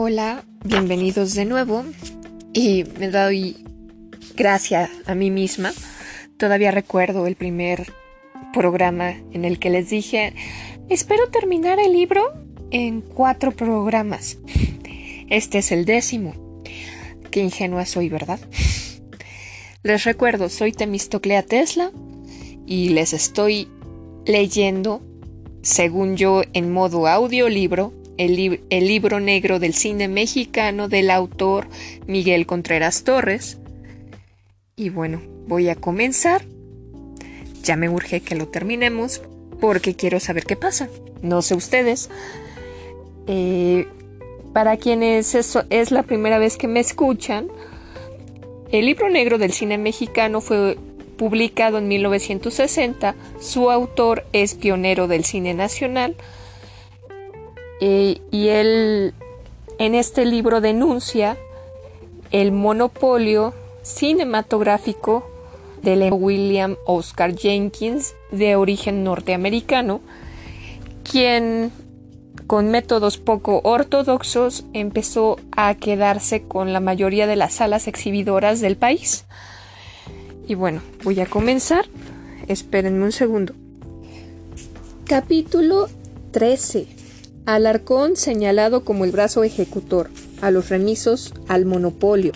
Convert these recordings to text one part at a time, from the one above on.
Hola, bienvenidos de nuevo y me doy gracias a mí misma. Todavía recuerdo el primer programa en el que les dije, espero terminar el libro en cuatro programas. Este es el décimo. Qué ingenua soy, ¿verdad? Les recuerdo, soy Temistoclea Tesla y les estoy leyendo, según yo, en modo audiolibro, el, libro negro del cine mexicano del autor Miguel Contreras Torres. Y bueno, voy a comenzar. Ya me urge que lo terminemos porque quiero saber qué pasa. No sé ustedes. Eh, para quienes eso es la primera vez que me escuchan, el libro negro del cine mexicano fue publicado en 1960. Su autor es pionero del cine nacional eh, y él en este libro denuncia el monopolio cinematográfico de William Oscar Jenkins de origen norteamericano, quien con métodos poco ortodoxos empezó a quedarse con la mayoría de las salas exhibidoras del país. Y bueno, voy a comenzar. Espérenme un segundo. Capítulo 13. Alarcón señalado como el brazo ejecutor, a los remisos, al monopolio.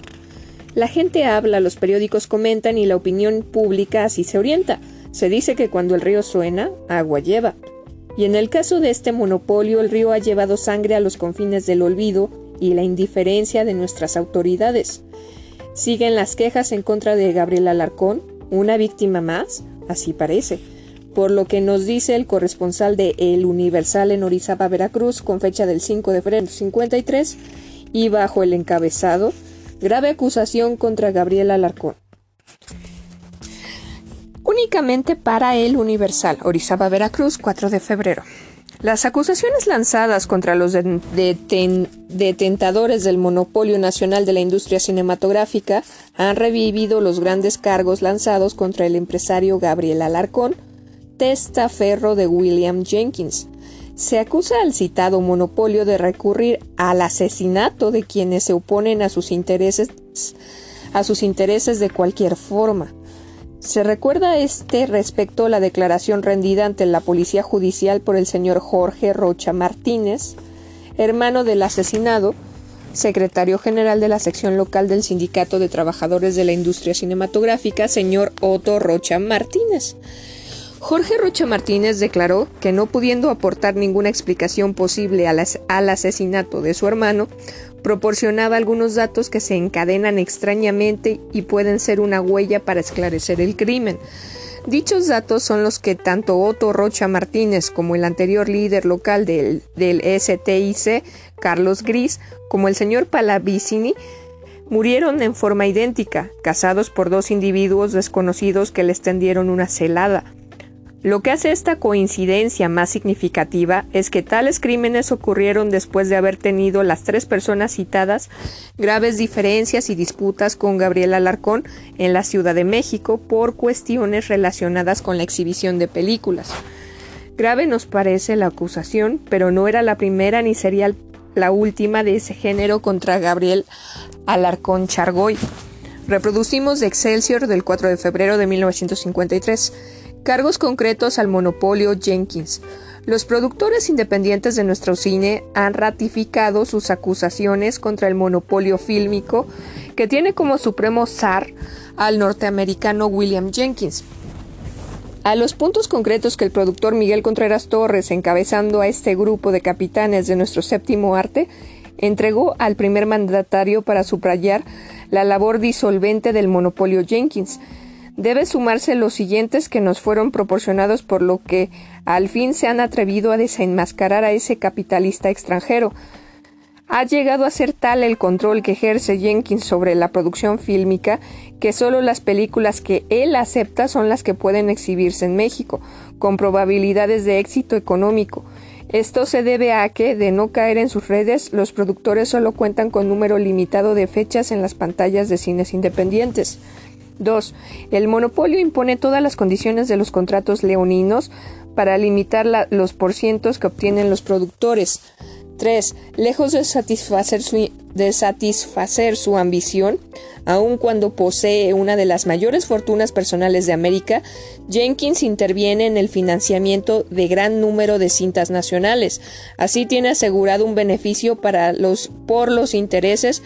La gente habla, los periódicos comentan y la opinión pública así se orienta. Se dice que cuando el río suena, agua lleva. Y en el caso de este monopolio, el río ha llevado sangre a los confines del olvido y la indiferencia de nuestras autoridades. Siguen las quejas en contra de Gabriel Alarcón, una víctima más, así parece, por lo que nos dice el corresponsal de El Universal en Orizaba, Veracruz, con fecha del 5 de febrero 53, y bajo el encabezado, grave acusación contra Gabriel Alarcón únicamente para el Universal, Orizaba, Veracruz, 4 de febrero. Las acusaciones lanzadas contra los detentadores del monopolio nacional de la industria cinematográfica han revivido los grandes cargos lanzados contra el empresario Gabriel Alarcón, testaferro de William Jenkins. Se acusa al citado monopolio de recurrir al asesinato de quienes se oponen a sus intereses a sus intereses de cualquier forma. Se recuerda este respecto a la declaración rendida ante la Policía Judicial por el señor Jorge Rocha Martínez, hermano del asesinado, secretario general de la sección local del Sindicato de Trabajadores de la Industria Cinematográfica, señor Otto Rocha Martínez. Jorge Rocha Martínez declaró que no pudiendo aportar ninguna explicación posible al, asesinato de su hermano, proporcionaba algunos datos que se encadenan extrañamente y pueden ser una huella para esclarecer el crimen. Dichos datos son los que tanto Otto Rocha Martínez como el anterior líder local del, STIC, Carlos Gris, como el señor Palavicini, murieron en forma idéntica, casados por dos individuos desconocidos que les tendieron una celada. Lo que hace esta coincidencia más significativa es que tales crímenes ocurrieron después de haber tenido las tres personas citadas graves diferencias y disputas con Gabriel Alarcón en la Ciudad de México por cuestiones relacionadas con la exhibición de películas. Grave nos parece la acusación, pero no era la primera ni sería la última de ese género contra Gabriel Alarcón Chargoy. Reproducimos de Excelsior del 4 de febrero de 1953. Cargos concretos al monopolio Jenkins. Los productores independientes de nuestro cine han ratificado sus acusaciones contra el monopolio fílmico que tiene como supremo zar al norteamericano William Jenkins. A los puntos concretos que el productor Miguel Contreras Torres, encabezando a este grupo de capitanes de nuestro séptimo arte, entregó al primer mandatario para subrayar la labor disolvente del monopolio Jenkins, debe sumarse los siguientes que nos fueron proporcionados por lo que al fin se han atrevido a desenmascarar a ese capitalista extranjero. Ha llegado a ser tal el control que ejerce Jenkins sobre la producción fílmica que solo las películas que él acepta son las que pueden exhibirse en México, con probabilidades de éxito económico. Esto se debe a que, de no caer en sus redes, los productores solo cuentan con número limitado de fechas en las pantallas de cines independientes. 2. El monopolio impone todas las condiciones de los contratos leoninos para limitar los porcientos que obtienen los productores. 3. Lejos de satisfacer, su, de satisfacer su ambición, aun cuando posee una de las mayores fortunas personales de América, Jenkins interviene en el financiamiento de gran número de cintas nacionales. Así tiene asegurado un beneficio para los, por los intereses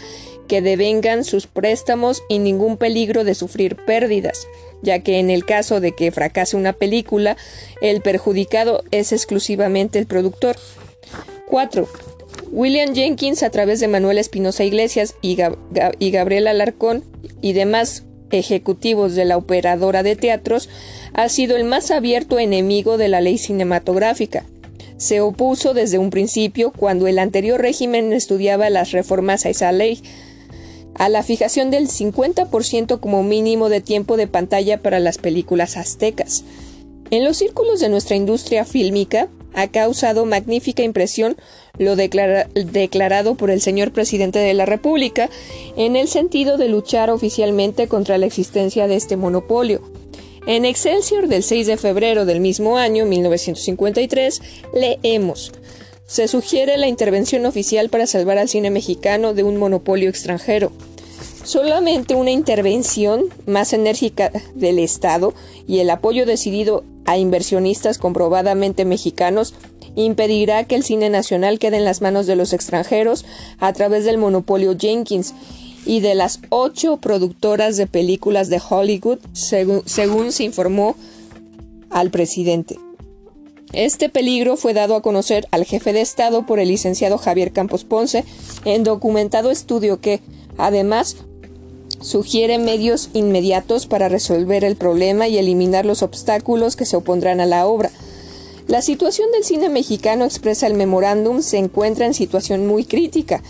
que devengan sus préstamos y ningún peligro de sufrir pérdidas, ya que en el caso de que fracase una película, el perjudicado es exclusivamente el productor. 4. William Jenkins, a través de Manuel Espinosa Iglesias y, y Gabriel Alarcón y demás ejecutivos de la operadora de teatros, ha sido el más abierto enemigo de la ley cinematográfica. Se opuso desde un principio, cuando el anterior régimen estudiaba las reformas a esa ley, a la fijación del 50% como mínimo de tiempo de pantalla para las películas aztecas. En los círculos de nuestra industria fílmica ha causado magnífica impresión lo declarado por el señor presidente de la República en el sentido de luchar oficialmente contra la existencia de este monopolio. En Excelsior del 6 de febrero del mismo año, 1953, leemos se sugiere la intervención oficial para salvar al cine mexicano de un monopolio extranjero. Solamente una intervención más enérgica del Estado y el apoyo decidido a inversionistas comprobadamente mexicanos impedirá que el cine nacional quede en las manos de los extranjeros a través del monopolio Jenkins y de las ocho productoras de películas de Hollywood, según, se informó al presidente. Este peligro fue dado a conocer al jefe de Estado por el licenciado Javier Campos Ponce en documentado estudio que, además, sugiere medios inmediatos para resolver el problema y eliminar los obstáculos que se opondrán a la obra. La situación del cine mexicano, expresa el memorándum, se encuentra en situación muy crítica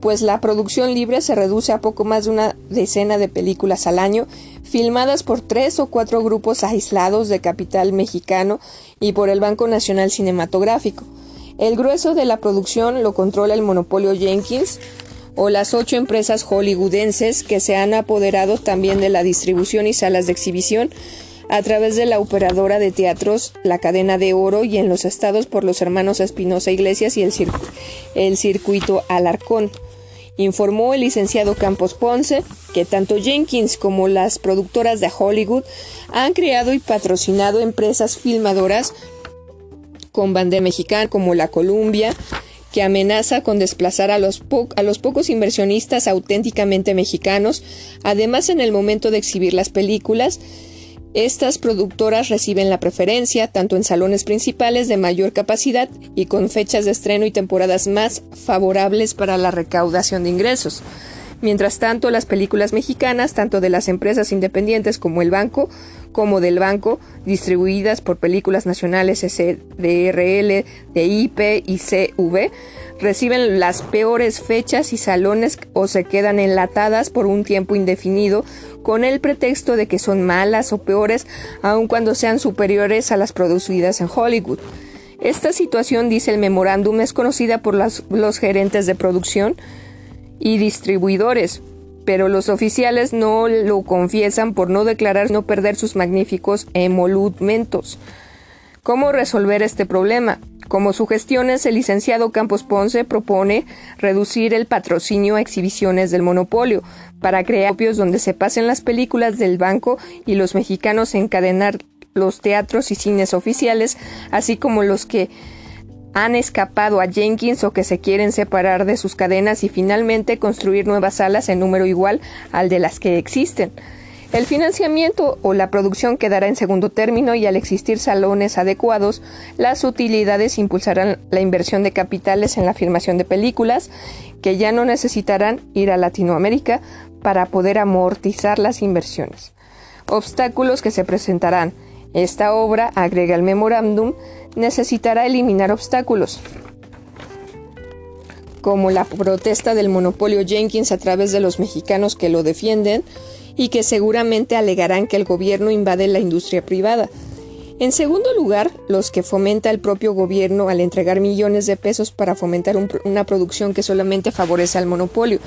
pues la producción libre se reduce a poco más de una decena de películas al año, filmadas por tres o cuatro grupos aislados de capital mexicano y por el Banco Nacional Cinematográfico. El grueso de la producción lo controla el monopolio Jenkins o las ocho empresas hollywoodenses que se han apoderado también de la distribución y salas de exhibición a través de la operadora de teatros La Cadena de Oro y en los estados por los hermanos Espinosa Iglesias y el, circuito Alarcón informó el licenciado Campos Ponce que tanto Jenkins como las productoras de Hollywood han creado y patrocinado empresas filmadoras con bandera mexicana como la Columbia, que amenaza con desplazar a los, a los pocos inversionistas auténticamente mexicanos, además en el momento de exhibir las películas, estas productoras reciben la preferencia tanto en salones principales de mayor capacidad y con fechas de estreno y temporadas más favorables para la recaudación de ingresos. Mientras tanto, las películas mexicanas, tanto de las empresas independientes como el banco, como del banco, distribuidas por películas nacionales SDRL, de IP y CV, reciben las peores fechas y salones o se quedan enlatadas por un tiempo indefinido con el pretexto de que son malas o peores aun cuando sean superiores a las producidas en Hollywood. Esta situación, dice el memorándum, es conocida por los gerentes de producción y distribuidores, pero los oficiales no lo confiesan por no declarar no perder sus magníficos emolumentos. ¿Cómo resolver este problema? Como sugestiones, el licenciado Campos Ponce propone reducir el patrocinio a exhibiciones del monopolio, para crear copios donde se pasen las películas del banco y los mexicanos encadenar los teatros y cines oficiales, así como los que han escapado a Jenkins o que se quieren separar de sus cadenas y finalmente construir nuevas salas en número igual al de las que existen. El financiamiento o la producción quedará en segundo término y al existir salones adecuados, las utilidades impulsarán la inversión de capitales en la filmación de películas que ya no necesitarán ir a Latinoamérica para poder amortizar las inversiones. Obstáculos que se presentarán. Esta obra, agrega el memorándum, necesitará eliminar obstáculos, como la protesta del monopolio Jenkins a través de los mexicanos que lo defienden y que seguramente alegarán que el gobierno invade la industria privada. En segundo lugar, los que fomenta el propio gobierno al entregar millones de pesos para fomentar una producción que solamente favorece al monopolio.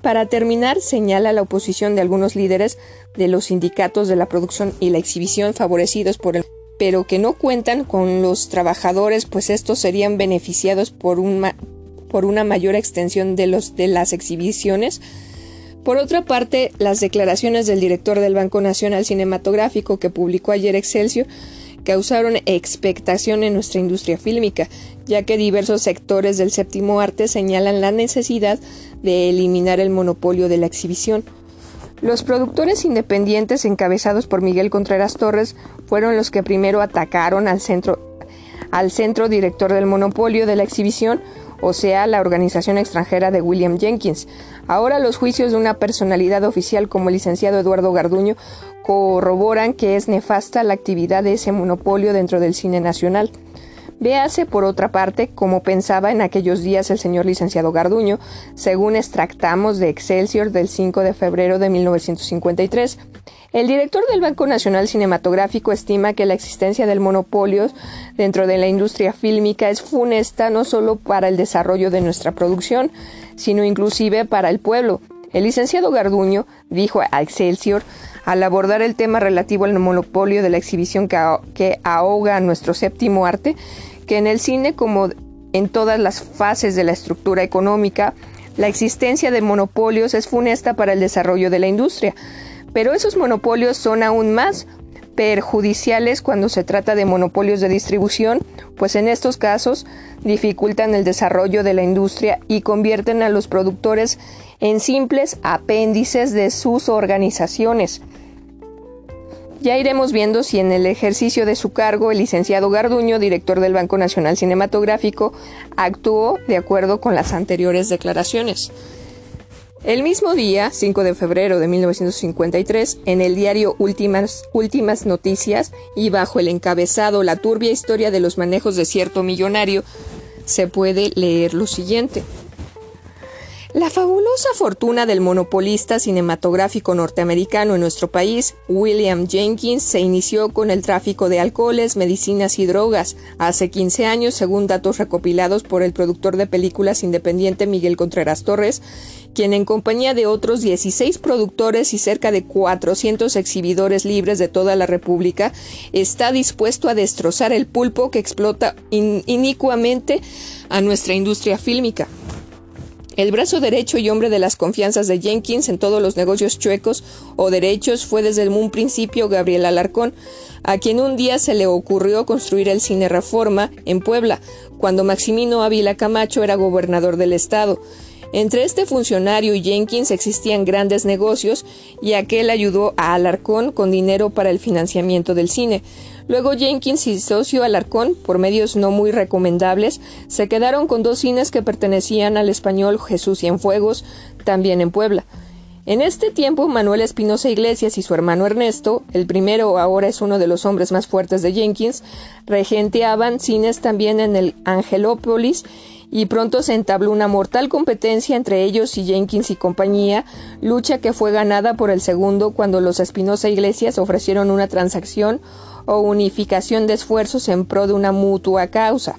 Para terminar, señala la oposición de algunos líderes de los sindicatos de la producción y la exhibición favorecidos por el pero que no cuentan con los trabajadores, pues estos serían beneficiados por un por una mayor extensión de, los, de las exhibiciones. Por otra parte, las declaraciones del director del Banco Nacional Cinematográfico que publicó ayer Excelsior causaron expectación en nuestra industria fílmica, ya que diversos sectores del séptimo arte señalan la necesidad de eliminar el monopolio de la exhibición. Los productores independientes encabezados por Miguel Contreras Torres fueron los que primero atacaron al centro, al centro director del monopolio de la exhibición, o sea, la organización extranjera de William Jenkins. Ahora los juicios de una personalidad oficial como el licenciado Eduardo Garduño corroboran que es nefasta la actividad de ese monopolio dentro del cine nacional. Véase, por otra parte, como pensaba en aquellos días el señor licenciado Garduño, según extractamos de Excelsior del 5 de febrero de 1953. El director del Banco Nacional Cinematográfico estima que la existencia del monopolio dentro de la industria fílmica es funesta no solo para el desarrollo de nuestra producción, sino inclusive para el pueblo. El licenciado Garduño dijo a Excelsior al abordar el tema relativo al monopolio de la exhibición que, ahoga nuestro séptimo arte, que en el cine, como en todas las fases de la estructura económica, la existencia de monopolios es funesta para el desarrollo de la industria, pero esos monopolios son aún más perjudiciales cuando se trata de monopolios de distribución, pues en estos casos dificultan el desarrollo de la industria y convierten a los productores en simples apéndices de sus organizaciones. Ya iremos viendo si en el ejercicio de su cargo el licenciado Garduño, director del Banco Nacional Cinematográfico, actuó de acuerdo con las anteriores declaraciones. El mismo día, 5 de febrero de 1953, en el diario Últimas, Últimas Noticias y bajo el encabezado La turbia historia de los manejos de cierto millonario, se puede leer lo siguiente. La fabulosa fortuna del monopolista cinematográfico norteamericano en nuestro país, William Jenkins, se inició con el tráfico de alcoholes, medicinas y drogas hace 15 años, según datos recopilados por el productor de películas independiente Miguel Contreras Torres, quien en compañía de otros 16 productores y cerca de 400 exhibidores libres de toda la República, está dispuesto a destrozar el pulpo que explota inicuamente a nuestra industria fílmica. El brazo derecho y hombre de las confianzas de Jenkins en todos los negocios chuecos o derechos fue desde un principio Gabriel Alarcón, a quien un día se le ocurrió construir el Cine Reforma en Puebla, cuando Maximino Ávila Camacho era gobernador del estado. Entre este funcionario y Jenkins existían grandes negocios y aquel ayudó a Alarcón con dinero para el financiamiento del cine. Luego Jenkins y socio Alarcón, por medios no muy recomendables, se quedaron con dos cines que pertenecían al español Jesús Cienfuegos, también en Puebla. En este tiempo, Manuel Espinosa Iglesias y su hermano Ernesto, el primero ahora es uno de los hombres más fuertes de Jenkins, regenteaban cines también en el Angelópolis y pronto se entabló una mortal competencia entre ellos y Jenkins y compañía, lucha que fue ganada por el segundo cuando los Espinosa Iglesias ofrecieron una transacción o unificación de esfuerzos en pro de una mutua causa.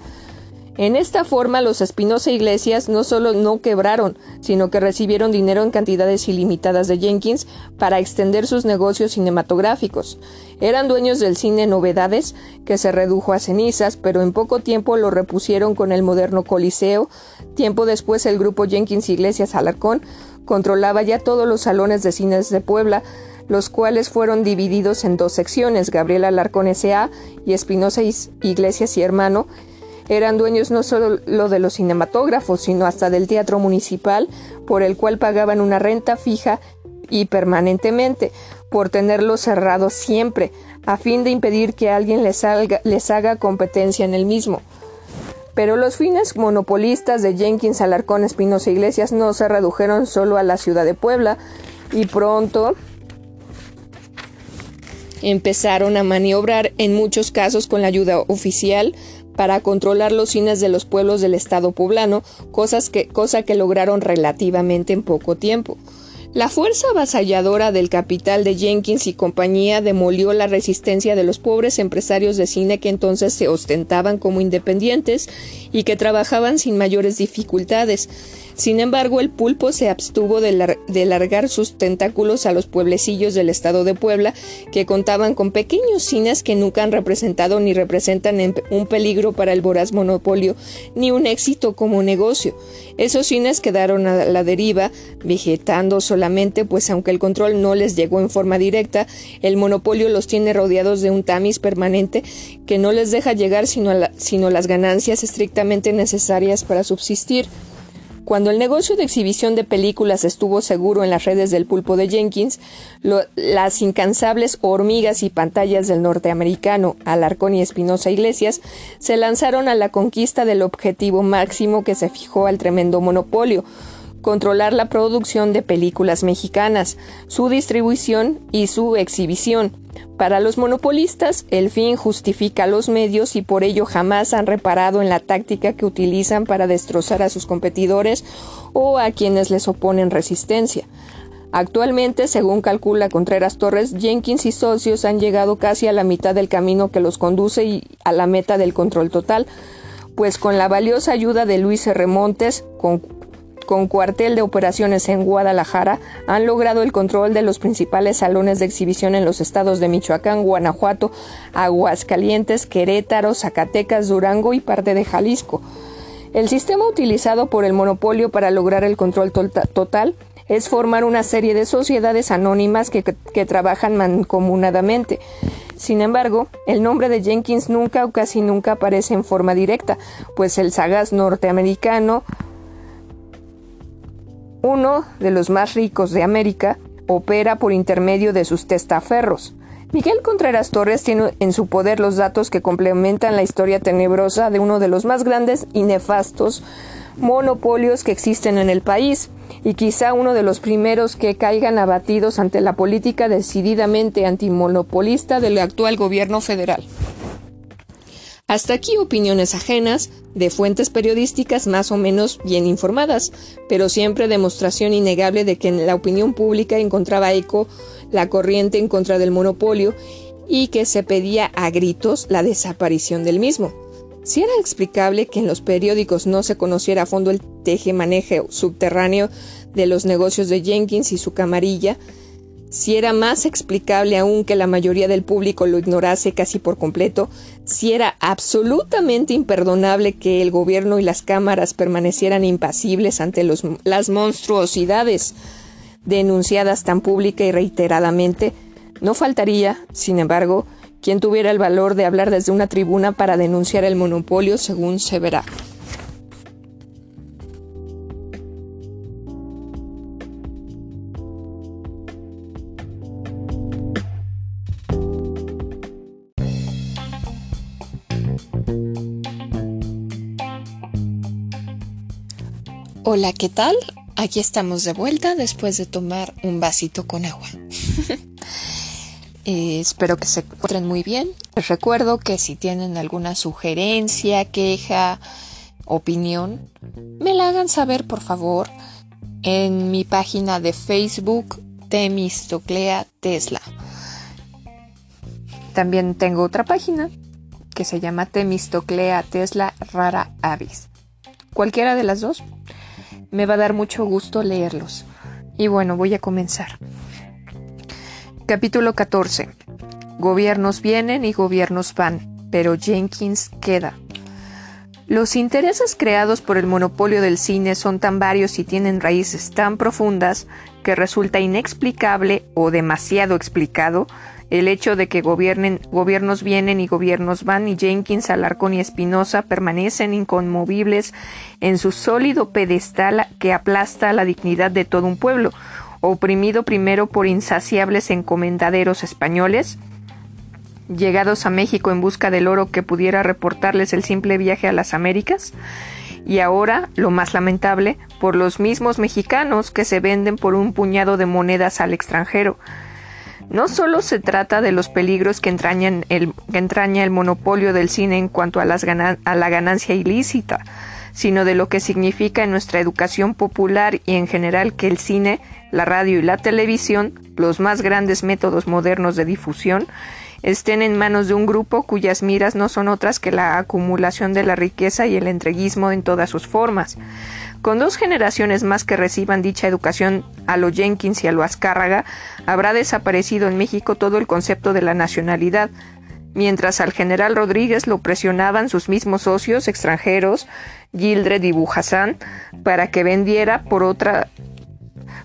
En esta forma, los Espinosa Iglesias no solo no quebraron, sino que recibieron dinero en cantidades ilimitadas de Jenkins para extender sus negocios cinematográficos. Eran dueños del cine Novedades, que se redujo a cenizas, pero en poco tiempo lo repusieron con el moderno Coliseo. Tiempo después, el grupo Jenkins Iglesias Alarcón controlaba ya todos los salones de cines de Puebla, los cuales fueron divididos en dos secciones, Gabriel Alarcón S.A. y Espinosa Iglesias y Hermano, eran dueños no solo de los cinematógrafos, sino hasta del teatro municipal, por el cual pagaban una renta fija y permanentemente, por tenerlo cerrado siempre, a fin de impedir que alguien les, les haga competencia en el mismo. Pero los fines monopolistas de Jenkins, Alarcón, Espinosa Iglesias no se redujeron solo a la ciudad de Puebla, y pronto empezaron a maniobrar en muchos casos con la ayuda oficial para controlar los cines de los pueblos del estado poblano, cosas que, cosa que lograron relativamente en poco tiempo. La fuerza avasalladora del capital de Jenkins y compañía demolió la resistencia de los pobres empresarios de cine que entonces se ostentaban como independientes y que trabajaban sin mayores dificultades. Sin embargo, el pulpo se abstuvo de, largar sus tentáculos a los pueblecillos del estado de Puebla, que contaban con pequeños cines que nunca han representado ni representan un peligro para el voraz monopolio, ni un éxito como negocio. Esos cines quedaron a la deriva, vegetando solamente, pues aunque el control no les llegó en forma directa, el monopolio los tiene rodeados de un tamiz permanente que no les deja llegar sino, sino las ganancias estrictamente necesarias para subsistir. Cuando el negocio de exhibición de películas estuvo seguro en las redes del pulpo de Jenkins, las incansables hormigas y pantallas del norteamericano Alarcón y Espinosa Iglesias se lanzaron a la conquista del objetivo máximo que se fijó al tremendo monopolio, controlar la producción de películas mexicanas, su distribución y su exhibición. Para los monopolistas, el fin justifica los medios y por ello jamás han reparado en la táctica que utilizan para destrozar a sus competidores o a quienes les oponen resistencia. Actualmente, según calcula Contreras Torres, Jenkins y socios han llegado casi a la mitad del camino que los conduce a la meta del control total, pues con la valiosa ayuda de Luis R. Montes, con con cuartel de operaciones en Guadalajara, han logrado el control de los principales salones de exhibición en los estados de Michoacán, Guanajuato, Aguascalientes, Querétaro, Zacatecas, Durango y parte de Jalisco. El sistema utilizado por el monopolio para lograr el control total es formar una serie de sociedades anónimas que, que, trabajan mancomunadamente. Sin embargo, el nombre de Jenkins nunca o casi nunca aparece en forma directa, pues el sagaz norteamericano uno de los más ricos de América, opera por intermedio de sus testaferros. Miguel Contreras Torres tiene en su poder los datos que complementan la historia tenebrosa de uno de los más grandes y nefastos monopolios que existen en el país, y quizá uno de los primeros que caigan abatidos ante la política decididamente antimonopolista del actual gobierno federal. Hasta aquí opiniones ajenas, de fuentes periodísticas más o menos bien informadas, pero siempre demostración innegable de que en la opinión pública encontraba eco la corriente en contra del monopolio y que se pedía a gritos la desaparición del mismo. Si era explicable que en los periódicos no se conociera a fondo el teje-maneje subterráneo de los negocios de Jenkins y su camarilla, si era más explicable aún que la mayoría del público lo ignorase casi por completo, si era absolutamente imperdonable que el gobierno y las cámaras permanecieran impasibles ante las monstruosidades denunciadas tan pública y reiteradamente, no faltaría, sin embargo, quien tuviera el valor de hablar desde una tribuna para denunciar el monopolio según se Hola, ¿qué tal? Aquí estamos de vuelta después de tomar un vasito con agua. Eh, espero que se encuentren muy bien. Les recuerdo que si tienen alguna sugerencia, queja, opinión, me la hagan saber por favor en mi página de Facebook Temistoclea Tesla. También tengo otra página que se llama Temistoclea Tesla Rara Avis. Cualquiera de las dos me va a dar mucho gusto leerlos. Y bueno, voy a comenzar. Capítulo 14. Gobiernos vienen y gobiernos van, pero Jenkins queda. Los intereses creados por el monopolio del cine son tan varios y tienen raíces tan profundas que resulta inexplicable o demasiado explicado el hecho de que gobiernos vienen y gobiernos van y Jenkins, Alarcón y Espinosa permanecen inconmovibles en su sólido pedestal que aplasta la dignidad de todo un pueblo, oprimido primero por insaciables encomendaderos españoles, llegados a México en busca del oro que pudiera reportarles el simple viaje a las Américas, y ahora, lo más lamentable, por los mismos mexicanos que se venden por un puñado de monedas al extranjero, no solo se trata de los peligros que, entraña el monopolio del cine en cuanto a, las a la ganancia ilícita, sino de lo que significa en nuestra educación popular y en general que el cine, la radio y la televisión, los más grandes métodos modernos de difusión, estén en manos de un grupo cuyas miras no son otras que la acumulación de la riqueza y el entreguismo en todas sus formas. Con dos generaciones más que reciban dicha educación a lo Jenkins y a lo Azcárraga, habrá desaparecido en México todo el concepto de la nacionalidad, mientras al general Rodríguez lo presionaban sus mismos socios extranjeros, Gildred y Bujasán, para que vendiera por otra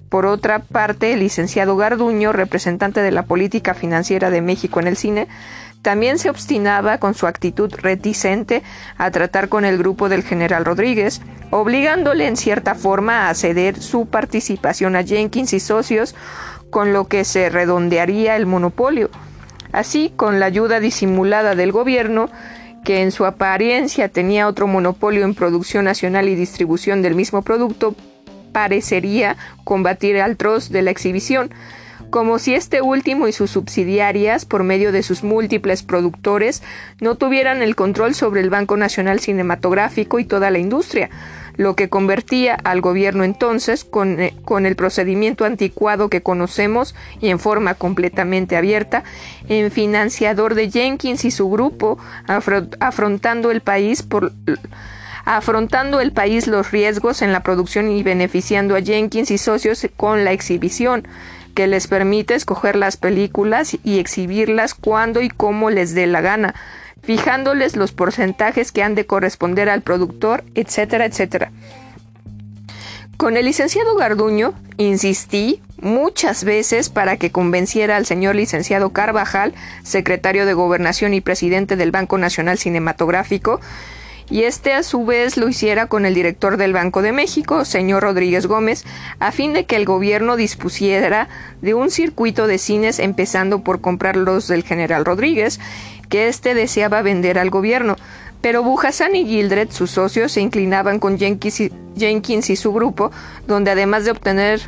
por otra parte, el licenciado Garduño, representante de la política financiera de México en el cine, también se obstinaba con su actitud reticente a tratar con el grupo del general Rodríguez, obligándole en cierta forma a ceder su participación a Jenkins y socios, con lo que se redondearía el monopolio. Así, con la ayuda disimulada del gobierno, que en su apariencia tenía otro monopolio en producción nacional y distribución del mismo producto, parecería combatir al troz de la exhibición, como si este último y sus subsidiarias, por medio de sus múltiples productores, no tuvieran el control sobre el Banco Nacional Cinematográfico y toda la industria, lo que convertía al gobierno entonces, con, eh, el procedimiento anticuado que conocemos y en forma completamente abierta, en financiador de Jenkins y su grupo, afrontando el país por afrontando el país los riesgos en la producción y beneficiando a Jenkins y socios con la exhibición que les permite escoger las películas y exhibirlas cuando y cómo les dé la gana, fijándoles los porcentajes que han de corresponder al productor, etcétera, etcétera. Con el licenciado Garduño insistí muchas veces para que convenciera al señor licenciado Carvajal, secretario de Gobernación y presidente del Banco Nacional Cinematográfico, y este a su vez lo hiciera con el director del Banco de México, señor Rodríguez Gómez, a fin de que el gobierno dispusiera de un circuito de cines empezando por comprar los del general Rodríguez, que éste deseaba vender al gobierno. Pero Bujasán y Gildred, sus socios, se inclinaban con Jenkins y, Jenkins y su grupo, donde además de obtener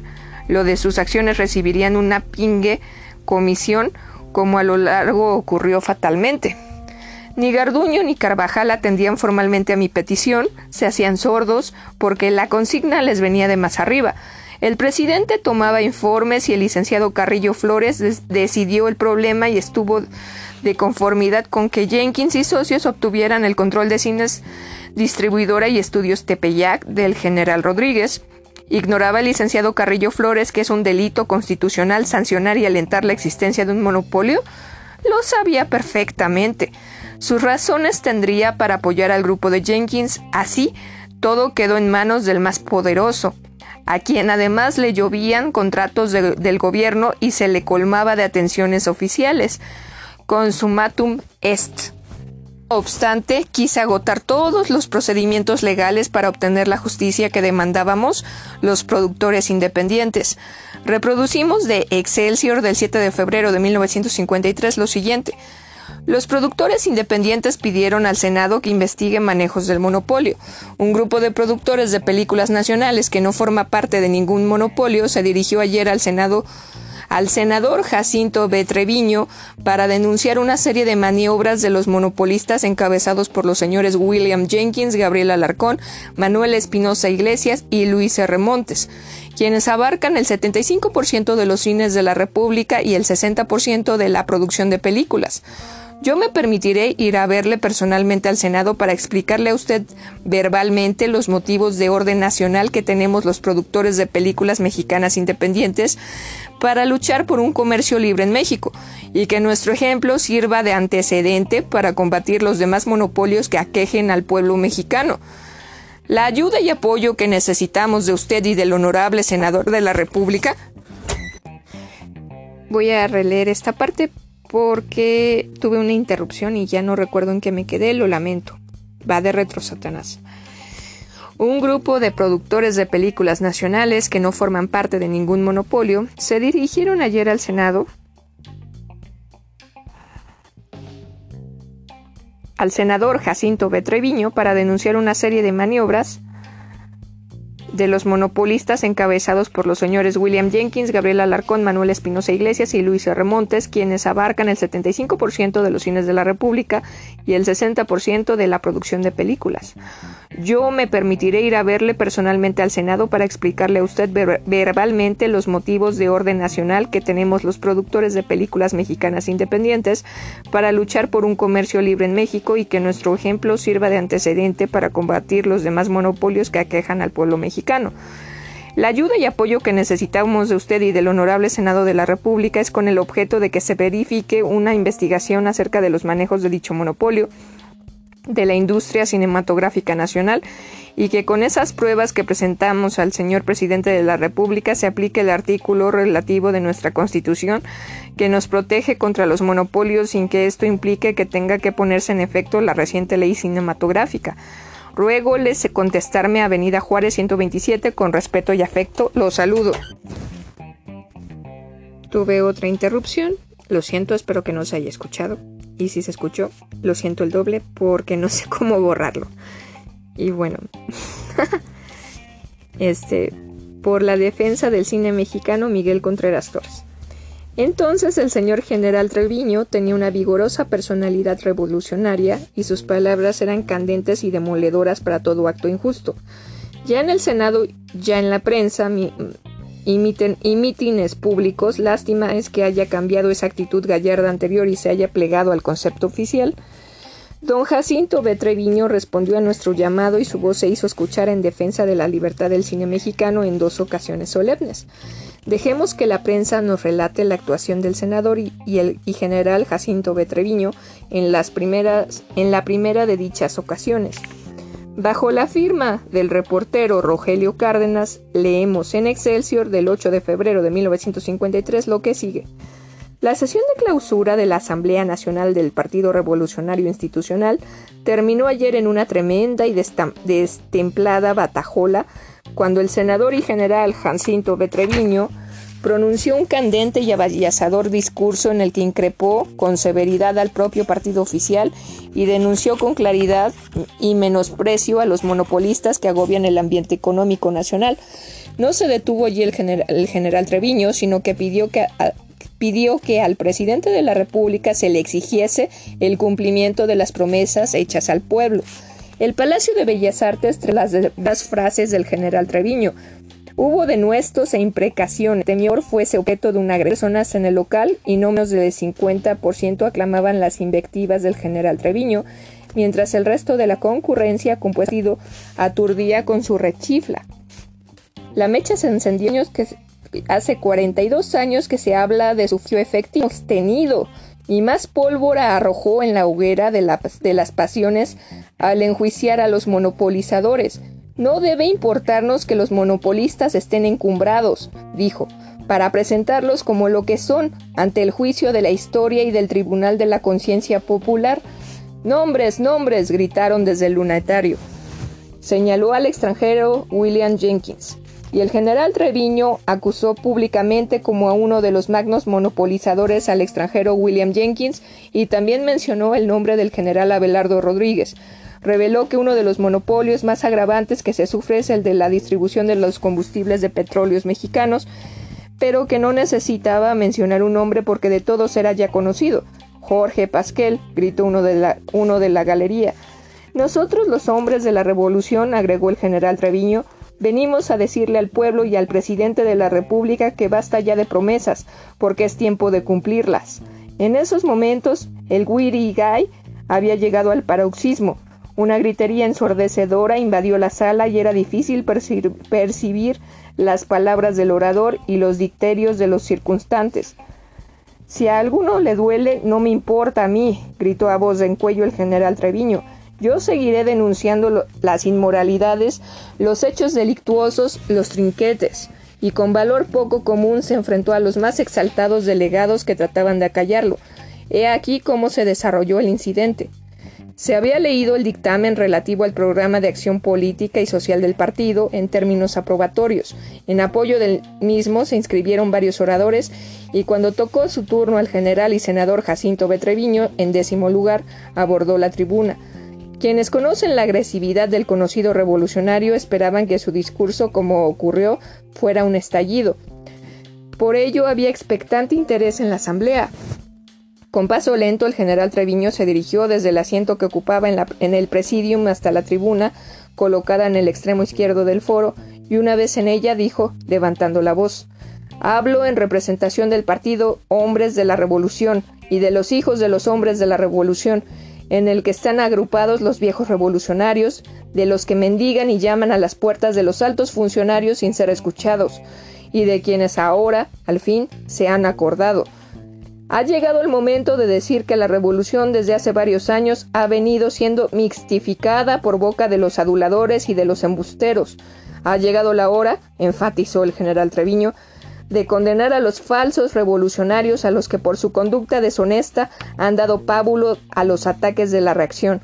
lo de sus acciones recibirían una pingue comisión, como a lo largo ocurrió fatalmente. Ni Garduño ni Carvajal atendían formalmente a mi petición, se hacían sordos, porque la consigna les venía de más arriba. El presidente tomaba informes y el licenciado Carrillo Flores decidió el problema y estuvo de conformidad con que Jenkins y socios obtuvieran el control de cines distribuidora y estudios Tepeyac del general Rodríguez. Ignoraba el licenciado Carrillo Flores que es un delito constitucional sancionar y alentar la existencia de un monopolio. Lo sabía perfectamente. Sus razones tendría para apoyar al grupo de Jenkins, así todo quedó en manos del más poderoso, a quien además le llovían contratos del gobierno y se le colmaba de atenciones oficiales. Consumatum est. Obstante, quise agotar todos los procedimientos legales para obtener la justicia que demandábamos los productores independientes. Reproducimos de Excelsior del 7 de febrero de 1953 lo siguiente. Los productores independientes pidieron al Senado que investigue manejos del monopolio. Un grupo de productores de películas nacionales que no forma parte de ningún monopolio se dirigió ayer al Senado al senador Jacinto B. Treviño para denunciar una serie de maniobras de los monopolistas encabezados por los señores William Jenkins, Gabriel Alarcón, Manuel Espinosa Iglesias y Luis R. Montes, quienes abarcan el 75% de los cines de la República y el 60% de la producción de películas. Yo me permitiré ir a verle personalmente al Senado para explicarle a usted verbalmente los motivos de orden nacional que tenemos los productores de películas mexicanas independientes para luchar por un comercio libre en México y que nuestro ejemplo sirva de antecedente para combatir los demás monopolios que aquejen al pueblo mexicano. La ayuda y apoyo que necesitamos de usted y del honorable senador de la República. Voy a releer esta parte porque tuve una interrupción y ya no recuerdo en qué me quedé, lo lamento. Va de retro Satanás. Un grupo de productores de películas nacionales que no forman parte de ningún monopolio se dirigieron ayer al Senado al senador Jacinto B. Treviño para denunciar una serie de maniobras de los monopolistas encabezados por los señores William Jenkins, Gabriel Alarcón, Manuel Espinosa Iglesias y Luis Remontes, quienes abarcan el 75% de los cines de la República y el 60% de la producción de películas. Yo me permitiré ir a verle personalmente al Senado para explicarle a usted verbalmente los motivos de orden nacional que tenemos los productores de películas mexicanas independientes para luchar por un comercio libre en México y que nuestro ejemplo sirva de antecedente para combatir los demás monopolios que aquejan al pueblo mexicano. La ayuda y apoyo que necesitamos de usted y del Honorable Senado de la República es con el objeto de que se verifique una investigación acerca de los manejos de dicho monopolio de la industria cinematográfica nacional y que con esas pruebas que presentamos al señor presidente de la República se aplique el artículo relativo de nuestra Constitución que nos protege contra los monopolios sin que esto implique que tenga que ponerse en efecto la reciente ley cinematográfica. Ruego les contestarme Avenida Juárez 127 con respeto y afecto. Los saludo. Tuve otra interrupción. Lo siento, espero que no se haya escuchado y si se escuchó, lo siento el doble porque no sé cómo borrarlo. Y bueno, este, por la defensa del cine mexicano Miguel Contreras Torres. Entonces el señor general Treviño tenía una vigorosa personalidad revolucionaria y sus palabras eran candentes y demoledoras para todo acto injusto. Ya en el Senado, ya en la prensa, y mítines públicos. Lástima es que haya cambiado esa actitud gallarda anterior y se haya plegado al concepto oficial. Don Jacinto B. Treviño respondió a nuestro llamado y su voz se hizo escuchar en defensa de la libertad del cine mexicano en dos ocasiones solemnes. Dejemos que la prensa nos relate la actuación del senador y, el general Jacinto B. Treviño en, las primeras, en la primera de dichas ocasiones. Bajo la firma del reportero Rogelio Cárdenas, leemos en Excelsior del 8 de febrero de 1953 lo que sigue. La sesión de clausura de la Asamblea Nacional del Partido Revolucionario Institucional terminó ayer en una tremenda y destemplada batajola cuando el senador y general Jacinto Betreviño pronunció un candente y avallazador discurso en el que increpó con severidad al propio partido oficial y denunció con claridad y menosprecio a los monopolistas que agobian el ambiente económico nacional. No se detuvo allí el general, Treviño, sino que pidió que, pidió que al presidente de la República se le exigiese el cumplimiento de las promesas hechas al pueblo. El Palacio de Bellas Artes, tras las frases del general Treviño, Hubo denuestos e imprecaciones. Temior fuese objeto de una agresión. Personas en el local y no menos del 50% aclamaban las invectivas del general Treviño, mientras el resto de la concurrencia compuesto aturdía con su rechifla. La mecha se encendió que hace 42 años que se habla de su efectivo sostenido y más pólvora arrojó en la hoguera de, las pasiones al enjuiciar a los monopolizadores, no debe importarnos que los monopolistas estén encumbrados, dijo, para presentarlos como lo que son ante el juicio de la historia y del Tribunal de la Conciencia Popular. Nombres, nombres, gritaron desde el lunetario. Señaló al extranjero William Jenkins, y el general Treviño acusó públicamente como a uno de los magnos monopolizadores al extranjero William Jenkins y también mencionó el nombre del general Abelardo Rodríguez, reveló que uno de los monopolios más agravantes que se sufre es el de la distribución de los combustibles de petróleos mexicanos, pero que no necesitaba mencionar un nombre porque de todos era ya conocido. Jorge Pasquel, gritó uno de la, uno de la galería. Nosotros los hombres de la revolución, agregó el general Treviño, venimos a decirle al pueblo y al presidente de la República que basta ya de promesas, porque es tiempo de cumplirlas. En esos momentos, el Guiri Guy había llegado al paroxismo. Una gritería ensordecedora invadió la sala y era difícil percibir las palabras del orador y los dicterios de los circunstantes. Si a alguno le duele, no me importa a mí, gritó a voz en cuello el general Treviño. Yo seguiré denunciando las inmoralidades, los hechos delictuosos, los trinquetes, y con valor poco común se enfrentó a los más exaltados delegados que trataban de acallarlo. He aquí cómo se desarrolló el incidente. Se había leído el dictamen relativo al programa de acción política y social del partido en términos aprobatorios. En apoyo del mismo se inscribieron varios oradores y cuando tocó su turno al general y senador Jacinto Betreviño, en décimo lugar, abordó la tribuna. Quienes conocen la agresividad del conocido revolucionario esperaban que su discurso, como ocurrió, fuera un estallido. Por ello había expectante interés en la asamblea. Con paso lento el general Treviño se dirigió desde el asiento que ocupaba en, el presidium hasta la tribuna, colocada en el extremo izquierdo del foro, y una vez en ella dijo, levantando la voz, Hablo en representación del partido Hombres de la Revolución y de los hijos de los hombres de la Revolución, en el que están agrupados los viejos revolucionarios, de los que mendigan y llaman a las puertas de los altos funcionarios sin ser escuchados, y de quienes ahora, al fin, se han acordado. Ha llegado el momento de decir que la revolución desde hace varios años ha venido siendo mixtificada por boca de los aduladores y de los embusteros. Ha llegado la hora, enfatizó el general Treviño, de condenar a los falsos revolucionarios a los que por su conducta deshonesta han dado pábulo a los ataques de la reacción.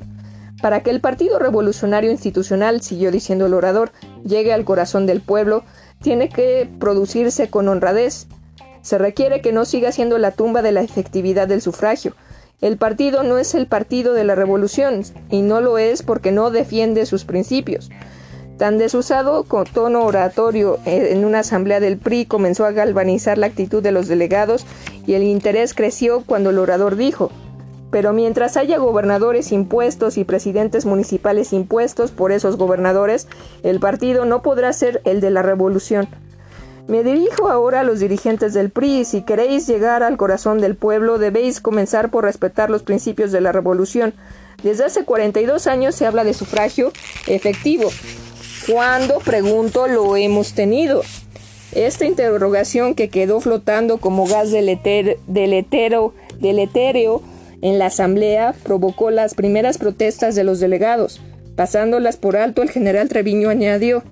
Para que el Partido Revolucionario Institucional, siguió diciendo el orador, llegue al corazón del pueblo, tiene que producirse con honradez. Se requiere que no siga siendo la tumba de la efectividad del sufragio. El partido no es el partido de la revolución, y no lo es porque no defiende sus principios. Tan desusado con tono oratorio eh, en una asamblea del PRI comenzó a galvanizar la actitud de los delegados y el interés creció cuando el orador dijo pero mientras haya gobernadores impuestos y presidentes municipales impuestos por esos gobernadores, el partido no podrá ser el de la revolución. Me dirijo ahora a los dirigentes del PRI. Si queréis llegar al corazón del pueblo, debéis comenzar por respetar los principios de la revolución. Desde hace 42 años se habla de sufragio efectivo. ¿Cuándo, pregunto, lo hemos tenido? Esta interrogación que quedó flotando como gas deletero, deletéreo en la asamblea provocó las primeras protestas de los delegados. Pasándolas por alto, el general Treviño añadió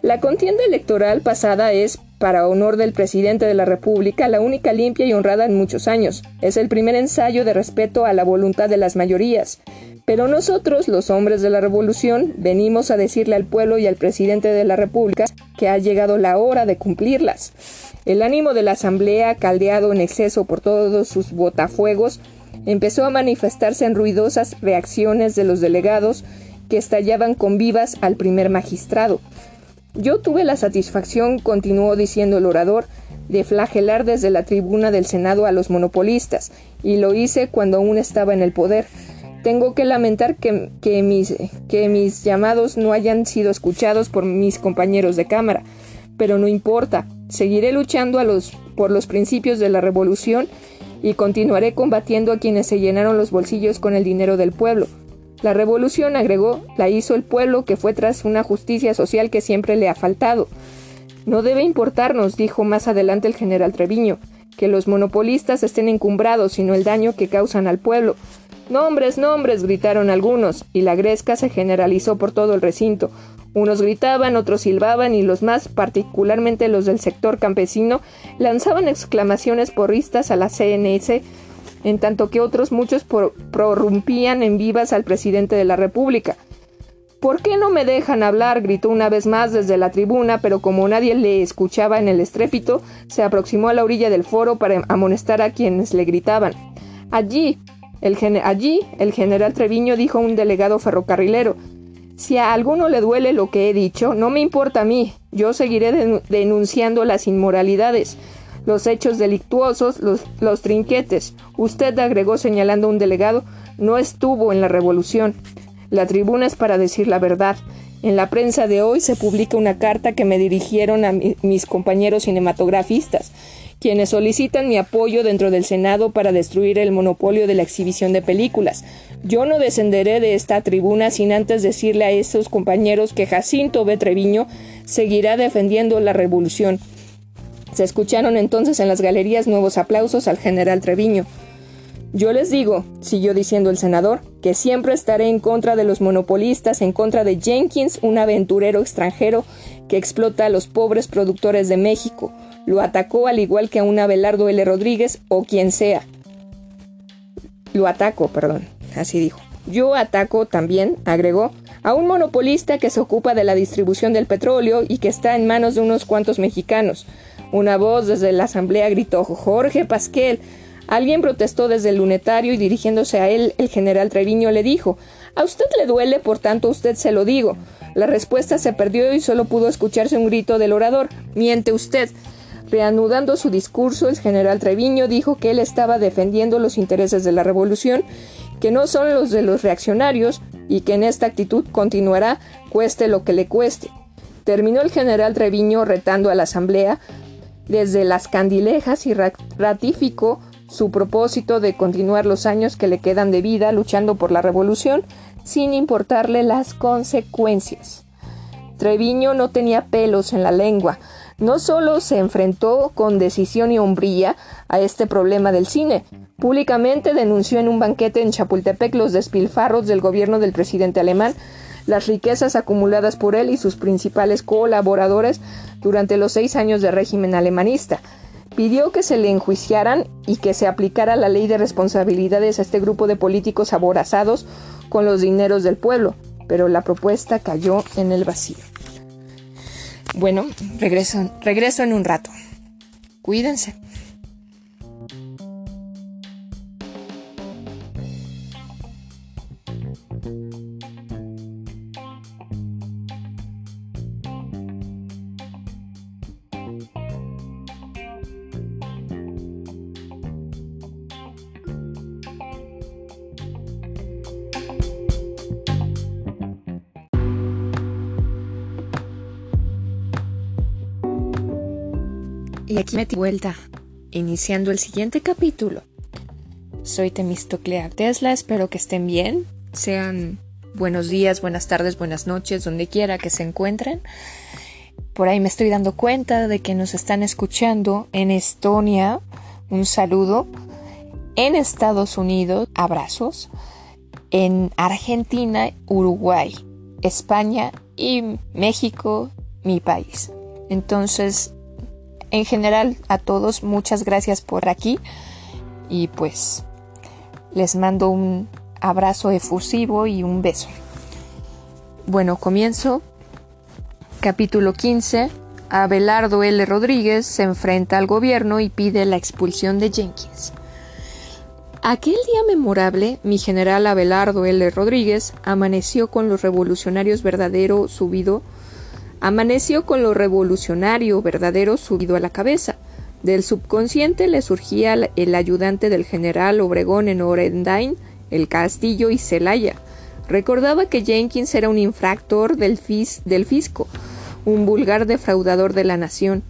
La contienda electoral pasada es, para honor del presidente de la República, la única limpia y honrada en muchos años. Es el primer ensayo de respeto a la voluntad de las mayorías. Pero nosotros, los hombres de la revolución, venimos a decirle al pueblo y al presidente de la República que ha llegado la hora de cumplirlas. El ánimo de la Asamblea, caldeado en exceso por todos sus botafuegos, empezó a manifestarse en ruidosas reacciones de los delegados que estallaban con vivas al primer magistrado. Yo tuve la satisfacción, continuó diciendo el orador, de flagelar desde la tribuna del Senado a los monopolistas, y lo hice cuando aún estaba en el poder. Tengo que lamentar que, mis, llamados no hayan sido escuchados por mis compañeros de Cámara, pero no importa, seguiré luchando por los principios de la revolución y continuaré combatiendo a quienes se llenaron los bolsillos con el dinero del pueblo. La revolución, agregó, la hizo el pueblo que fue tras una justicia social que siempre le ha faltado. No debe importarnos, dijo más adelante el general Treviño, que los monopolistas estén encumbrados, sino el daño que causan al pueblo. Nombres, nombres, gritaron algunos, y la gresca se generalizó por todo el recinto. Unos gritaban, otros silbaban, y los más, particularmente los del sector campesino, lanzaban exclamaciones porristas a la CNS, en tanto que otros muchos prorrumpían en vivas al presidente de la República. ¿Por qué no me dejan hablar? gritó una vez más desde la tribuna, pero como nadie le escuchaba en el estrépito, se aproximó a la orilla del foro para amonestar a quienes le gritaban. Allí, allí, el general Treviño dijo a un delegado ferrocarrilero, si a alguno le duele lo que he dicho, no me importa a mí, yo seguiré denunciando las inmoralidades, los hechos delictuosos, los, trinquetes. Usted, agregó señalando a un delegado, no estuvo en la revolución. La tribuna es para decir la verdad. En la prensa de hoy se publica una carta que me dirigieron a mis compañeros cinematografistas quienes solicitan mi apoyo dentro del Senado para destruir el monopolio de la exhibición de películas. Yo no descenderé de esta tribuna sin antes decirle a esos compañeros que Jacinto B. Treviño seguirá defendiendo la revolución. Se escucharon entonces en las galerías nuevos aplausos al general Treviño. Yo les digo, siguió diciendo el senador, que siempre estaré en contra de los monopolistas, en contra de Jenkins, un aventurero extranjero que explota a los pobres productores de México, lo atacó al igual que a un Abelardo L. Rodríguez o quien sea. Lo ataco, perdón, así dijo. Yo ataco también, agregó, a un monopolista que se ocupa de la distribución del petróleo y que está en manos de unos cuantos mexicanos. Una voz desde la asamblea gritó Jorge Pasquel. Alguien protestó desde el lunetario y dirigiéndose a él, el general Treviño le dijo A usted le duele, por tanto usted se lo digo. La respuesta se perdió y solo pudo escucharse un grito del orador. Miente usted. Reanudando su discurso, el general Treviño dijo que él estaba defendiendo los intereses de la revolución, que no son los de los reaccionarios, y que en esta actitud continuará, cueste lo que le cueste. Terminó el general Treviño retando a la asamblea desde las candilejas y ratificó su propósito de continuar los años que le quedan de vida luchando por la revolución sin importarle las consecuencias. Treviño no tenía pelos en la lengua, no solo se enfrentó con decisión y hombría a este problema del cine, públicamente denunció en un banquete en Chapultepec los despilfarros del gobierno del presidente alemán, las riquezas acumuladas por él y sus principales colaboradores durante los seis años de régimen alemanista. Pidió que se le enjuiciaran y que se aplicara la ley de responsabilidades a este grupo de políticos aborazados con los dineros del pueblo, pero la propuesta cayó en el vacío. Bueno, regreso, regreso en un rato. Cuídense. Aquí me vuelta, iniciando el siguiente capítulo. Soy Temistoclea Tesla, espero que estén bien, sean buenos días, buenas tardes, buenas noches, donde quiera que se encuentren. Por ahí me estoy dando cuenta de que nos están escuchando en Estonia, un saludo, en Estados Unidos, abrazos, en Argentina, Uruguay, España y México, mi país. Entonces, en general a todos muchas gracias por aquí y pues les mando un abrazo efusivo y un beso. Bueno, comienzo. Capítulo 15. Abelardo L. Rodríguez se enfrenta al gobierno y pide la expulsión de Jenkins. Aquel día memorable, mi general Abelardo L. Rodríguez amaneció con los revolucionarios verdadero subido Amaneció con lo revolucionario verdadero subido a la cabeza. Del subconsciente le surgía el ayudante del general Obregón en Orendain, el Castillo y Celaya. Recordaba que Jenkins era un infractor del, del fisco, un vulgar defraudador de la nación.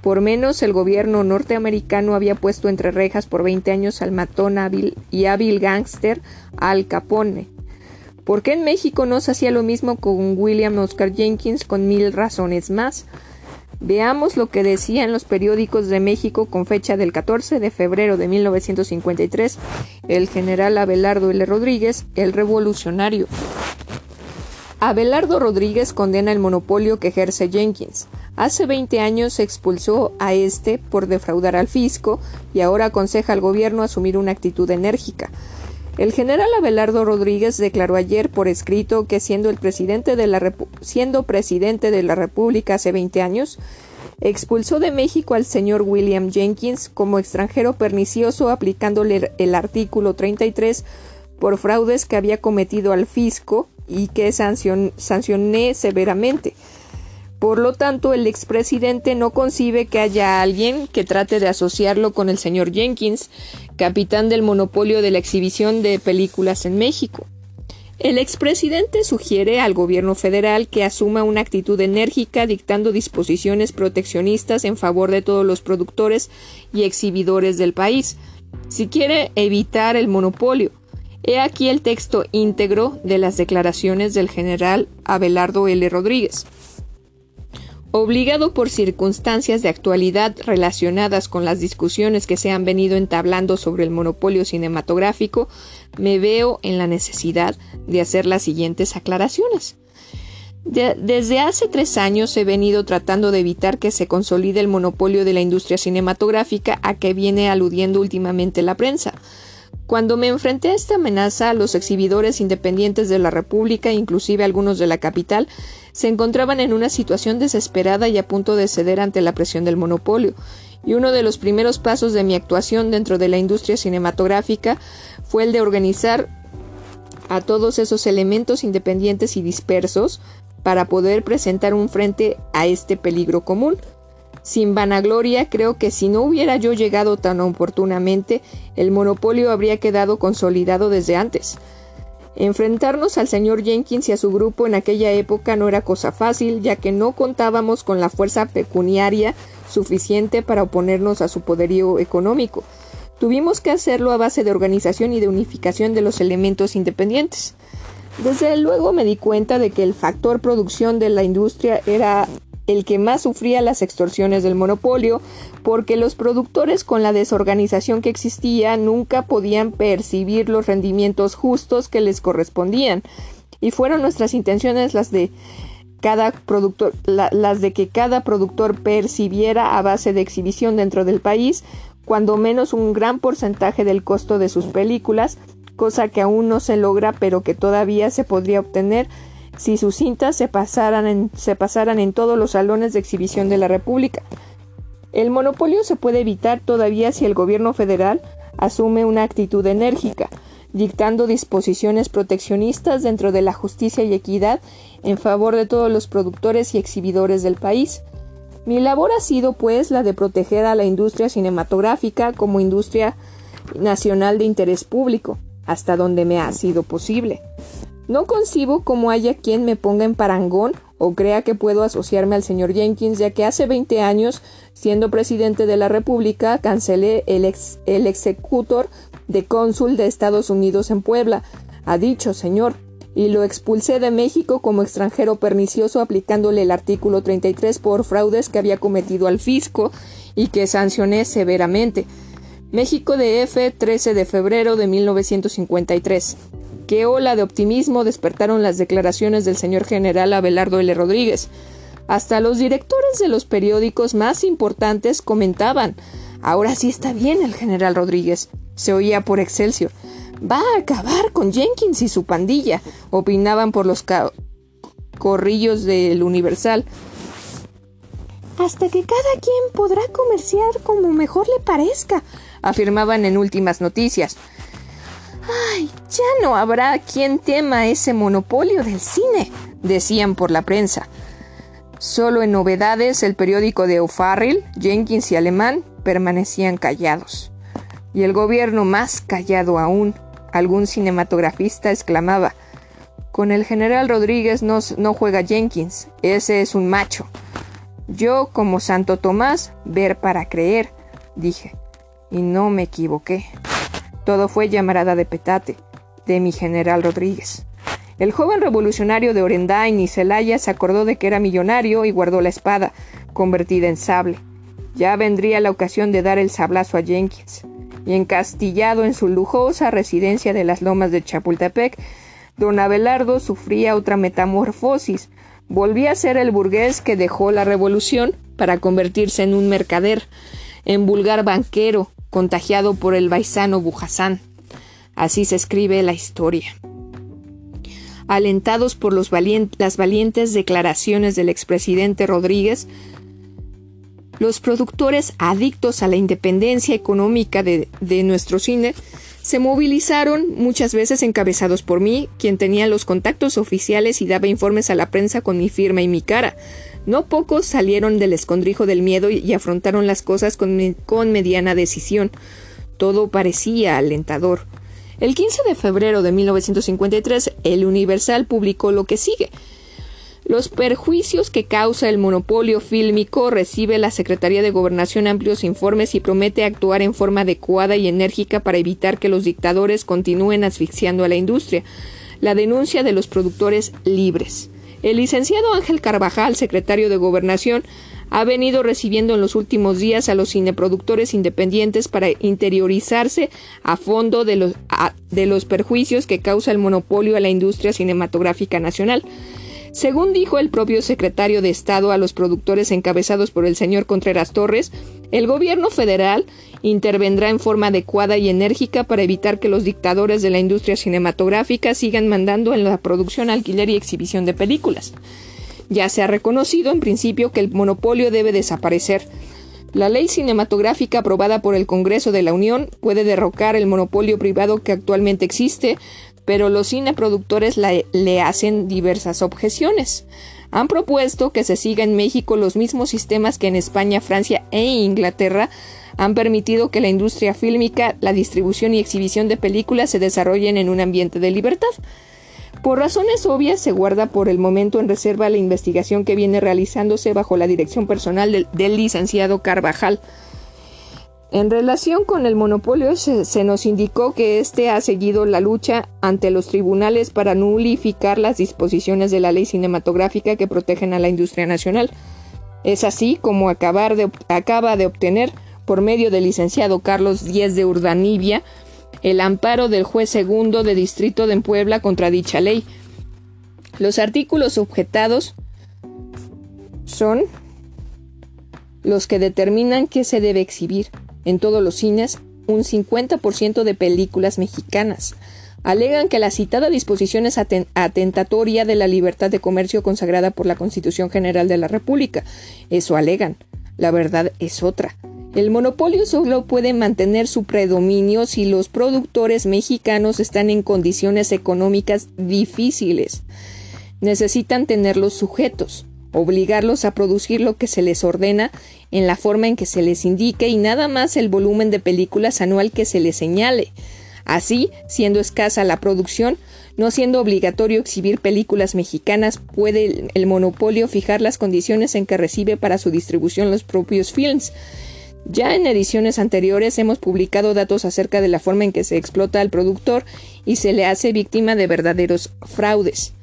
Por menos el gobierno norteamericano había puesto entre rejas por 20 años al matón hábil y hábil gángster Al Capone. ¿Por qué en México no se hacía lo mismo con William Oscar Jenkins con mil razones más? Veamos lo que decía en los periódicos de México con fecha del 14 de febrero de 1953 el general Abelardo L. Rodríguez, el revolucionario. Abelardo Rodríguez condena el monopolio que ejerce Jenkins. Hace 20 años se expulsó a este por defraudar al fisco y ahora aconseja al gobierno asumir una actitud enérgica. El general Abelardo Rodríguez declaró ayer por escrito que siendo, el presidente de la siendo presidente de la República hace 20 años, expulsó de México al señor William Jenkins como extranjero pernicioso aplicándole el artículo 33 por fraudes que había cometido al fisco y que sancioné severamente. Por lo tanto, el expresidente no concibe que haya alguien que trate de asociarlo con el señor Jenkins, capitán del monopolio de la exhibición de películas en México. El expresidente sugiere al gobierno federal que asuma una actitud enérgica dictando disposiciones proteccionistas en favor de todos los productores y exhibidores del país, si quiere evitar el monopolio. He aquí el texto íntegro de las declaraciones del general Abelardo L. Rodríguez. Obligado por circunstancias de actualidad relacionadas con las discusiones que se han venido entablando sobre el monopolio cinematográfico, me veo en la necesidad de hacer las siguientes aclaraciones. desde hace tres años he venido tratando de evitar que se consolide el monopolio de la industria cinematográfica a que viene aludiendo últimamente la prensa. Cuando me enfrenté a esta amenaza, los exhibidores independientes de la República, inclusive algunos de la capital, se encontraban en una situación desesperada y a punto de ceder ante la presión del monopolio, y uno de los primeros pasos de mi actuación dentro de la industria cinematográfica fue el de organizar a todos esos elementos independientes y dispersos para poder presentar un frente a este peligro común. Sin vanagloria, creo que si no hubiera yo llegado tan oportunamente, el monopolio habría quedado consolidado desde antes. Enfrentarnos al señor Jenkins y a su grupo en aquella época no era cosa fácil, ya que no contábamos con la fuerza pecuniaria suficiente para oponernos a su poderío económico. Tuvimos que hacerlo a base de organización y de unificación de los elementos independientes. Desde luego me di cuenta de que el factor producción de la industria era el que más sufría las extorsiones del monopolio, porque los productores con la desorganización que existía nunca podían percibir los rendimientos justos que les correspondían. Y fueron nuestras intenciones las de cada productor, las de que cada productor percibiera a base de exhibición dentro del país, cuando menos un gran porcentaje del costo de sus películas, cosa que aún no se logra pero que todavía se podría obtener si sus cintas se pasaran en, todos los salones de exhibición de la República. El monopolio se puede evitar todavía si el gobierno federal asume una actitud enérgica, dictando disposiciones proteccionistas dentro de la justicia y equidad en favor de todos los productores y exhibidores del país. Mi labor ha sido, pues, la de proteger a la industria cinematográfica como industria nacional de interés público, hasta donde me ha sido posible. No concibo cómo haya quien me ponga en parangón o crea que puedo asociarme al señor Jenkins, ya que hace 20 años, siendo presidente de la República, cancelé el, ex, el executor de cónsul de Estados Unidos en Puebla, ha dicho señor, y lo expulsé de México como extranjero pernicioso aplicándole el artículo 33 por fraudes que había cometido al fisco y que sancioné severamente. México DF 13 de febrero de 1953. Qué ola de optimismo despertaron las declaraciones del señor general Abelardo L. Rodríguez. Hasta los directores de los periódicos más importantes comentaban Ahora sí está bien el general Rodríguez. Se oía por Excelsior. Va a acabar con Jenkins y su pandilla, opinaban por los corrillos del Universal. Hasta que cada quien podrá comerciar como mejor le parezca, afirmaban en últimas noticias. ¡Ay! Ya no habrá quien tema ese monopolio del cine, decían por la prensa. Solo en novedades el periódico de O'Farrill, Jenkins y Alemán permanecían callados. Y el gobierno más callado aún, algún cinematografista exclamaba, con el general Rodríguez no, no juega Jenkins, ese es un macho. Yo, como Santo Tomás, ver para creer, dije, y no me equivoqué. Todo fue llamarada de petate, de mi general Rodríguez. El joven revolucionario de Orendain y Celaya se acordó de que era millonario y guardó la espada, convertida en sable. Ya vendría la ocasión de dar el sablazo a Jenkins. Y encastillado en su lujosa residencia de las lomas de Chapultepec, don Abelardo sufría otra metamorfosis. Volvía a ser el burgués que dejó la revolución para convertirse en un mercader, en vulgar banquero, contagiado por el baisano Bujasán. Así se escribe la historia. Alentados por las valientes declaraciones del expresidente Rodríguez, los productores adictos a la independencia económica de, nuestro cine se movilizaron muchas veces encabezados por mí, quien tenía los contactos oficiales y daba informes a la prensa con mi firma y mi cara, no pocos salieron del escondrijo del miedo y afrontaron las cosas con, mediana decisión. Todo parecía alentador. El 15 de febrero de 1953, el Universal publicó lo que sigue. Los perjuicios que causa el monopolio fílmico recibe la Secretaría de Gobernación amplios informes y promete actuar en forma adecuada y enérgica para evitar que los dictadores continúen asfixiando a la industria. La denuncia de los productores libres. El licenciado Ángel Carvajal, secretario de Gobernación, ha venido recibiendo en los últimos días a los cineproductores independientes para interiorizarse a fondo de los, perjuicios que causa el monopolio a la industria cinematográfica nacional. Según dijo el propio secretario de Estado a los productores encabezados por el señor Contreras Torres, el gobierno federal intervendrá en forma adecuada y enérgica para evitar que los dictadores de la industria cinematográfica sigan mandando en la producción, alquiler y exhibición de películas. Ya se ha reconocido en principio que el monopolio debe desaparecer. La ley cinematográfica aprobada por el Congreso de la Unión puede derrocar el monopolio privado que actualmente existe, pero los cineproductores le hacen diversas objeciones. Han propuesto que se siga en México los mismos sistemas que en España, Francia e Inglaterra han permitido que la industria fílmica, la distribución y exhibición de películas se desarrollen en un ambiente de libertad. Por razones obvias, se guarda por el momento en reserva la investigación que viene realizándose bajo la dirección personal del, licenciado Carvajal. En relación con el monopolio, se, nos indicó que éste ha seguido la lucha ante los tribunales para nulificar las disposiciones de la ley cinematográfica que protegen a la industria nacional. Es así como acabar de, acaba de obtener, por medio del licenciado Carlos Díez de Urdanibia, el amparo del juez segundo de distrito de Puebla contra dicha ley. Los artículos objetados son los que determinan que se debe exhibir en todos los cines un 50% de películas mexicanas. Alegan que la citada disposición es atentatoria de la libertad de comercio consagrada por la Constitución General de la República. Eso alegan. La verdad es otra. El monopolio solo puede mantener su predominio si los productores mexicanos están en condiciones económicas difíciles. Necesitan tenerlos sujetos, obligarlos a producir lo que se les ordena en la forma en que se les indique y nada más el volumen de películas anual que se les señale. Así, siendo escasa la producción, no siendo obligatorio exhibir películas mexicanas, puede el, monopolio fijar las condiciones en que recibe para su distribución los propios films ya en ediciones anteriores hemos publicado datos acerca de la forma en que se explota al productor y se le hace víctima de verdaderos fraudes.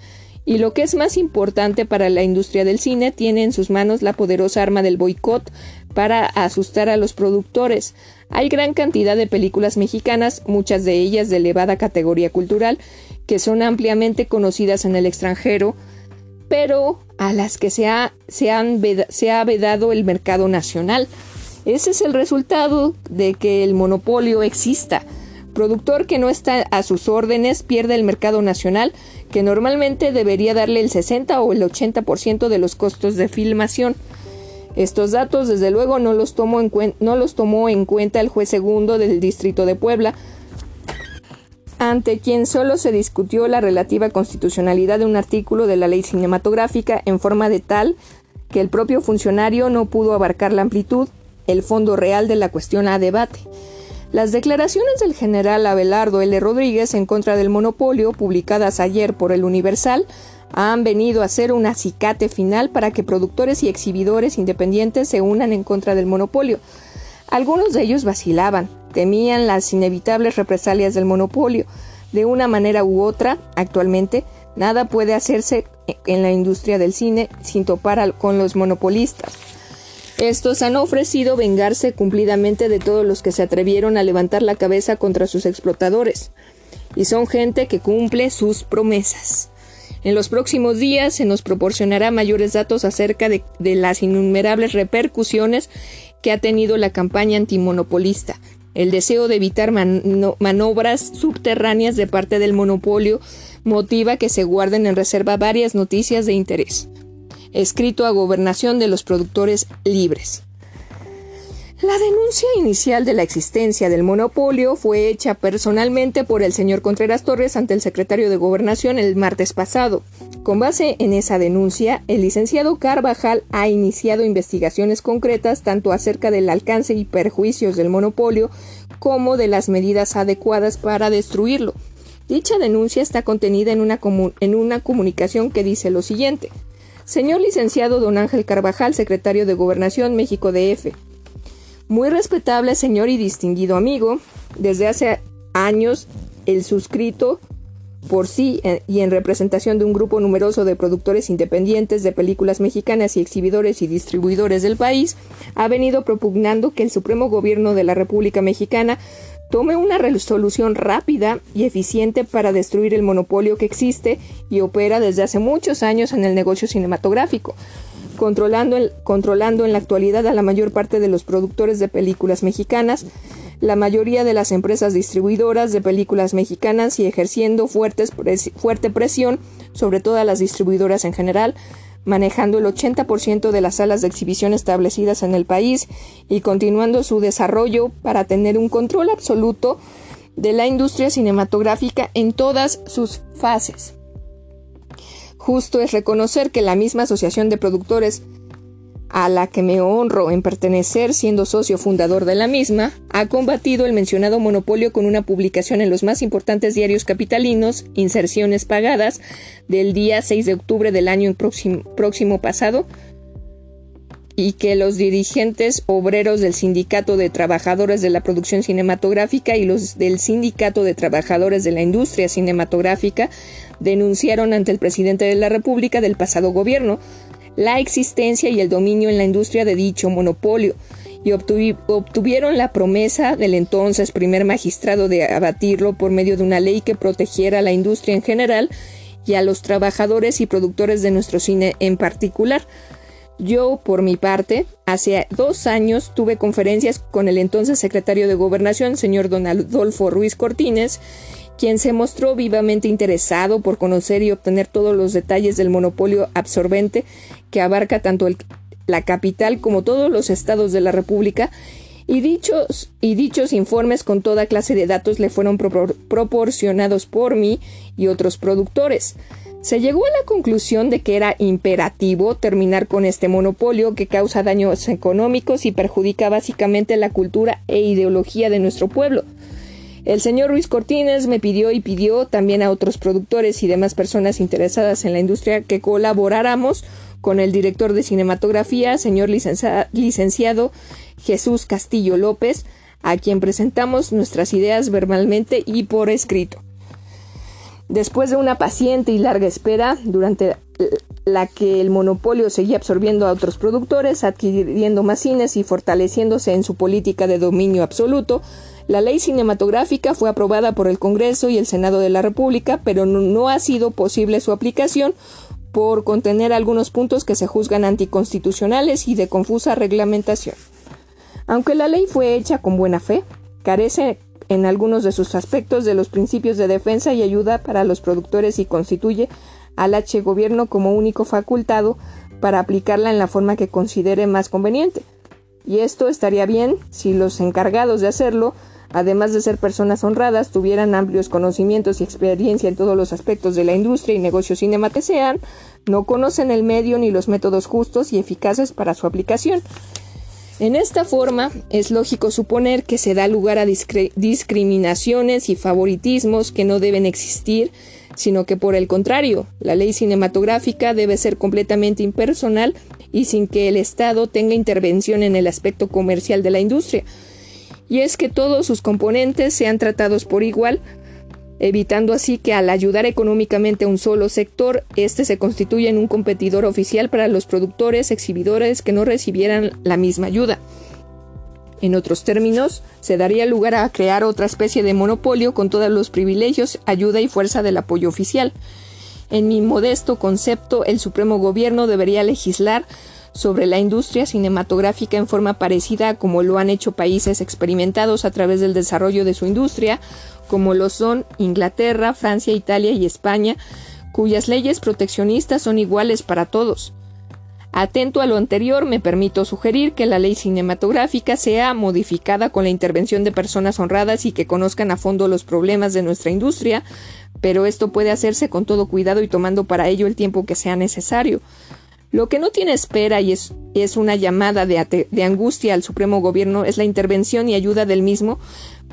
Y lo que es más importante para la industria del cine, tiene en sus manos la poderosa arma del boicot para asustar a los productores. Hay gran cantidad de películas mexicanas, muchas de ellas de elevada categoría cultural, que son ampliamente conocidas en el extranjero, pero a las que se ha, se ha vedado el mercado nacional. Ese es el resultado de que el monopolio exista. Productor que no está a sus órdenes pierde el mercado nacional, que normalmente debería darle el 60 o el 80% de los costos de filmación. Estos datos, desde luego, no los, tomó en no los tomó en cuenta el juez segundo del Distrito de Puebla, ante quien solo se discutió la relativa constitucionalidad de un artículo de la ley cinematográfica en forma de tal que el propio funcionario no pudo abarcar la amplitud el fondo real de la cuestión a debate. Las declaraciones del general Abelardo L. Rodríguez en contra del monopolio, publicadas ayer por el Universal, han venido a ser un acicate final para que productores y exhibidores independientes se unan en contra del monopolio. Algunos de ellos vacilaban, temían las inevitables represalias del monopolio. De una manera u otra, actualmente, nada puede hacerse en la industria del cine sin topar con los monopolistas. Estos han ofrecido vengarse cumplidamente de todos los que se atrevieron a levantar la cabeza contra sus explotadores. Y son gente que cumple sus promesas. En los próximos días se nos proporcionará mayores datos acerca de, las innumerables repercusiones que ha tenido la campaña antimonopolista. El deseo de evitar manobras subterráneas de parte del monopolio motiva que se guarden en reserva varias noticias de interés escrito a gobernación de los productores libres. La denuncia inicial de la existencia del monopolio fue hecha personalmente por el señor Contreras Torres ante el secretario de Gobernación el martes pasado. Con base en esa denuncia, el licenciado Carvajal ha iniciado investigaciones concretas tanto acerca del alcance y perjuicios del monopolio como de las medidas adecuadas para destruirlo. Dicha denuncia está contenida en una, en una comunicación que dice lo siguiente. Señor licenciado don Ángel Carvajal, secretario de Gobernación México DF. Muy respetable señor y distinguido amigo, desde hace años el suscrito por sí eh, y en representación de un grupo numeroso de productores independientes de películas mexicanas y exhibidores y distribuidores del país, ha venido propugnando que el Supremo Gobierno de la República Mexicana tome una resolución rápida y eficiente para destruir el monopolio que existe y opera desde hace muchos años en el negocio cinematográfico, controlando, controlando en la actualidad a la mayor parte de los productores de películas mexicanas, la mayoría de las empresas distribuidoras de películas mexicanas y ejerciendo fuertes fuerte presión sobre todas las distribuidoras en general, manejando el 80% de las salas de exhibición establecidas en el país y continuando su desarrollo para tener un control absoluto de la industria cinematográfica en todas sus fases. Justo es reconocer que la misma Asociación de Productores a la que me honro en pertenecer siendo socio fundador de la misma, ha combatido el mencionado monopolio con una publicación en los más importantes diarios capitalinos, inserciones pagadas, del día 6 de octubre del año próximo, próximo pasado, y que los dirigentes obreros del Sindicato de Trabajadores de la Producción Cinematográfica y los del Sindicato de Trabajadores de la Industria Cinematográfica denunciaron ante el presidente de la República del pasado gobierno la existencia y el dominio en la industria de dicho monopolio y obtuvieron la promesa del entonces primer magistrado de abatirlo por medio de una ley que protegiera a la industria en general y a los trabajadores y productores de nuestro cine en particular. Yo, por mi parte, hace dos años tuve conferencias con el entonces secretario de Gobernación, señor Don Adolfo Ruiz Cortines, quien se mostró vivamente interesado por conocer y obtener todos los detalles del monopolio absorbente que abarca tanto la capital como todos los estados de la República, y dichos, y dichos informes con toda clase de datos le fueron proporcionados por mí y otros productores. Se llegó a la conclusión de que era imperativo terminar con este monopolio que causa daños económicos y perjudica básicamente la cultura e ideología de nuestro pueblo. El señor Ruiz Cortines me pidió y pidió también a otros productores y demás personas interesadas en la industria que colaboráramos con el director de cinematografía, señor licenciado Jesús Castillo López, a quien presentamos nuestras ideas verbalmente y por escrito. Después de una paciente y larga espera, durante la que el monopolio seguía absorbiendo a otros productores, adquiriendo más cines y fortaleciéndose en su política de dominio absoluto, la ley cinematográfica fue aprobada por el Congreso y el Senado de la República, pero no, ha sido posible su aplicación por contener algunos puntos que se juzgan anticonstitucionales y de confusa reglamentación. Aunque la ley fue hecha con buena fe, carece en algunos de sus aspectos de los principios de defensa y ayuda para los productores y constituye al H gobierno como único facultado para aplicarla en la forma que considere más conveniente. Y esto estaría bien si los encargados de hacerlo además de ser personas honradas, tuvieran amplios conocimientos y experiencia en todos los aspectos de la industria y negocios cinema sean, no conocen el medio ni los métodos justos y eficaces para su aplicación. En esta forma, es lógico suponer que se da lugar a discriminaciones y favoritismos que no deben existir, sino que por el contrario, la ley cinematográfica debe ser completamente impersonal y sin que el Estado tenga intervención en el aspecto comercial de la industria, y es que todos sus componentes sean tratados por igual, evitando así que al ayudar económicamente a un solo sector, éste se constituya en un competidor oficial para los productores, exhibidores que no recibieran la misma ayuda. En otros términos, se daría lugar a crear otra especie de monopolio con todos los privilegios, ayuda y fuerza del apoyo oficial. En mi modesto concepto, el Supremo Gobierno debería legislar sobre la industria cinematográfica en forma parecida como lo han hecho países experimentados a través del desarrollo de su industria, como lo son Inglaterra, Francia, Italia y España, cuyas leyes proteccionistas son iguales para todos. Atento a lo anterior, me permito sugerir que la ley cinematográfica sea modificada con la intervención de personas honradas y que conozcan a fondo los problemas de nuestra industria, pero esto puede hacerse con todo cuidado y tomando para ello el tiempo que sea necesario. Lo que no tiene espera y es, es una llamada de, de angustia al Supremo Gobierno es la intervención y ayuda del mismo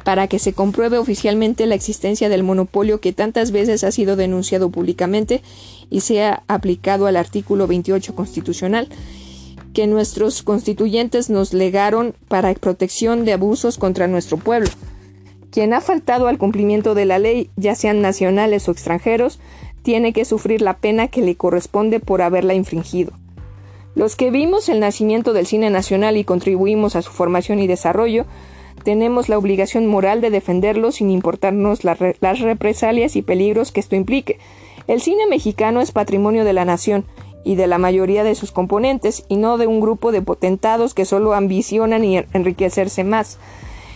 para que se compruebe oficialmente la existencia del monopolio que tantas veces ha sido denunciado públicamente y sea aplicado al artículo 28 constitucional que nuestros constituyentes nos legaron para protección de abusos contra nuestro pueblo. Quien ha faltado al cumplimiento de la ley, ya sean nacionales o extranjeros, tiene que sufrir la pena que le corresponde por haberla infringido. Los que vimos el nacimiento del cine nacional y contribuimos a su formación y desarrollo, tenemos la obligación moral de defenderlo sin importarnos las represalias y peligros que esto implique. El cine mexicano es patrimonio de la nación y de la mayoría de sus componentes, y no de un grupo de potentados que solo ambicionan y enriquecerse más,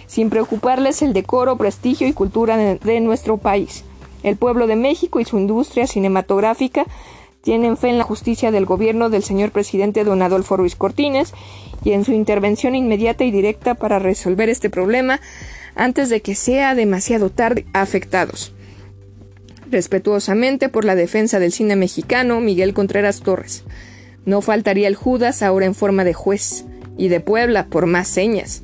sin preocuparles el decoro, prestigio y cultura de nuestro país. El pueblo de México y su industria cinematográfica tienen fe en la justicia del gobierno del señor presidente don Adolfo Ruiz Cortines y en su intervención inmediata y directa para resolver este problema antes de que sea demasiado tarde afectados. Respetuosamente por la defensa del cine mexicano, Miguel Contreras Torres. No faltaría el Judas ahora en forma de juez, y de Puebla por más señas.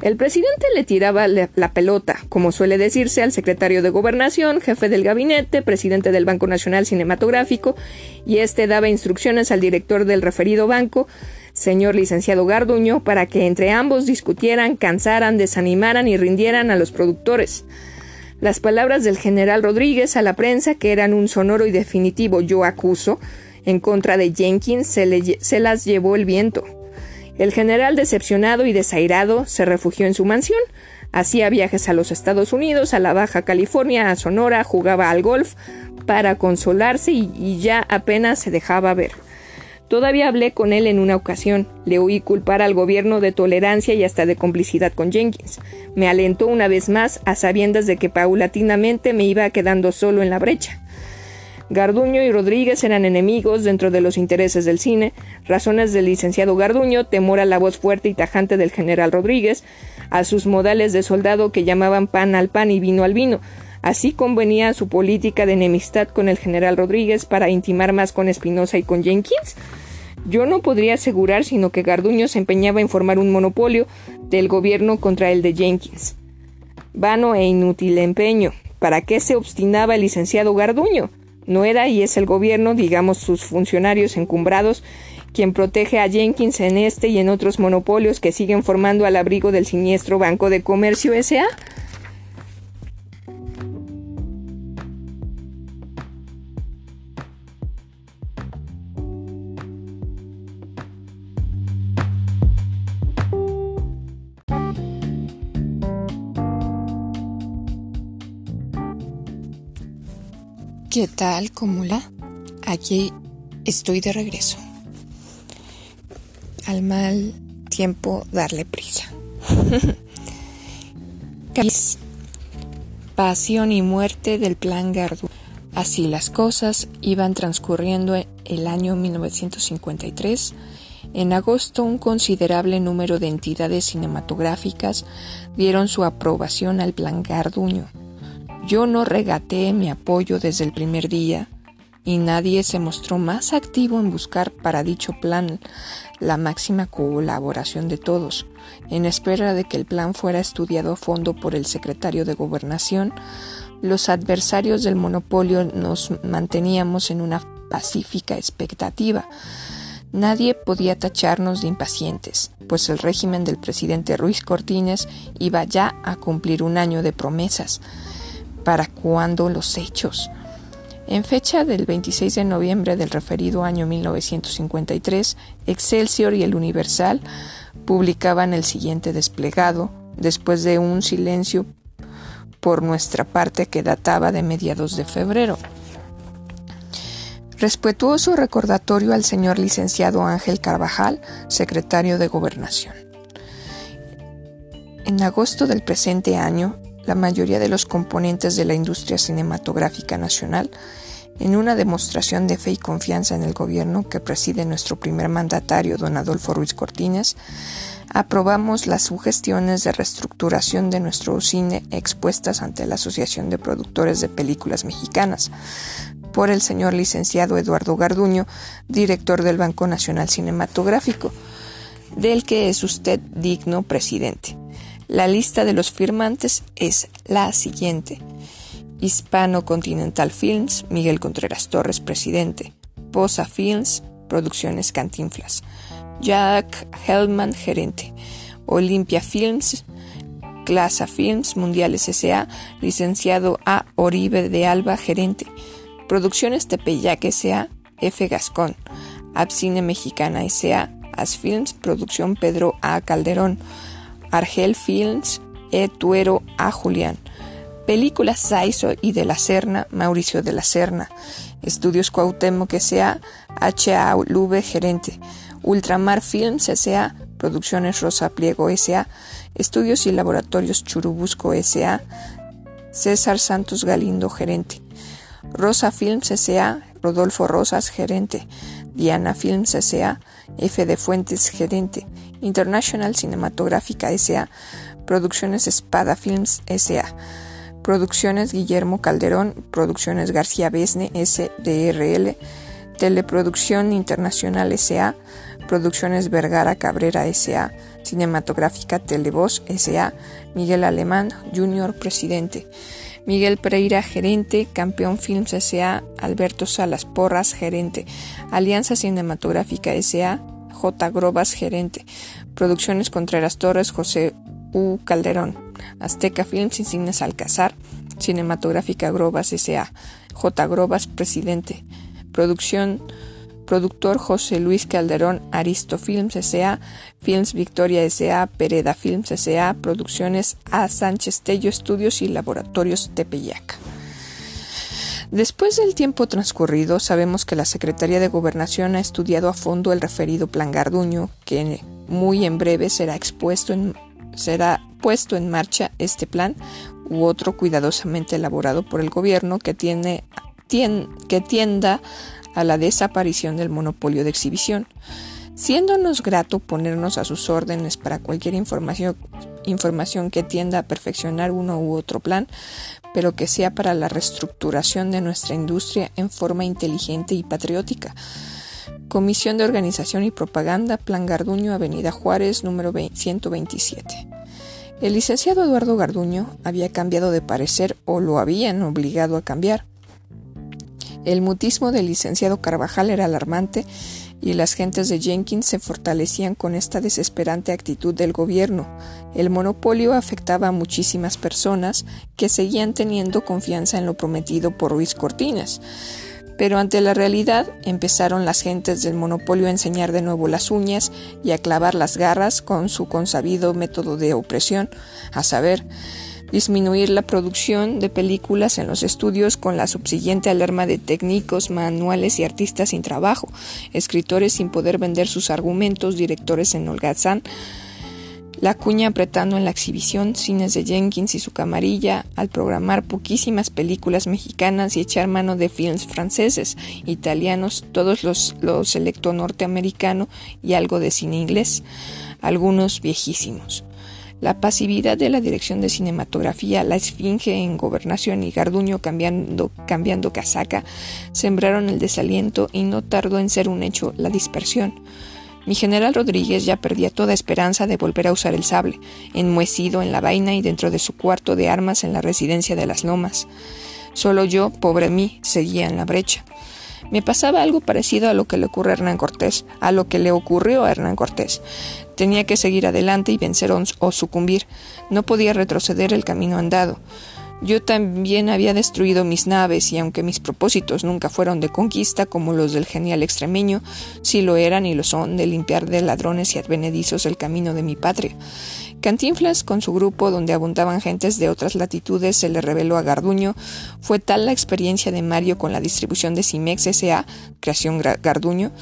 El presidente le tiraba la pelota, como suele decirse, al secretario de Gobernación, jefe del gabinete, presidente del Banco Nacional Cinematográfico, y este daba instrucciones al director del referido banco, señor licenciado Garduño, para que entre ambos discutieran, cansaran, desanimaran y rindieran a los productores. Las palabras del general Rodríguez a la prensa, que eran un sonoro y definitivo yo acuso, en contra de Jenkins, se, las llevó el viento. El general, decepcionado y desairado, se refugió en su mansión. Hacía viajes a los Estados Unidos, a la Baja California, a Sonora, jugaba al golf para consolarse y, ya apenas se dejaba ver. Todavía hablé con él en una ocasión. Le oí culpar al gobierno de tolerancia y hasta de complicidad con Jenkins. Me alentó una vez más a sabiendas de que paulatinamente me iba quedando solo en la brecha. Garduño y Rodríguez eran enemigos dentro de los intereses del cine, razones del licenciado Garduño, temor a la voz fuerte y tajante del general Rodríguez, a sus modales de soldado que llamaban pan al pan y vino al vino. Así convenía su política de enemistad con el general Rodríguez para intimar más con Espinosa y con Jenkins. Yo no podría asegurar sino que Garduño se empeñaba en formar un monopolio del gobierno contra el de Jenkins. Vano e inútil empeño. ¿Para qué se obstinaba el licenciado Garduño? No era y es el gobierno, digamos sus funcionarios encumbrados, quien protege a Jenkins en este y en otros monopolios que siguen formando al abrigo del siniestro Banco de Comercio SA. ¿Qué tal, Cúmula? Aquí estoy de regreso. Al mal tiempo darle prisa. Pasión y muerte del plan Gardu. Así las cosas iban transcurriendo el año 1953. En agosto, un considerable número de entidades cinematográficas dieron su aprobación al plan Garduño yo no regateé mi apoyo desde el primer día y nadie se mostró más activo en buscar para dicho plan la máxima colaboración de todos. En espera de que el plan fuera estudiado a fondo por el secretario de Gobernación, los adversarios del monopolio nos manteníamos en una pacífica expectativa. Nadie podía tacharnos de impacientes, pues el régimen del presidente Ruiz Cortines iba ya a cumplir un año de promesas para cuándo los hechos. En fecha del 26 de noviembre del referido año 1953, Excelsior y el Universal publicaban el siguiente desplegado, después de un silencio por nuestra parte que databa de mediados de febrero. Respetuoso recordatorio al señor licenciado Ángel Carvajal, secretario de Gobernación. En agosto del presente año, la mayoría de los componentes de la industria cinematográfica nacional en una demostración de fe y confianza en el gobierno que preside nuestro primer mandatario, don Adolfo Ruiz Cortines, aprobamos las sugestiones de reestructuración de nuestro cine expuestas ante la Asociación de Productores de Películas Mexicanas por el señor licenciado Eduardo Garduño, director del Banco Nacional Cinematográfico, del que es usted digno presidente. La lista de los firmantes es la siguiente. Hispano Continental Films, Miguel Contreras Torres, presidente. Posa Films, Producciones Cantinflas. Jack Hellman, gerente. Olympia Films, Clasa Films, Mundiales S.A., licenciado A. Oribe de Alba, gerente. Producciones Tepeyac S.A., F. Gascón. Abcine Mexicana S.A., Asfilms, Producción Pedro A. Calderón. Argel Films, E. Tuero A. Julián. Películas Saizo y de la Serna, Mauricio de la Serna. Estudios Cuauhtémoc S.A., H.A. Lube, gerente. Ultramar Films S.A., Producciones Rosa Pliego S.A., Estudios y Laboratorios Churubusco S.A., César Santos Galindo, gerente. Rosa Films S.A., Rodolfo Rosas, gerente. Diana Films S.A., F. de Fuentes, gerente. International Cinematográfica S.A., Producciones Espada Films S.A. Producciones Guillermo Calderón, Producciones García Besne S.D.R.L., Teleproducción Internacional S.A., Producciones Vergara Cabrera S.A., Cinematográfica Televoz S.A., Miguel Alemán, Junior, Presidente. Miguel Pereira, gerente, Campeón Films S.A., Alberto Salas Porras, gerente, Alianza Cinematográfica S.A., J. Grobas, gerente, Producciones Contreras Torres, José U. Calderón, Azteca Films, Insignes Alcazar, Cinematográfica Grobas S.A., J. Grobas, presidente, Producción Productor José Luis Calderón, Aristo Films S.A., Films Victoria S.A., Pereda Films S.A., Producciones A. Sánchez Tello Estudios y Laboratorios Tepeyac. Después del tiempo transcurrido, sabemos que la Secretaría de Gobernación ha estudiado a fondo el referido Plan Garduño, que muy en breve será expuesto en, será puesto en marcha este plan u otro cuidadosamente elaborado por el gobierno que tiene que tienda a la desaparición del monopolio de exhibición, siéndonos grato ponernos a sus órdenes para cualquier información, información que tienda a perfeccionar uno u otro plan, pero que sea para la reestructuración de nuestra industria en forma inteligente y patriótica. Comisión de Organización y Propaganda, Plan Garduño, Avenida Juárez, número 127. El licenciado Eduardo Garduño había cambiado de parecer o lo habían obligado a cambiar. El mutismo del licenciado Carvajal era alarmante y las gentes de Jenkins se fortalecían con esta desesperante actitud del gobierno. El monopolio afectaba a muchísimas personas que seguían teniendo confianza en lo prometido por Ruiz Cortines. Pero ante la realidad empezaron las gentes del monopolio a enseñar de nuevo las uñas y a clavar las garras con su consabido método de opresión, a saber, disminuir la producción de películas en los estudios con la subsiguiente alarma de técnicos, manuales y artistas sin trabajo, escritores sin poder vender sus argumentos, directores en holgazán, la cuña apretando en la exhibición, cines de Jenkins y su camarilla, al programar poquísimas películas mexicanas y echar mano de films franceses, italianos, todos los, los selecto norteamericano y algo de cine inglés, algunos viejísimos. La pasividad de la dirección de cinematografía, la esfinge en gobernación y Garduño cambiando, cambiando casaca sembraron el desaliento y no tardó en ser un hecho la dispersión. Mi general Rodríguez ya perdía toda esperanza de volver a usar el sable, enmuecido en la vaina y dentro de su cuarto de armas en la residencia de las lomas. Solo yo, pobre mí, seguía en la brecha. Me pasaba algo parecido a lo que le ocurre a Hernán Cortés, a lo que le ocurrió a Hernán Cortés. Tenía que seguir adelante y vencer o sucumbir. No podía retroceder el camino andado. Yo también había destruido mis naves y aunque mis propósitos nunca fueron de conquista como los del genial extremeño, sí lo eran y lo son de limpiar de ladrones y advenedizos el camino de mi patria. Cantinflas, con su grupo donde abundaban gentes de otras latitudes, se le reveló a Garduño. Fue tal la experiencia de Mario con la distribución de Cimex S.A., creación Garduño,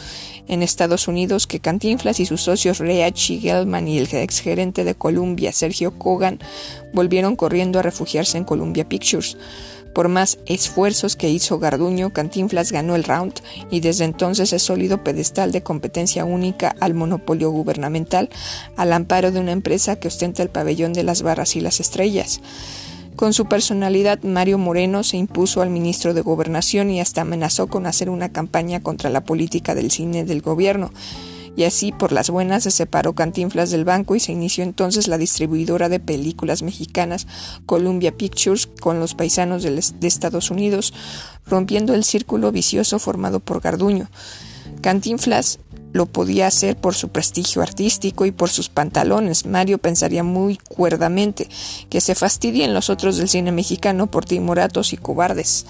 en Estados Unidos que Cantinflas y sus socios Reach Gelman y el exgerente de Columbia, Sergio Kogan, volvieron corriendo a refugiarse en Columbia Pictures. Por más esfuerzos que hizo Garduño, Cantinflas ganó el round y desde entonces es sólido pedestal de competencia única al monopolio gubernamental, al amparo de una empresa que ostenta el pabellón de las barras y las estrellas. Con su personalidad, Mario Moreno se impuso al ministro de Gobernación y hasta amenazó con hacer una campaña contra la política del cine del gobierno y así por las buenas se separó Cantinflas del banco y se inició entonces la distribuidora de películas mexicanas Columbia Pictures con los paisanos de, Estados Unidos, rompiendo el círculo vicioso formado por Garduño. Cantinflas lo podía hacer por su prestigio artístico y por sus pantalones. Mario pensaría muy cuerdamente que se fastidien los otros del cine mexicano por timoratos y cobardes.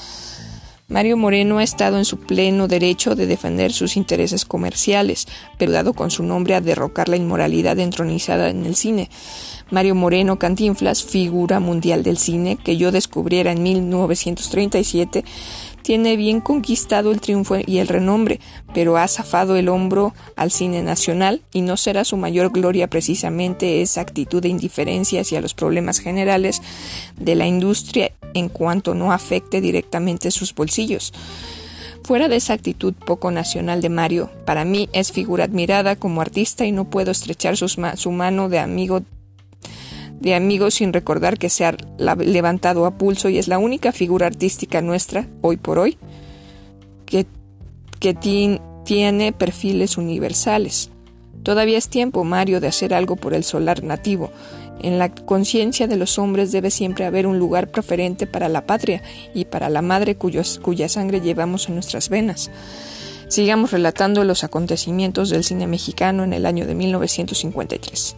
Mario Moreno ha estado en su pleno derecho de defender sus intereses comerciales, pero dado con su nombre a derrocar la inmoralidad entronizada en el cine. Mario Moreno Cantinflas, figura mundial del cine, que yo descubriera en 1937, tiene bien conquistado el triunfo y el renombre, pero ha zafado el hombro al cine nacional y no será su mayor gloria precisamente esa actitud de indiferencia hacia los problemas generales de la industria en cuanto no afecte directamente sus bolsillos. Fuera de esa actitud poco nacional de Mario, para mí es figura admirada como artista y no puedo estrechar su mano de amigo de sin recordar que se ha levantado a pulso y es la única figura artística nuestra, hoy por hoy, que, que tiene perfiles universales. Todavía es tiempo, Mario, de hacer algo por el solar nativo. En la conciencia de los hombres debe siempre haber un lugar preferente para la patria y para la madre cuya sangre llevamos en nuestras venas. Sigamos relatando los acontecimientos del cine mexicano en el año de 1953.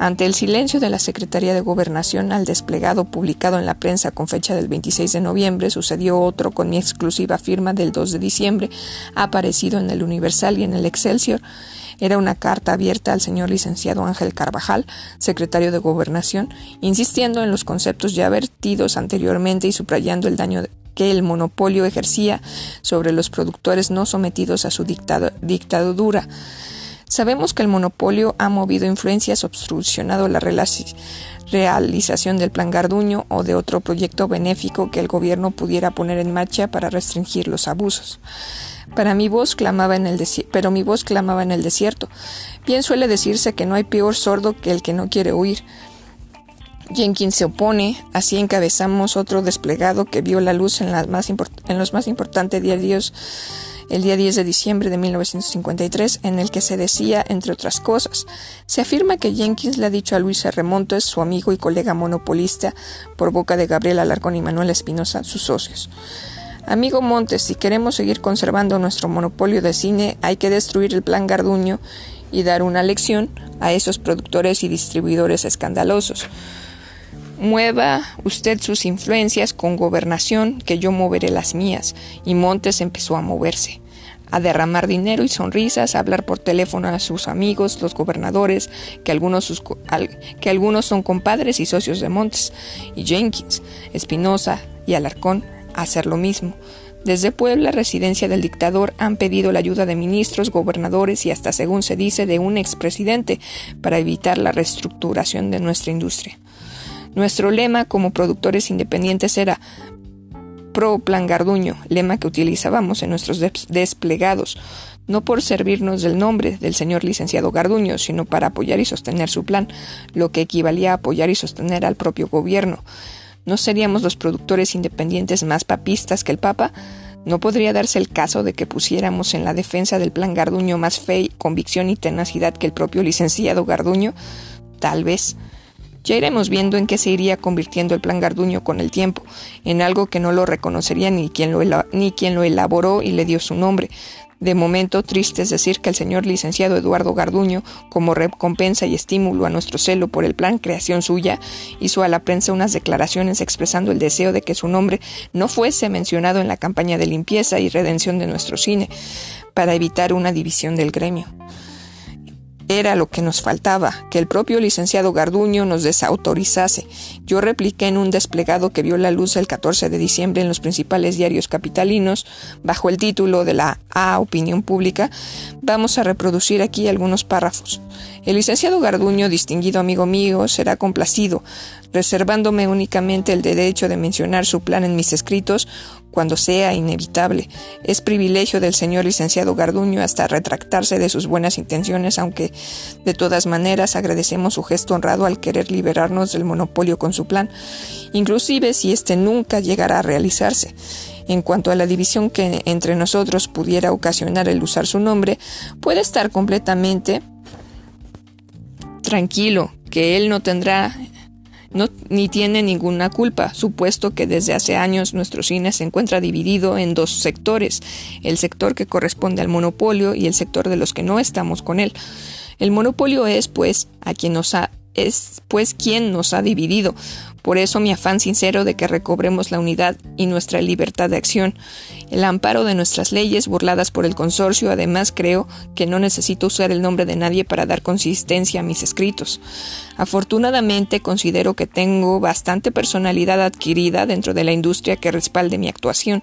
Ante el silencio de la Secretaría de Gobernación al desplegado publicado en la prensa con fecha del 26 de noviembre, sucedió otro con mi exclusiva firma del 2 de diciembre, aparecido en el Universal y en el Excelsior. Era una carta abierta al señor licenciado Ángel Carvajal, secretario de Gobernación, insistiendo en los conceptos ya vertidos anteriormente y subrayando el daño que el monopolio ejercía sobre los productores no sometidos a su dictadura Sabemos que el monopolio ha movido influencias, obstruccionado la realización del Plan Garduño o de otro proyecto benéfico que el gobierno pudiera poner en marcha para restringir los abusos. Para mi voz clamaba en el pero mi voz clamaba en el desierto. Bien suele decirse que no hay peor sordo que el que no quiere oír. Jenkins se opone, así encabezamos otro desplegado que vio la luz en, en los más importantes diarios el día 10 de diciembre de 1953, en el que se decía, entre otras cosas, se afirma que Jenkins le ha dicho a Luis R. Montes, su amigo y colega monopolista, por boca de Gabriel Alarcón y Manuel Espinosa, sus socios. Amigo Montes, si queremos seguir conservando nuestro monopolio de cine, hay que destruir el plan Garduño y dar una lección a esos productores y distribuidores escandalosos. Mueva usted sus influencias con gobernación, que yo moveré las mías. Y Montes empezó a moverse, a derramar dinero y sonrisas, a hablar por teléfono a sus amigos, los gobernadores, que algunos, que algunos son compadres y socios de Montes, y Jenkins, Espinosa y Alarcón, hacer lo mismo. Desde Puebla, residencia del dictador, han pedido la ayuda de ministros, gobernadores y hasta, según se dice, de un expresidente para evitar la reestructuración de nuestra industria. Nuestro lema como productores independientes era Pro Plan Garduño, lema que utilizábamos en nuestros desplegados, no por servirnos del nombre del señor licenciado Garduño, sino para apoyar y sostener su plan, lo que equivalía a apoyar y sostener al propio gobierno. ¿No seríamos los productores independientes más papistas que el Papa? ¿No podría darse el caso de que pusiéramos en la defensa del plan Garduño más fe, convicción y tenacidad que el propio licenciado Garduño? Tal vez. Ya iremos viendo en qué se iría convirtiendo el plan Garduño con el tiempo, en algo que no lo reconocería ni quien lo, ni quien lo elaboró y le dio su nombre. De momento, triste es decir que el señor licenciado Eduardo Garduño, como recompensa y estímulo a nuestro celo por el plan creación suya, hizo a la prensa unas declaraciones expresando el deseo de que su nombre no fuese mencionado en la campaña de limpieza y redención de nuestro cine, para evitar una división del gremio. Era lo que nos faltaba, que el propio licenciado Garduño nos desautorizase. Yo repliqué en un desplegado que vio la luz el 14 de diciembre en los principales diarios capitalinos, bajo el título de la A Opinión Pública. Vamos a reproducir aquí algunos párrafos. El licenciado Garduño, distinguido amigo mío, será complacido, reservándome únicamente el derecho de mencionar su plan en mis escritos cuando sea inevitable. Es privilegio del señor licenciado Garduño hasta retractarse de sus buenas intenciones, aunque de todas maneras agradecemos su gesto honrado al querer liberarnos del monopolio con su plan, inclusive si éste nunca llegará a realizarse. En cuanto a la división que entre nosotros pudiera ocasionar el usar su nombre, puede estar completamente tranquilo, que él no tendrá no, ni tiene ninguna culpa, supuesto que desde hace años nuestro cine se encuentra dividido en dos sectores, el sector que corresponde al monopolio y el sector de los que no estamos con él. El monopolio es, pues, a quien nos ha es pues quien nos ha dividido. Por eso mi afán sincero de que recobremos la unidad y nuestra libertad de acción. El amparo de nuestras leyes burladas por el consorcio, además creo que no necesito usar el nombre de nadie para dar consistencia a mis escritos. Afortunadamente considero que tengo bastante personalidad adquirida dentro de la industria que respalde mi actuación.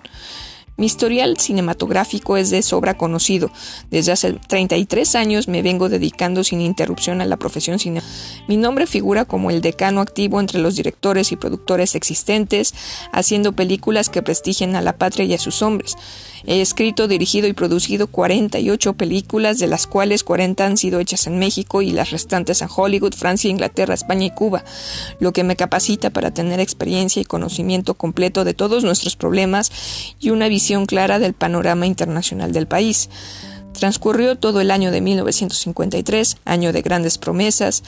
Mi historial cinematográfico es de sobra conocido. Desde hace 33 años me vengo dedicando sin interrupción a la profesión cine. Mi nombre figura como el decano activo entre los directores y productores existentes, haciendo películas que prestigien a la patria y a sus hombres. He escrito, dirigido y producido 48 películas, de las cuales 40 han sido hechas en México y las restantes en Hollywood, Francia, Inglaterra, España y Cuba, lo que me capacita para tener experiencia y conocimiento completo de todos nuestros problemas y una visión clara del panorama internacional del país. Transcurrió todo el año de 1953, año de grandes promesas,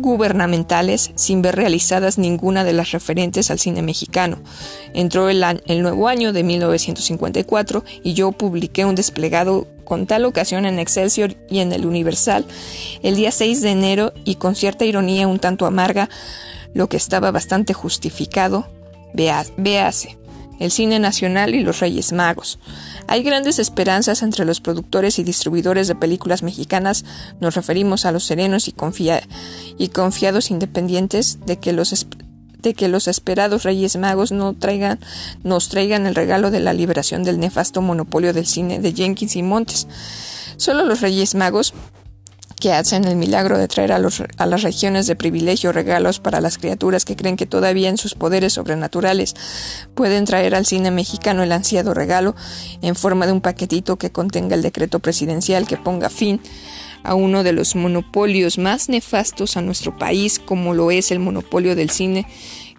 gubernamentales sin ver realizadas ninguna de las referentes al cine mexicano. Entró el, el, nuevo año de 1954 y yo publiqué un desplegado con tal ocasión en Excelsior y en el Universal el día 6 de enero y con cierta ironía un tanto amarga, lo que estaba bastante justificado, véase, el cine nacional y los Reyes Magos. Hay grandes esperanzas entre los productores y distribuidores de películas mexicanas, nos referimos a los serenos y, confiados independientes de que los de que los esperados Reyes Magos no traigan, nos traigan el regalo de la liberación del nefasto monopolio del cine de Jenkins y Montes. Solo los Reyes Magos que hacen el milagro de traer a, los, a, las regiones de privilegio regalos para las criaturas que creen que todavía en sus poderes sobrenaturales pueden traer al cine mexicano el ansiado regalo en forma de un paquetito que contenga el decreto presidencial que ponga fin a uno de los monopolios más nefastos a nuestro país como lo es el monopolio del cine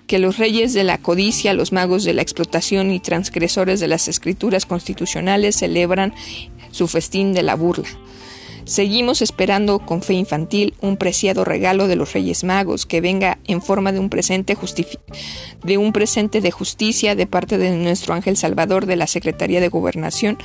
que los reyes de la codicia, los magos de la explotación y transgresores de las escrituras constitucionales celebran su festín de la burla. Seguimos esperando con fe infantil un preciado regalo de los Reyes Magos que venga en forma de un presente de un presente de justicia de parte de nuestro ángel Salvador de la Secretaría de Gobernación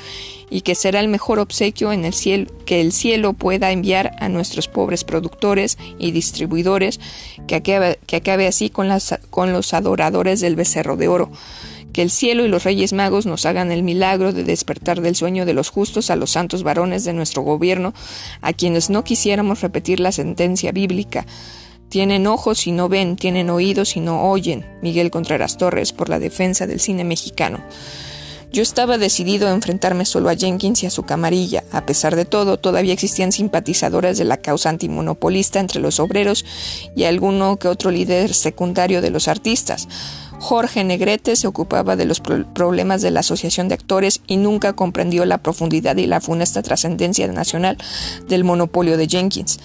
y que será el mejor obsequio en el cielo que el cielo pueda enviar a nuestros pobres productores y distribuidores que acabe, que acabe así con, las, con los adoradores del becerro de oro que el cielo y los reyes magos nos hagan el milagro de despertar del sueño de los justos a los santos varones de nuestro gobierno, a quienes no quisiéramos repetir la sentencia bíblica. Tienen ojos y no ven, tienen oídos y no oyen. Miguel Contreras Torres por la defensa del cine mexicano. Yo estaba decidido a enfrentarme solo a Jenkins y a su camarilla. A pesar de todo, todavía existían simpatizadores de la causa antimonopolista entre los obreros y alguno que otro líder secundario de los artistas. Jorge Negrete se ocupaba de los problemas de la Asociación de Actores y nunca comprendió la profundidad y la funesta trascendencia nacional del monopolio de Jenkins.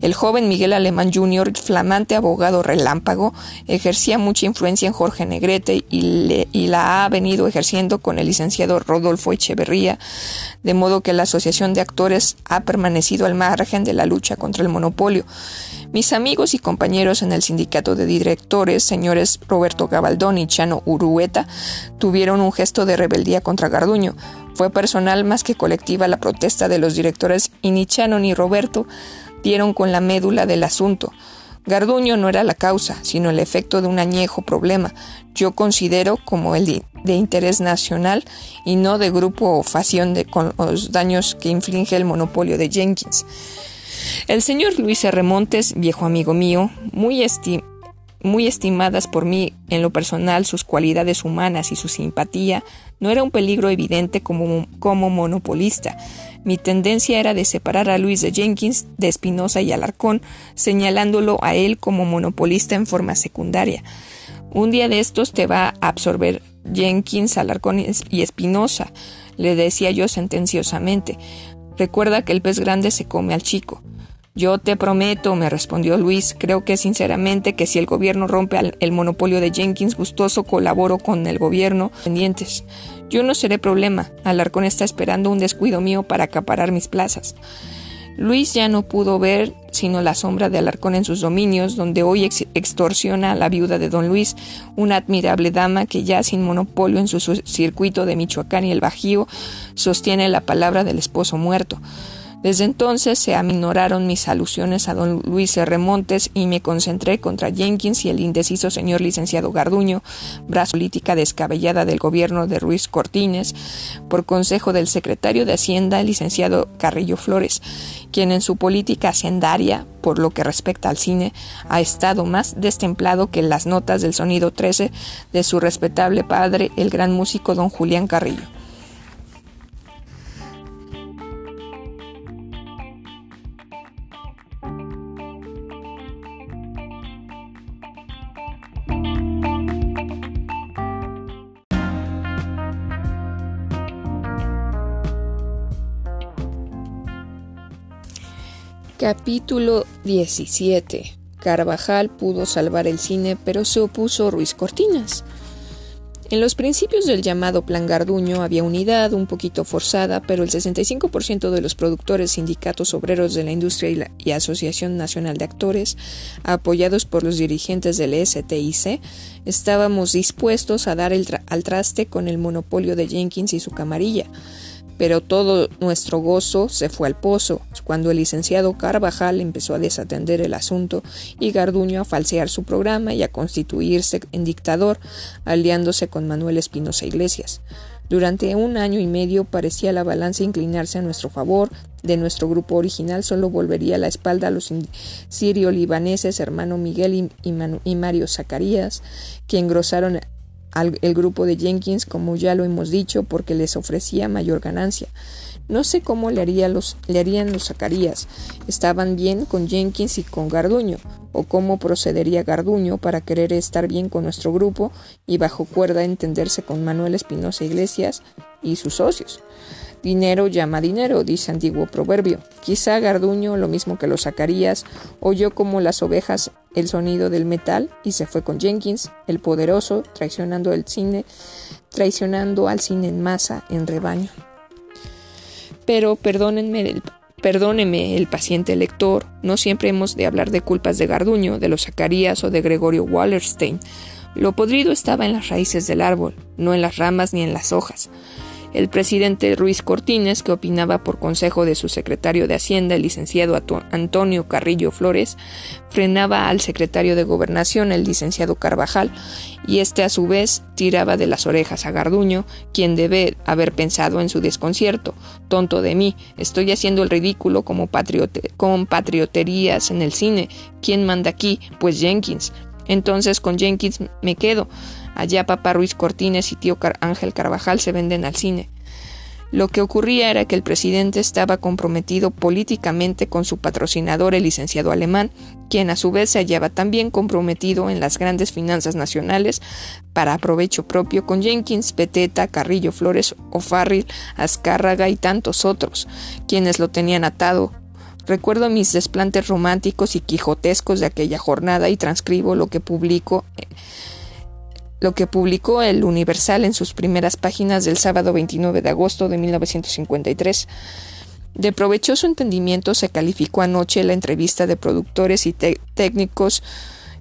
El joven Miguel Alemán Jr., flamante abogado relámpago, ejercía mucha influencia en Jorge Negrete y, y la ha venido ejerciendo con el licenciado Rodolfo Echeverría, de modo que la Asociación de Actores ha permanecido al margen de la lucha contra el monopolio. Mis amigos y compañeros en el sindicato de directores, señores Roberto Gabaldón y Chano Urueta, tuvieron un gesto de rebeldía contra Garduño. Fue personal más que colectiva la protesta de los directores y ni Chano ni Roberto dieron con la médula del asunto. Garduño no era la causa, sino el efecto de un añejo problema. Yo considero como el de interés nacional y no de grupo o facción de, con los daños que inflige el monopolio de Jenkins. El señor Luis R. Montes, viejo amigo mío, muy, muy estimadas por mí en lo personal sus cualidades humanas y su simpatía, no era un peligro evidente como, como monopolista. Mi tendencia era de separar a Luis de Jenkins de Espinosa y Alarcón, señalándolo a él como monopolista en forma secundaria. Un día de estos te va a absorber Jenkins, Alarcón y Espinosa, le decía yo sentenciosamente. Recuerda que el pez grande se come al chico. Yo te prometo, me respondió Luis, creo que sinceramente que si el gobierno rompe el monopolio de Jenkins, gustoso colaboro con el gobierno pendientes. Yo no seré problema. Alarcón está esperando un descuido mío para acaparar mis plazas. Luis ya no pudo ver sino la sombra de Alarcón en sus dominios, donde hoy extorsiona a la viuda de don Luis, una admirable dama que ya sin monopolio en su circuito de Michoacán y el Bajío, sostiene la palabra del esposo muerto. Desde entonces se aminoraron mis alusiones a don Luis R. Montes y me concentré contra Jenkins y el indeciso señor licenciado Garduño, brazo política descabellada del gobierno de Ruiz Cortines, por consejo del secretario de Hacienda, el licenciado Carrillo Flores, quien en su política hacendaria, por lo que respecta al cine, ha estado más destemplado que las notas del sonido 13 de su respetable padre, el gran músico don Julián Carrillo. Capítulo 17. Carvajal pudo salvar el cine, pero se opuso Ruiz Cortinas. En los principios del llamado Plan Garduño había unidad, un poquito forzada, pero el 65% de los productores sindicatos obreros de la industria y, la, Asociación Nacional de Actores, apoyados por los dirigentes del STIC, estábamos dispuestos a dar al traste con el monopolio de Jenkins y su camarilla pero todo nuestro gozo se fue al pozo cuando el licenciado Carvajal empezó a desatender el asunto y Garduño a falsear su programa y a constituirse en dictador, aliándose con Manuel Espinosa Iglesias. Durante un año y medio parecía la balanza inclinarse a nuestro favor. De nuestro grupo original solo volvería la espalda a los sirio-libaneses hermano Miguel y, y, y Mario Zacarías, que engrosaron al, el grupo de Jenkins, como ya lo hemos dicho, porque les ofrecía mayor ganancia. No sé cómo le, haría los, le harían los Zacarías. Estaban bien con Jenkins y con Garduño, o cómo procedería Garduño para querer estar bien con nuestro grupo y bajo cuerda entenderse con Manuel Espinosa Iglesias y sus socios. Dinero llama dinero, dice antiguo proverbio. Quizá Garduño, lo mismo que los Zacarías, oyó como las ovejas el sonido del metal y se fue con Jenkins, el poderoso, traicionando el cine, traicionando al cine en masa, en rebaño. Pero perdónenme el, perdóneme el paciente lector, no siempre hemos de hablar de culpas de Garduño, de los Zacarías o de Gregorio Wallerstein. Lo podrido estaba en las raíces del árbol, no en las ramas ni en las hojas. El presidente Ruiz Cortines, que opinaba por consejo de su secretario de Hacienda, el licenciado Antonio Carrillo Flores, frenaba al secretario de Gobernación, el licenciado Carvajal, y este a su vez tiraba de las orejas a Garduño, quien debe haber pensado en su desconcierto. Tonto de mí, estoy haciendo el ridículo como patriote con patrioterías en el cine. ¿Quién manda aquí? Pues Jenkins. Entonces con Jenkins me quedo. Allá papá Ruiz Cortines y tío Ángel Carvajal se venden al cine. Lo que ocurría era que el presidente estaba comprometido políticamente con su patrocinador, el licenciado alemán, quien a su vez se hallaba también comprometido en las grandes finanzas nacionales para provecho propio con Jenkins, Peteta, Carrillo Flores, O'Farrill, Azcárraga y tantos otros, quienes lo tenían atado Recuerdo mis desplantes románticos y quijotescos de aquella jornada y transcribo lo que publico lo que publicó el Universal en sus primeras páginas del sábado 29 de agosto de 1953. De provechoso entendimiento se calificó anoche la entrevista de productores y técnicos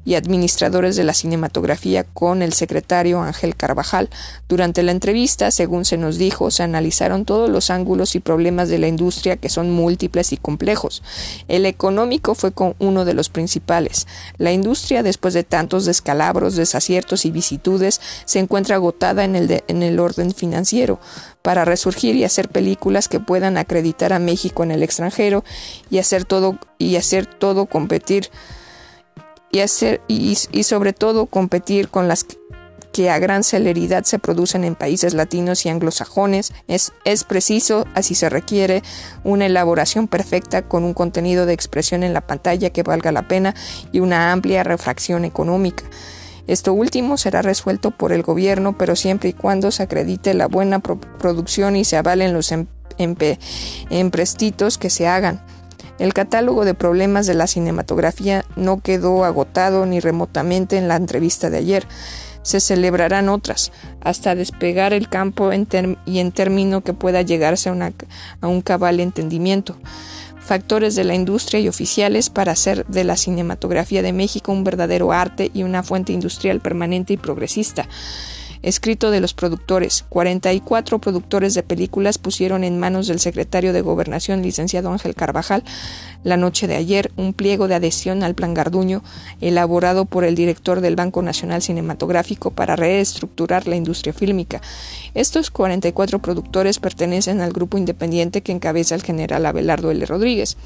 y administradores de la cinematografía con el secretario Ángel Carvajal. Durante la entrevista, según se nos dijo, se analizaron todos los ángulos y problemas de la industria que son múltiples y complejos. El económico fue con uno de los principales. La industria, después de tantos descalabros, desaciertos y vicitudes, se encuentra agotada en el, de, en el orden financiero para resurgir y hacer películas que puedan acreditar a México en el extranjero y hacer todo y hacer todo competir y, hacer, y, sobre todo competir con las que a gran celeridad se producen en países latinos y anglosajones, es, es preciso, así se requiere, una elaboración perfecta con un contenido de expresión en la pantalla que valga la pena y una amplia refracción económica. Esto último será resuelto por el gobierno, pero siempre y cuando se acredite la buena pro producción y se avalen los em emprestitos que se hagan. El catálogo de problemas de la cinematografía no quedó agotado ni remotamente en la entrevista de ayer. Se celebrarán otras, hasta despegar el campo y en término que pueda llegarse a un cabal entendimiento factores de la industria y oficiales para hacer de la cinematografía de México un verdadero arte y una fuente industrial permanente y progresista escrito de los productores. 44 productores de películas pusieron en manos del secretario de Gobernación, licenciado Ángel Carvajal, la noche de ayer un pliego de adhesión al Plan Garduño, elaborado por el director del Banco Nacional Cinematográfico para reestructurar la industria fílmica. Estos 44 productores pertenecen al grupo independiente que encabeza el general Abelardo L. Rodríguez.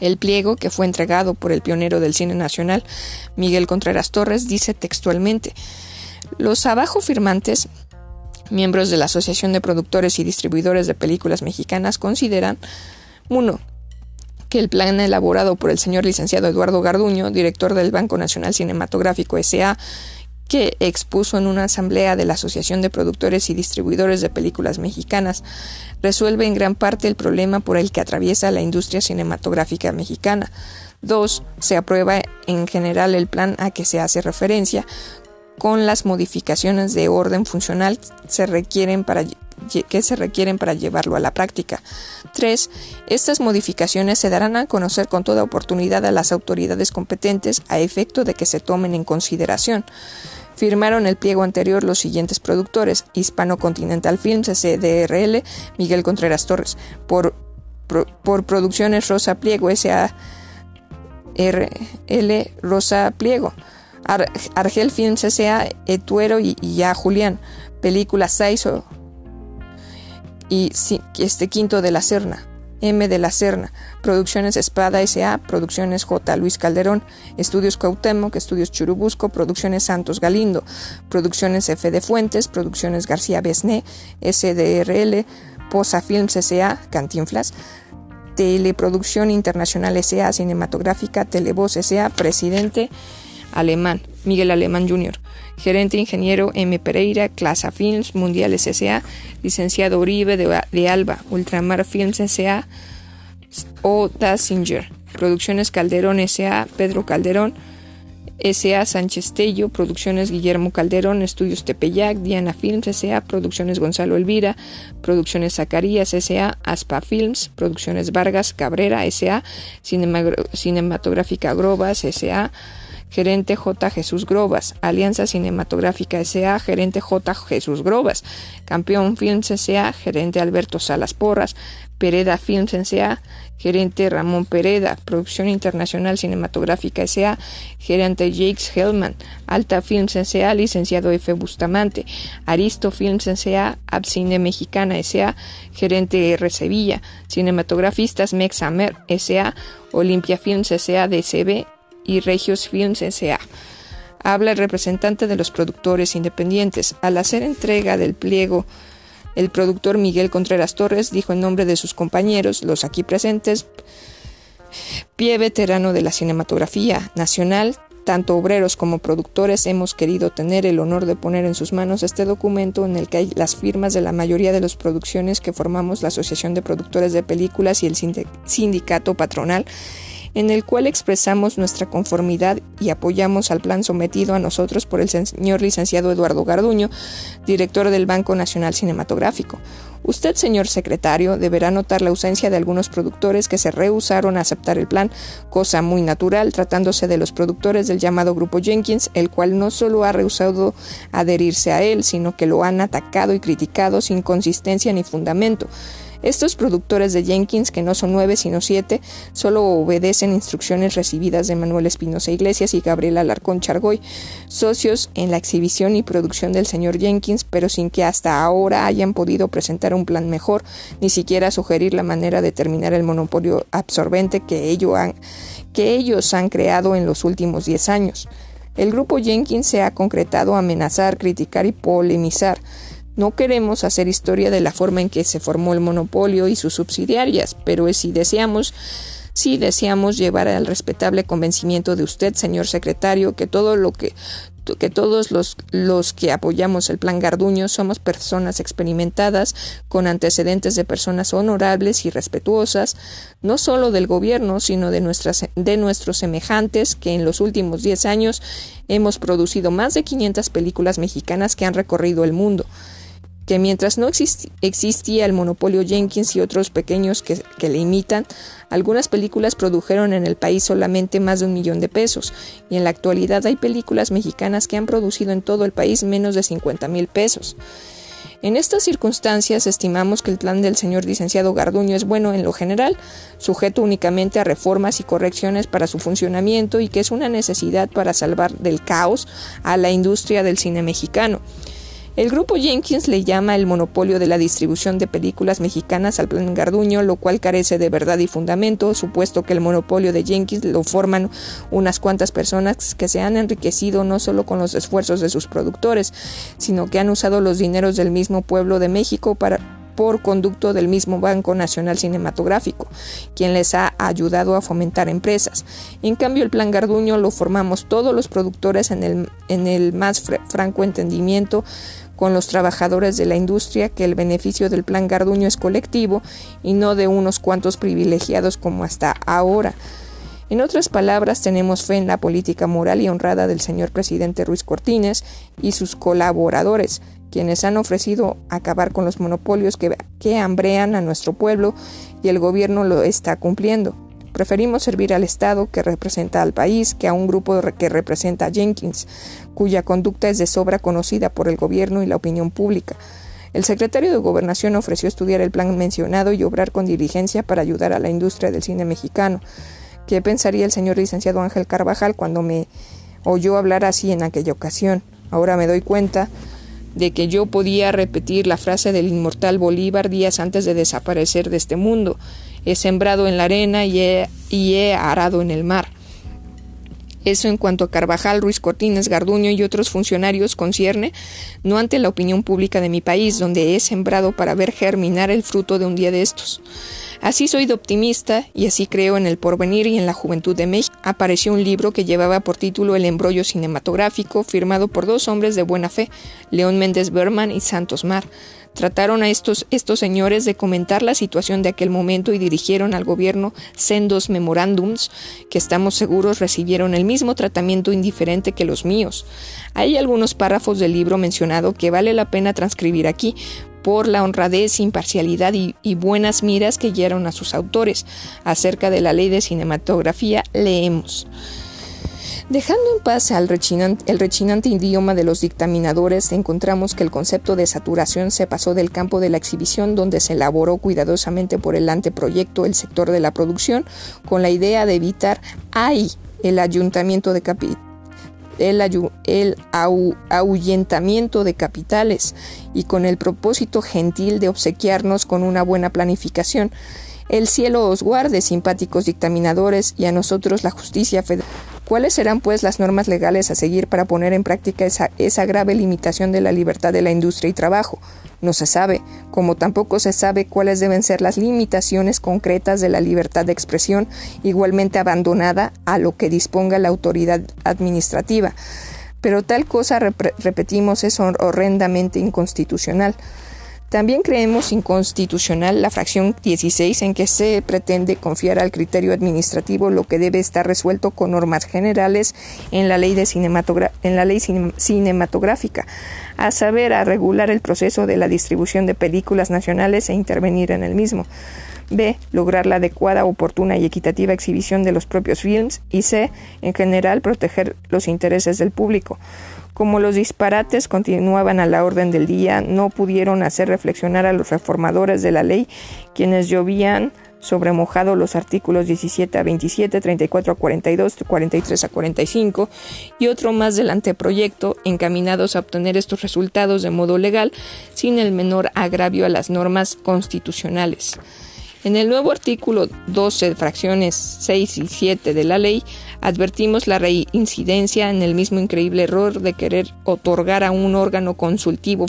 El pliego, que fue entregado por el pionero del cine nacional, Miguel Contreras Torres, dice textualmente los abajo firmantes, miembros de la Asociación de Productores y Distribuidores de Películas Mexicanas, consideran 1. Que el plan elaborado por el señor licenciado Eduardo Garduño, director del Banco Nacional Cinematográfico S.A., que expuso en una asamblea de la Asociación de Productores y Distribuidores de Películas Mexicanas, resuelve en gran parte el problema por el que atraviesa la industria cinematográfica mexicana. 2. Se aprueba en general el plan a que se hace referencia, con las modificaciones de orden funcional se requieren para que se requieren para llevarlo a la práctica. 3. Estas modificaciones se darán a conocer con toda oportunidad a las autoridades competentes a efecto de que se tomen en consideración. Firmaron el pliego anterior los siguientes productores: Hispano Continental Films SDRL, Miguel Contreras Torres, por, por Producciones Rosa Pliego S.A. RL Rosa Pliego, Argel Films S.A. Etuero y, Ya Julián, película Saizo y este quinto de la Serna. M de la Serna, Producciones Espada S.A., Producciones J. Luis Calderón, Estudios Cuauhtémoc, Estudios Churubusco, Producciones Santos Galindo, Producciones F. de Fuentes, Producciones García Besné, SDRL, Posa Films S.A., Cantinflas, Teleproducción Internacional S.A., Cinematográfica, Televoz S.A., Presidente Alemán, Miguel Alemán Jr., Gerente Ingeniero M. Pereira, Clasa Films, Mundiales S.A., Licenciado Uribe de, Alba, Ultramar Films S.A., O. Dassinger, Producciones Calderón S.A., Pedro Calderón, S.A. Sánchez Tello, Producciones Guillermo Calderón, Estudios Tepeyac, Diana Films S.A., Producciones Gonzalo Elvira, Producciones Zacarías S.A., Aspa Films, Producciones Vargas Cabrera S.A., Cinematográfica Grobas S.A., Gerente J. Jesús Grobas, Alianza Cinematográfica S.A., Gerente J. Jesús Grobas, Campeón Films S.A., Gerente Alberto Salas Porras, Pereda Films S.A., Gerente Ramón Pereda, Producción Internacional Cinematográfica S.A., Gerente Jakes Hellman, Alta Films S.A., Licenciado F. Bustamante, Aristo Films S.A., Abcine Mexicana S.A., Gerente R. Sevilla, Cinematografistas Mexamer S.A., Olimpia Films S.A. DCB, y Regios Films S.A. Habla el representante de los productores independientes. Al hacer entrega del pliego, el productor Miguel Contreras Torres dijo en nombre de sus compañeros, los aquí presentes, pie veterano de la cinematografía nacional, tanto obreros como productores hemos querido tener el honor de poner en sus manos este documento en el que hay las firmas de la mayoría de las producciones que formamos la Asociación de Productores de Películas y el Sindicato Patronal en el cual expresamos nuestra conformidad y apoyamos al plan sometido a nosotros por el señor licenciado Eduardo Garduño, director del Banco Nacional Cinematográfico. Usted, señor secretario, deberá notar la ausencia de algunos productores que se rehusaron a aceptar el plan, cosa muy natural tratándose de los productores del llamado Grupo Jenkins, el cual no solo ha rehusado adherirse a él, sino que lo han atacado y criticado sin consistencia ni fundamento. Estos productores de Jenkins, que no son nueve sino siete, solo obedecen instrucciones recibidas de Manuel Espinosa Iglesias y Gabriel Alarcón Chargoy, socios en la exhibición y producción del señor Jenkins, pero sin que hasta ahora hayan podido presentar un plan mejor, ni siquiera sugerir la manera de terminar el monopolio absorbente que, han, que ellos han creado en los últimos diez años. El grupo Jenkins se ha concretado a amenazar, criticar y polemizar. No queremos hacer historia de la forma en que se formó el monopolio y sus subsidiarias, pero si deseamos si deseamos llevar al respetable convencimiento de usted, señor secretario, que todo lo que que todos los, los que apoyamos el plan Garduño somos personas experimentadas, con antecedentes de personas honorables y respetuosas, no solo del gobierno, sino de, nuestras, de nuestros semejantes, que en los últimos 10 años hemos producido más de 500 películas mexicanas que han recorrido el mundo que mientras no existía el monopolio Jenkins y otros pequeños que, le imitan, algunas películas produjeron en el país solamente más de un millón de pesos, y en la actualidad hay películas mexicanas que han producido en todo el país menos de 50 mil pesos. En estas circunstancias estimamos que el plan del señor licenciado Garduño es bueno en lo general, sujeto únicamente a reformas y correcciones para su funcionamiento y que es una necesidad para salvar del caos a la industria del cine mexicano. El grupo Jenkins le llama el monopolio de la distribución de películas mexicanas al plan Garduño, lo cual carece de verdad y fundamento, supuesto que el monopolio de Jenkins lo forman unas cuantas personas que se han enriquecido no solo con los esfuerzos de sus productores, sino que han usado los dineros del mismo pueblo de México para por conducto del mismo Banco Nacional Cinematográfico, quien les ha ayudado a fomentar empresas. En cambio, el Plan Garduño lo formamos todos los productores en el, en el más franco entendimiento con los trabajadores de la industria que el beneficio del Plan Garduño es colectivo y no de unos cuantos privilegiados como hasta ahora. En otras palabras, tenemos fe en la política moral y honrada del señor presidente Ruiz Cortines y sus colaboradores, quienes han ofrecido acabar con los monopolios que, que hambrean a nuestro pueblo y el gobierno lo está cumpliendo. Preferimos servir al Estado que representa al país que a un grupo que representa a Jenkins, cuya conducta es de sobra conocida por el gobierno y la opinión pública. El secretario de Gobernación ofreció estudiar el plan mencionado y obrar con diligencia para ayudar a la industria del cine mexicano. ¿Qué pensaría el señor licenciado Ángel Carvajal cuando me oyó hablar así en aquella ocasión? Ahora me doy cuenta de que yo podía repetir la frase del inmortal Bolívar días antes de desaparecer de este mundo. He sembrado en la arena y he, y he arado en el mar. Eso en cuanto a Carvajal, Ruiz Cortines, Garduño y otros funcionarios concierne, no ante la opinión pública de mi país, donde he sembrado para ver germinar el fruto de un día de estos. Así soy de optimista y así creo en el porvenir y en la juventud de México. Apareció un libro que llevaba por título El embrollo cinematográfico, firmado por dos hombres de buena fe, León Méndez Berman y Santos Mar. Trataron a estos, estos señores de comentar la situación de aquel momento y dirigieron al gobierno sendos memorándums que estamos seguros recibieron el mismo tratamiento indiferente que los míos. Hay algunos párrafos del libro mencionado que vale la pena transcribir aquí, por la honradez, imparcialidad y, buenas miras que guiaron a sus autores. Acerca de la ley de cinematografía leemos. Dejando en paz al el rechinante idioma de los dictaminadores, encontramos que el concepto de saturación se pasó del campo de la exhibición, donde se elaboró cuidadosamente por el anteproyecto el sector de la producción, con la idea de evitar ahí el ayuntamiento de capital el, ahuyentamiento de capitales y con el propósito gentil de obsequiarnos con una buena planificación. El cielo os guarde, simpáticos dictaminadores, y a nosotros la justicia federal. ¿Cuáles serán, pues, las normas legales a seguir para poner en práctica esa, esa grave limitación de la libertad de la industria y trabajo? No se sabe, como tampoco se sabe cuáles deben ser las limitaciones concretas de la libertad de expresión, igualmente abandonada a lo que disponga la autoridad administrativa. Pero tal cosa, repetimos, es horrendamente inconstitucional. También creemos inconstitucional la fracción 16 en que se pretende confiar al criterio administrativo lo que debe estar resuelto con normas generales en la ley, de en la ley cinematográfica, a saber, a regular el proceso de la distribución de películas nacionales e intervenir en el mismo. B. Lograr la adecuada, oportuna y equitativa exhibición de los propios films. Y C. En general, proteger los intereses del público. Como los disparates continuaban a la orden del día, no pudieron hacer reflexionar a los reformadores de la ley, quienes llovían sobre mojado los artículos 17 a 27, 34 a 42, 43 a 45 y otro más del anteproyecto encaminados a obtener estos resultados de modo legal sin el menor agravio a las normas constitucionales. En el nuevo artículo 12, fracciones 6 y 7 de la ley, advertimos la reincidencia en el mismo increíble error de querer otorgar a un órgano consultivo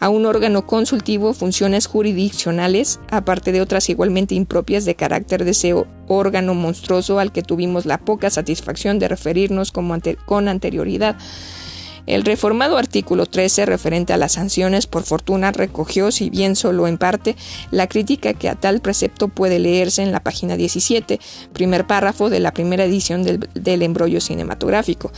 a un órgano consultivo funciones jurisdiccionales, aparte de otras igualmente impropias de carácter de ese órgano monstruoso al que tuvimos la poca satisfacción de referirnos con anterioridad. El reformado artículo 13 referente a las sanciones por fortuna recogió, si bien solo en parte, la crítica que a tal precepto puede leerse en la página 17, primer párrafo de la primera edición del, embrollo cinematográfico,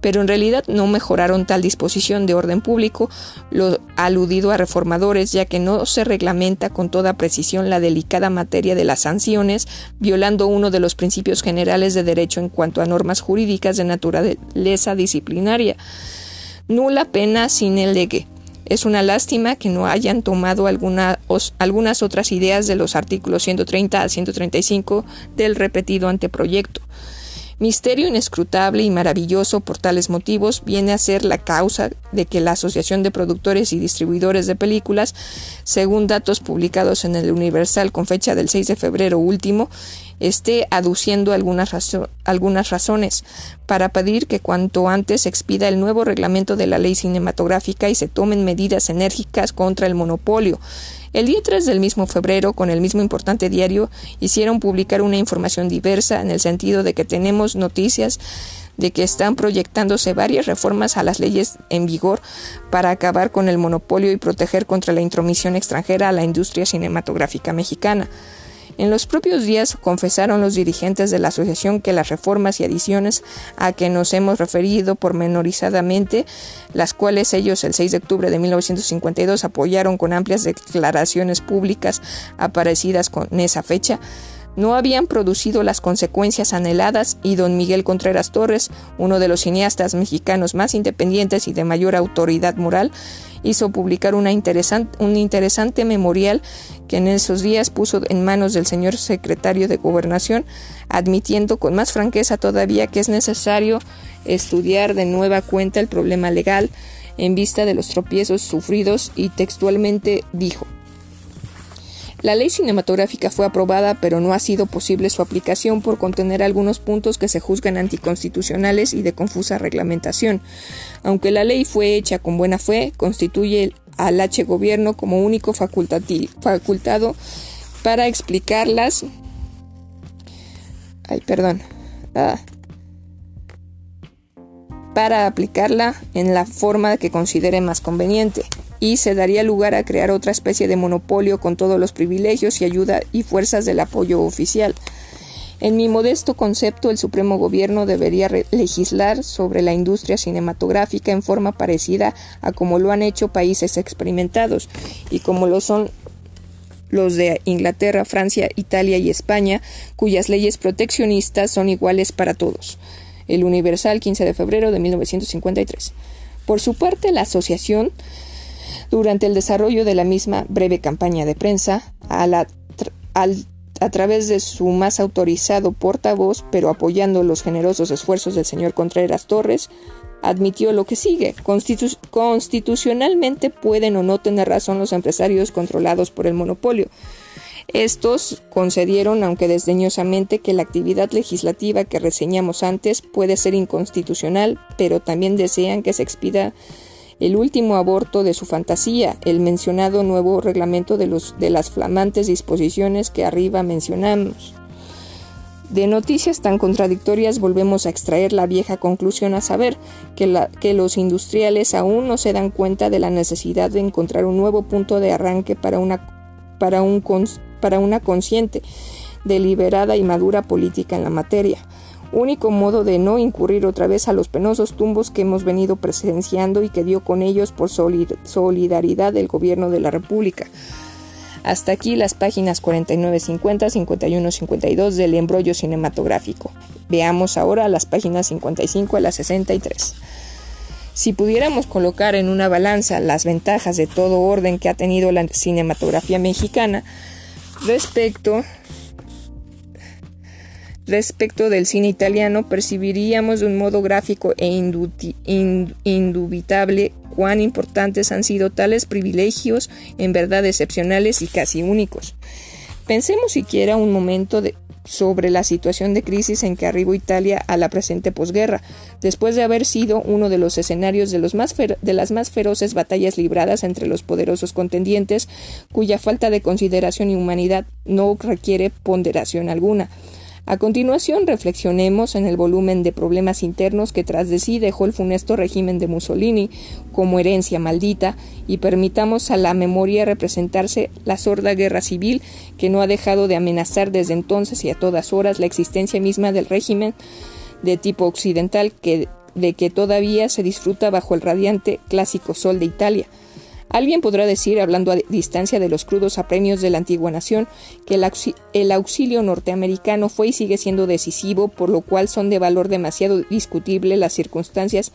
pero en realidad no mejoraron tal disposición de orden público, lo aludido a reformadores, ya que no se reglamenta con toda precisión la delicada materia de las sanciones, violando uno de los principios generales de derecho en cuanto a normas jurídicas de naturaleza disciplinaria nula pena sin el legue. Es una lástima que no hayan tomado algunas otras ideas de los artículos 130 a 135 del repetido anteproyecto. Misterio inescrutable y maravilloso por tales motivos viene a ser la causa de que la Asociación de Productores y Distribuidores de Películas, según datos publicados en el Universal con fecha del 6 de febrero último, esté aduciendo algunas, algunas razones para pedir que cuanto antes se expida el nuevo reglamento de la ley cinematográfica y se tomen medidas enérgicas contra el monopolio El día 3 del mismo febrero, con el mismo importante diario, hicieron publicar una información diversa en el sentido de que tenemos noticias de que están proyectándose varias reformas a las leyes en vigor para acabar con el monopolio y proteger contra la intromisión extranjera a la industria cinematográfica mexicana. En los propios días confesaron los dirigentes de la asociación que las reformas y adiciones a que nos hemos referido pormenorizadamente, las cuales ellos el 6 de octubre de 1952 apoyaron con amplias declaraciones públicas aparecidas con esa fecha, no habían producido las consecuencias anheladas y don Miguel Contreras Torres, uno de los cineastas mexicanos más independientes y de mayor autoridad moral, hizo publicar una un interesante memorial que en esos días puso en manos del señor secretario de Gobernación, admitiendo con más franqueza todavía que es necesario estudiar de nueva cuenta el problema legal en vista de los tropiezos sufridos y textualmente dijo la ley cinematográfica fue aprobada, pero no ha sido posible su aplicación por contener algunos puntos que se juzgan anticonstitucionales y de confusa reglamentación. Aunque la ley fue hecha con buena fe, constituye al H gobierno como único facultado para explicarlas. Ay, perdón. Ah, para aplicarla en la forma que considere más conveniente y se daría lugar a crear otra especie de monopolio con todos los privilegios y ayuda y fuerzas del apoyo oficial. En mi modesto concepto, el Supremo Gobierno debería legislar sobre la industria cinematográfica en forma parecida a como lo han hecho países experimentados y como lo son los de Inglaterra, Francia, Italia y España, cuyas leyes proteccionistas son iguales para todos. El Universal, 15 de febrero de 1953. Por su parte, la Asociación durante el desarrollo de la misma breve campaña de prensa, a, a través de su más autorizado portavoz, pero apoyando los generosos esfuerzos del señor Contreras Torres, admitió lo que sigue. constitucionalmente pueden o no tener razón los empresarios controlados por el monopolio. Estos concedieron, aunque desdeñosamente, que la actividad legislativa que reseñamos antes puede ser inconstitucional, pero también desean que se expida el último aborto de su fantasía, el mencionado nuevo reglamento de, los, de las flamantes disposiciones que arriba mencionamos. De noticias tan contradictorias volvemos a extraer la vieja conclusión a saber que, la, que, los industriales aún no se dan cuenta de la necesidad de encontrar un nuevo punto de arranque para una, para un, para una consciente, deliberada y madura política en la materia único modo de no incurrir otra vez a los penosos tumbos que hemos venido presenciando y que dio con ellos por solidaridad del gobierno de la República. Hasta aquí las páginas 49-50, 51-52 del embrollo cinematográfico. Veamos ahora las páginas 55 a las 63. Si pudiéramos colocar en una balanza las ventajas de todo orden que ha tenido la cinematografía mexicana respecto Respecto del cine italiano, percibiríamos de un modo gráfico e indubitable cuán importantes han sido tales privilegios, en verdad excepcionales y casi únicos. Pensemos siquiera un momento sobre la situación de crisis en que arribó Italia a la presente posguerra, después de haber sido uno de los escenarios de, de las más feroces batallas libradas entre los poderosos contendientes, cuya falta de consideración y humanidad no requiere ponderación alguna. A continuación, reflexionemos en el volumen de problemas internos que tras de sí dejó el funesto régimen de Mussolini como herencia maldita y permitamos a la memoria representarse la sorda guerra civil que no ha dejado de amenazar desde entonces y a todas horas la existencia misma del régimen de tipo occidental de que todavía se disfruta bajo el radiante clásico sol de Italia. Alguien podrá decir, hablando a distancia de los crudos apremios de la antigua nación, que el, auxilio norteamericano fue y sigue siendo decisivo, por lo cual son de valor demasiado discutible las circunstancias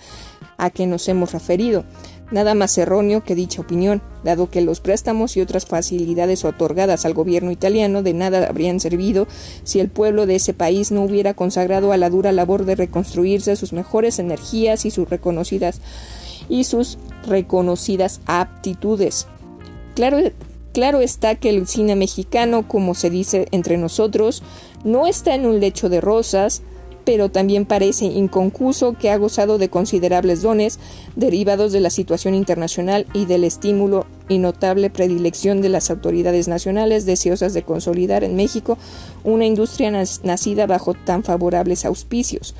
a que nos hemos referido. Nada más erróneo que dicha opinión, dado que los préstamos y otras facilidades otorgadas al gobierno italiano de nada habrían servido si el pueblo de ese país no hubiera consagrado a la dura labor de reconstruirse sus mejores energías y sus reconocidas y sus reconocidas aptitudes. Claro, claro está que el cine mexicano, como se dice entre nosotros, no está en un lecho de rosas, pero también parece inconcuso que ha gozado de considerables dones derivados de la situación internacional y del estímulo y notable predilección de las autoridades nacionales deseosas de consolidar en México una industria nacida bajo tan favorables auspicios,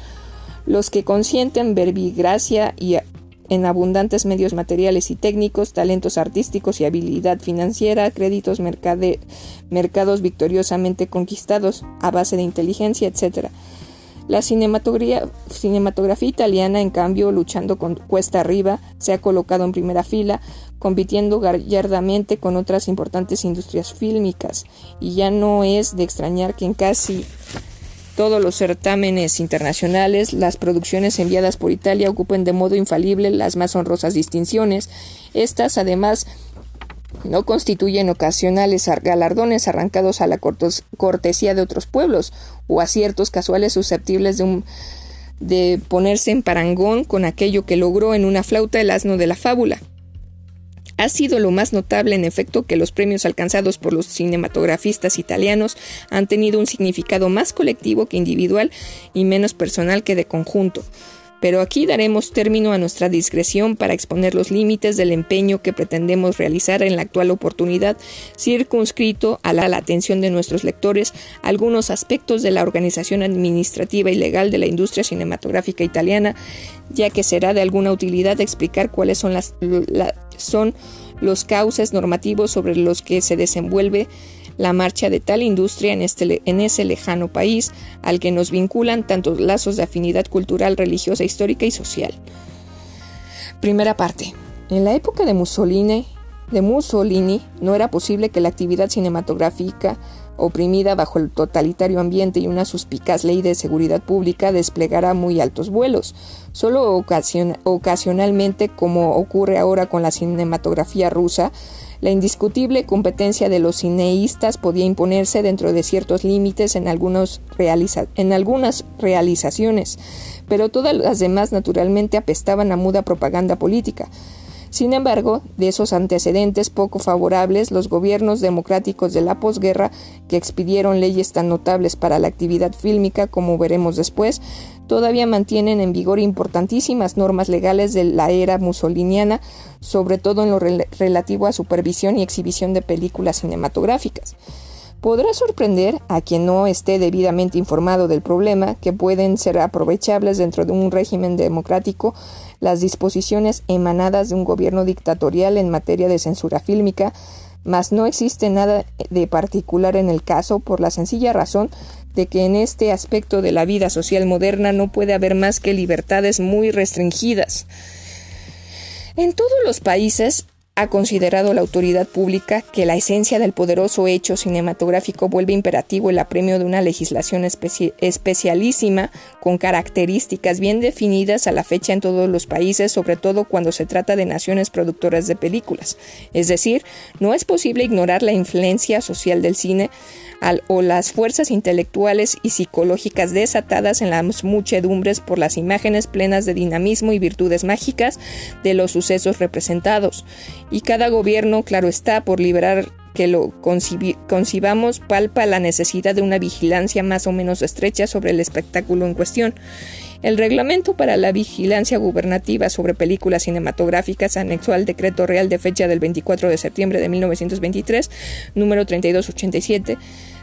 los que consienten verbigracia y en abundantes medios materiales y técnicos, talentos artísticos y habilidad financiera, créditos mercados victoriosamente conquistados a base de inteligencia, etc. La cinematografía, cinematografía italiana, en cambio, luchando con cuesta arriba, se ha colocado en primera fila, compitiendo gallardamente con otras importantes industrias fílmicas, y ya no es de extrañar que en casi todos los certámenes internacionales, las producciones enviadas por Italia ocupen de modo infalible las más honrosas distinciones. Estas, además, no constituyen ocasionales galardones arrancados a la cortesía de otros pueblos o aciertos casuales susceptibles de, de ponerse en parangón con aquello que logró en una flauta el asno de la fábula. Ha sido lo más notable, en efecto, que los premios alcanzados por los cinematografistas italianos han tenido un significado más colectivo que individual y menos personal que de conjunto. Pero aquí daremos término a nuestra discreción para exponer los límites del empeño que pretendemos realizar en la actual oportunidad, circunscrito a la, atención de nuestros lectores algunos aspectos de la organización administrativa y legal de la industria cinematográfica italiana, ya que será de alguna utilidad explicar cuáles son, las, son los cauces normativos sobre los que se desenvuelve la marcha de tal industria en, este, en ese lejano país al que nos vinculan tantos lazos de afinidad cultural, religiosa, histórica y social. Primera parte. En la época de Mussolini, de Mussolini no era posible que la actividad cinematográfica oprimida bajo el totalitario ambiente y una suspicaz ley de seguridad pública desplegara muy altos vuelos. Solo ocasionalmente, como ocurre ahora con la cinematografía rusa, la indiscutible competencia de los cineístas podía imponerse dentro de ciertos límites en, en algunas realizaciones, pero todas las demás naturalmente apestaban a muda propaganda política. Sin embargo, de esos antecedentes poco favorables, los gobiernos democráticos de la posguerra, que expidieron leyes tan notables para la actividad fílmica como veremos después, todavía mantienen en vigor importantísimas normas legales de la era musoliniana, sobre todo en lo relativo a supervisión y exhibición de películas cinematográficas. Podrá sorprender a quien no esté debidamente informado del problema que pueden ser aprovechables dentro de un régimen democrático las disposiciones emanadas de un gobierno dictatorial en materia de censura fílmica, mas no existe nada de particular en el caso por la sencilla razón de que en este aspecto de la vida social moderna no puede haber más que libertades muy restringidas. En todos los países ha considerado la autoridad pública que la esencia del poderoso hecho cinematográfico vuelve imperativo el apremio de una legislación especialísima con características bien definidas a la fecha en todos los países, sobre todo cuando se trata de naciones productoras de películas. Es decir, no es posible ignorar la influencia social del cine o las fuerzas intelectuales y psicológicas desatadas en las muchedumbres por las imágenes plenas de dinamismo y virtudes mágicas de los sucesos representados. Y cada gobierno, claro está, por liberar que lo concibamos, palpa la necesidad de una vigilancia más o menos estrecha sobre el espectáculo en cuestión. El reglamento para la vigilancia gubernativa sobre películas cinematográficas anexó al decreto real de fecha del 24 de septiembre de 1923, número 3287,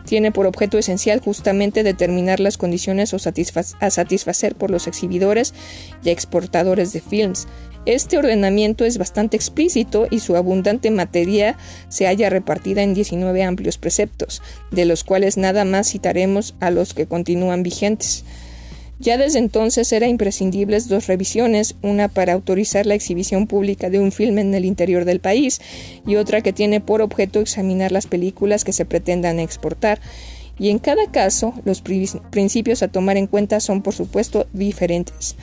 tiene por objeto esencial justamente determinar las condiciones a satisfacer por los exhibidores y exportadores de films. Este ordenamiento es bastante explícito y su abundante materia se halla repartida en 19 amplios preceptos, de los cuales nada más citaremos a los que continúan vigentes. Ya desde entonces era imprescindibles dos revisiones, una para autorizar la exhibición pública de un filme en el interior del país y otra que tiene por objeto examinar las películas que se pretendan exportar. Y en cada caso, los principios a tomar en cuenta son por supuesto diferentes.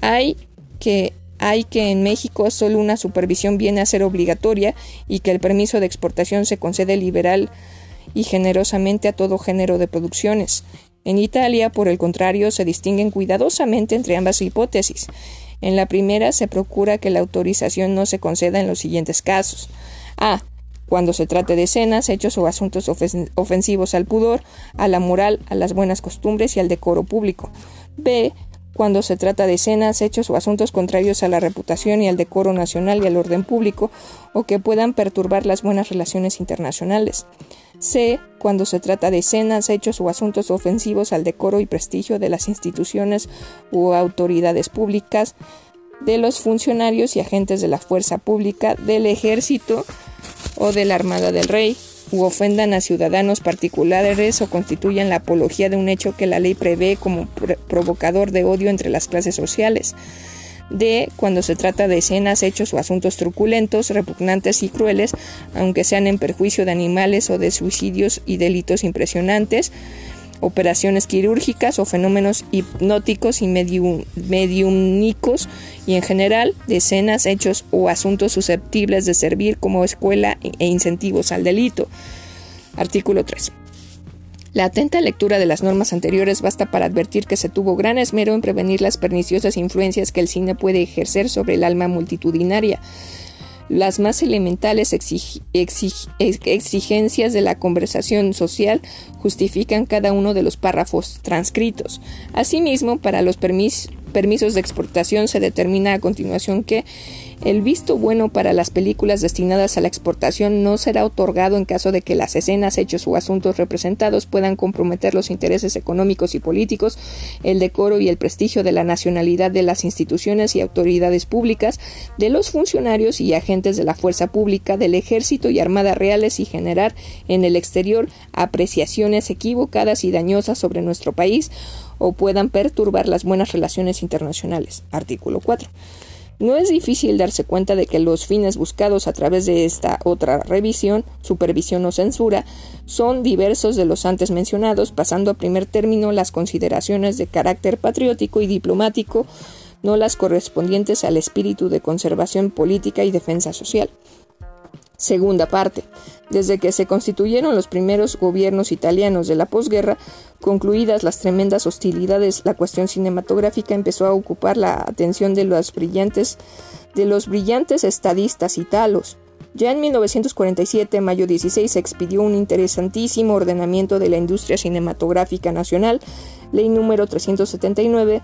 Hay que hay que en México solo una supervisión viene a ser obligatoria y que el permiso de exportación se concede liberal y generosamente a todo género de producciones. En Italia, por el contrario, se distinguen cuidadosamente entre ambas hipótesis. En la primera se procura que la autorización no se conceda en los siguientes casos. A. Cuando se trate de escenas, hechos o asuntos ofensivos al pudor, a la moral, a las buenas costumbres y al decoro público. B cuando se trata de escenas, hechos o asuntos contrarios a la reputación y al decoro nacional y al orden público o que puedan perturbar las buenas relaciones internacionales. C. Cuando se trata de escenas, hechos o asuntos ofensivos al decoro y prestigio de las instituciones u autoridades públicas, de los funcionarios y agentes de la fuerza pública, del ejército o de la Armada del Rey, u ofendan a ciudadanos particulares o constituyan la apología de un hecho que la ley prevé como provocador de odio entre las clases sociales. D. Cuando se trata de escenas, hechos o asuntos truculentos, repugnantes y crueles, aunque sean en perjuicio de animales o de suicidios y delitos impresionantes, operaciones quirúrgicas o fenómenos hipnóticos y mediúnicos y en general de escenas, hechos o asuntos susceptibles de servir como escuela e incentivos al delito. Artículo 3. La atenta lectura de las normas anteriores basta para advertir que se tuvo gran esmero en prevenir las perniciosas influencias que el cine puede ejercer sobre el alma multitudinaria las más elementales exigencias de la conversación social justifican cada uno de los párrafos transcritos. Asimismo, para los permisos de exportación se determina a continuación que el visto bueno para las películas destinadas a la exportación no será otorgado en caso de que las escenas, hechos o asuntos representados puedan comprometer los intereses económicos y políticos, el decoro y el prestigio de la nacionalidad de las instituciones y autoridades públicas, de los funcionarios y agentes de la fuerza pública, del ejército y armada reales y generar en el exterior apreciaciones equivocadas y dañosas sobre nuestro país o puedan perturbar las buenas relaciones internacionales. Artículo 4. No es difícil darse cuenta de que los fines buscados a través de esta otra revisión, supervisión o censura son diversos de los antes mencionados, pasando a primer término las consideraciones de carácter patriótico y diplomático, no las correspondientes al espíritu de conservación política y defensa social. Segunda parte. Desde que se constituyeron los primeros gobiernos italianos de la posguerra, concluidas las tremendas hostilidades, la cuestión cinematográfica empezó a ocupar la atención de los brillantes, de los brillantes estadistas italos. Ya en 1947, mayo 16, se expidió un interesantísimo ordenamiento de la industria cinematográfica nacional, ley número 379,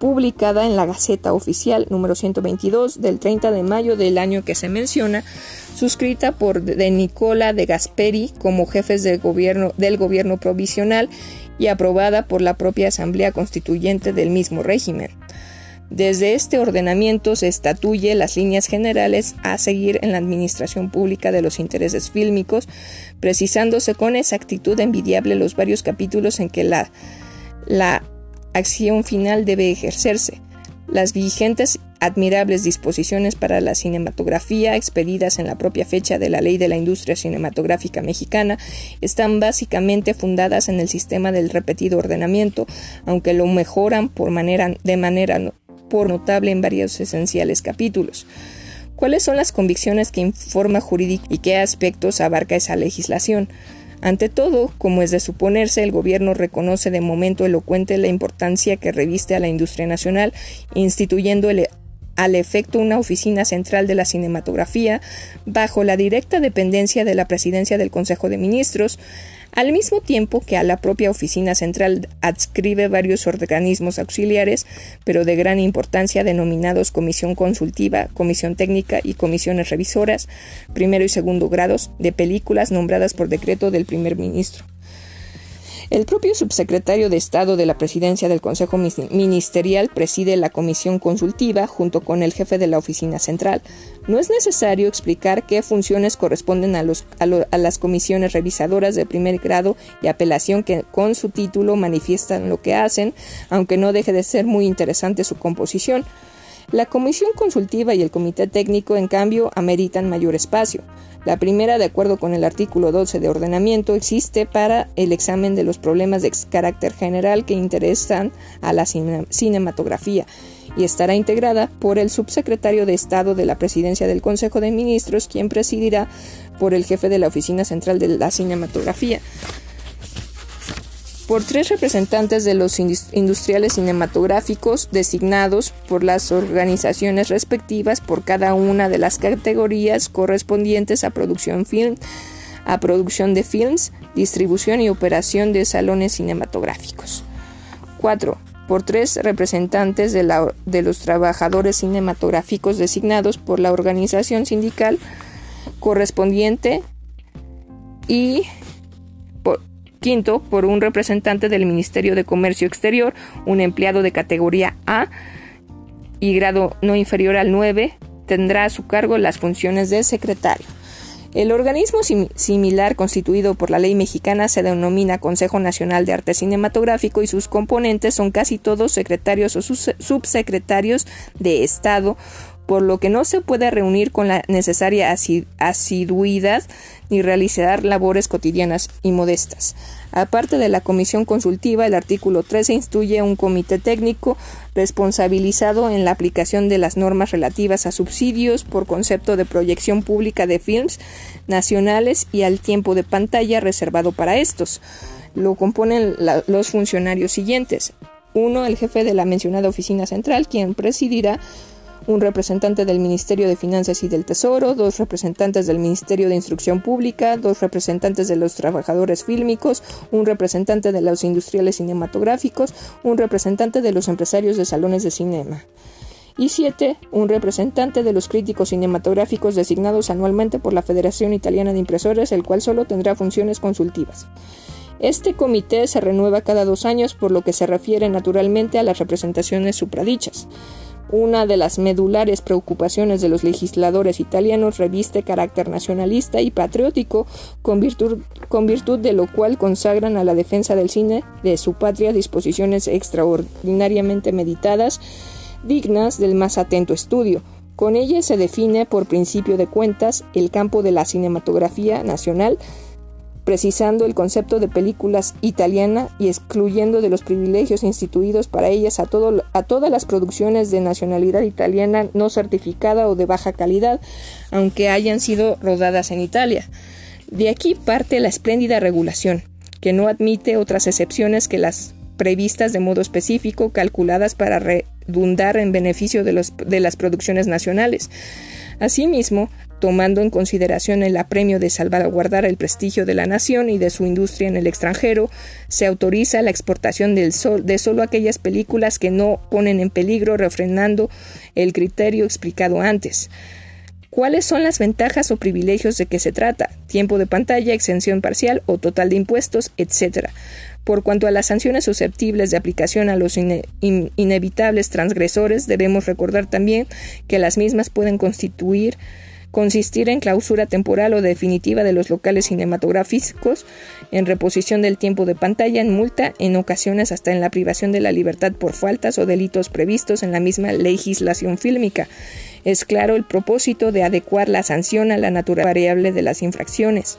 publicada en la Gaceta Oficial número 122 del 30 de mayo del año que se menciona, suscrita por de Nicola de Gasperi como jefes gobierno, del gobierno provisional y aprobada por la propia Asamblea Constituyente del mismo régimen. Desde este ordenamiento se estatuye las líneas generales a seguir en la administración pública de los intereses fílmicos, precisándose con exactitud envidiable los varios capítulos en que la, la acción final debe ejercerse. Las vigentes admirables disposiciones para la cinematografía expedidas en la propia fecha de la Ley de la Industria Cinematográfica Mexicana están básicamente fundadas en el sistema del repetido ordenamiento, aunque lo mejoran por manera, de manera por notable en varios esenciales capítulos. ¿Cuáles son las convicciones que informa jurídica y qué aspectos abarca esa legislación? Ante todo, como es de suponerse, el gobierno reconoce de momento elocuente la importancia que reviste a la industria nacional, instituyendo al efecto una oficina central de la cinematografía bajo la directa dependencia de la presidencia del Consejo de Ministros, al mismo tiempo que a la propia oficina central adscribe varios organismos auxiliares, pero de gran importancia denominados Comisión Consultiva, Comisión Técnica y Comisiones Revisoras, primero y segundo grados, de películas nombradas por decreto del primer ministro. El propio subsecretario de Estado de la Presidencia del Consejo Ministerial preside la comisión consultiva junto con el jefe de la oficina central. No es necesario explicar qué funciones corresponden a, los, a, las comisiones revisadoras de primer grado y apelación que con su título manifiestan lo que hacen, aunque no deje de ser muy interesante su composición. La comisión consultiva y el comité técnico, en cambio, ameritan mayor espacio. La primera, de acuerdo con el artículo 12 de ordenamiento, existe para el examen de los problemas de carácter general que interesan a la cinematografía y estará integrada por el subsecretario de Estado de la Presidencia del Consejo de Ministros, quien presidirá por el jefe de la Oficina Central de la Cinematografía por tres representantes de los industriales cinematográficos designados por las organizaciones respectivas por cada una de las categorías correspondientes a producción de films, distribución y operación de salones cinematográficos. 4 por tres representantes de, los trabajadores cinematográficos designados por la organización sindical correspondiente y quinto por un representante del Ministerio de Comercio Exterior, un empleado de categoría A y grado no inferior al 9 tendrá a su cargo las funciones de secretario. El organismo similar constituido por la ley mexicana se denomina Consejo Nacional de Arte Cinematográfico y sus componentes son casi todos secretarios o subsecretarios de Estado por lo que no se puede reunir con la necesaria asiduidad ni realizar labores cotidianas y modestas. Aparte de la comisión consultiva, el artículo 13 instruye un comité técnico responsabilizado en la aplicación de las normas relativas a subsidios por concepto de proyección pública de films nacionales y al tiempo de pantalla reservado para estos. Lo componen los funcionarios siguientes. Uno, el jefe de la mencionada oficina central, quien presidirá un representante del Ministerio de Finanzas y del Tesoro, dos representantes del Ministerio de Instrucción Pública, dos representantes de los trabajadores fílmicos, un representante de los industriales cinematográficos, un representante de los empresarios de salones de cinema. Y siete, un representante de los críticos cinematográficos designados anualmente por la Federación Italiana de Impresores, el cual solo tendrá funciones consultivas. Este comité se renueva cada dos años, por lo que se refiere naturalmente a las representaciones supradichas. Una de las medulares preocupaciones de los legisladores italianos reviste carácter nacionalista y patriótico, con virtud, de lo cual consagran a la defensa del cine de su patria disposiciones extraordinariamente meditadas, dignas del más atento estudio. Con ellas se define, por principio de cuentas, el campo de la cinematografía nacional, precisando el concepto de películas italiana y excluyendo de los privilegios instituidos para ellas a, todas las producciones de nacionalidad italiana no certificada o de baja calidad, aunque hayan sido rodadas en Italia. De aquí parte la espléndida regulación, que no admite otras excepciones que las previstas de modo específico, calculadas para redundar en beneficio de las producciones nacionales. Asimismo, tomando en consideración el apremio de salvaguardar el prestigio de la nación y de su industria en el extranjero, se autoriza la exportación del sol, de solo aquellas películas que no ponen en peligro, refrenando el criterio explicado antes. ¿Cuáles son las ventajas o privilegios de que se trata? Tiempo de pantalla, exención parcial o total de impuestos, etc. Por cuanto a las sanciones susceptibles de aplicación a los inevitables transgresores, debemos recordar también que las mismas pueden constituir consistir en clausura temporal o definitiva de los locales cinematográficos, en reposición del tiempo de pantalla, en multa, en ocasiones hasta en la privación de la libertad por faltas o delitos previstos en la misma legislación fílmica. Es claro el propósito de adecuar la sanción a la naturaleza variable de las infracciones.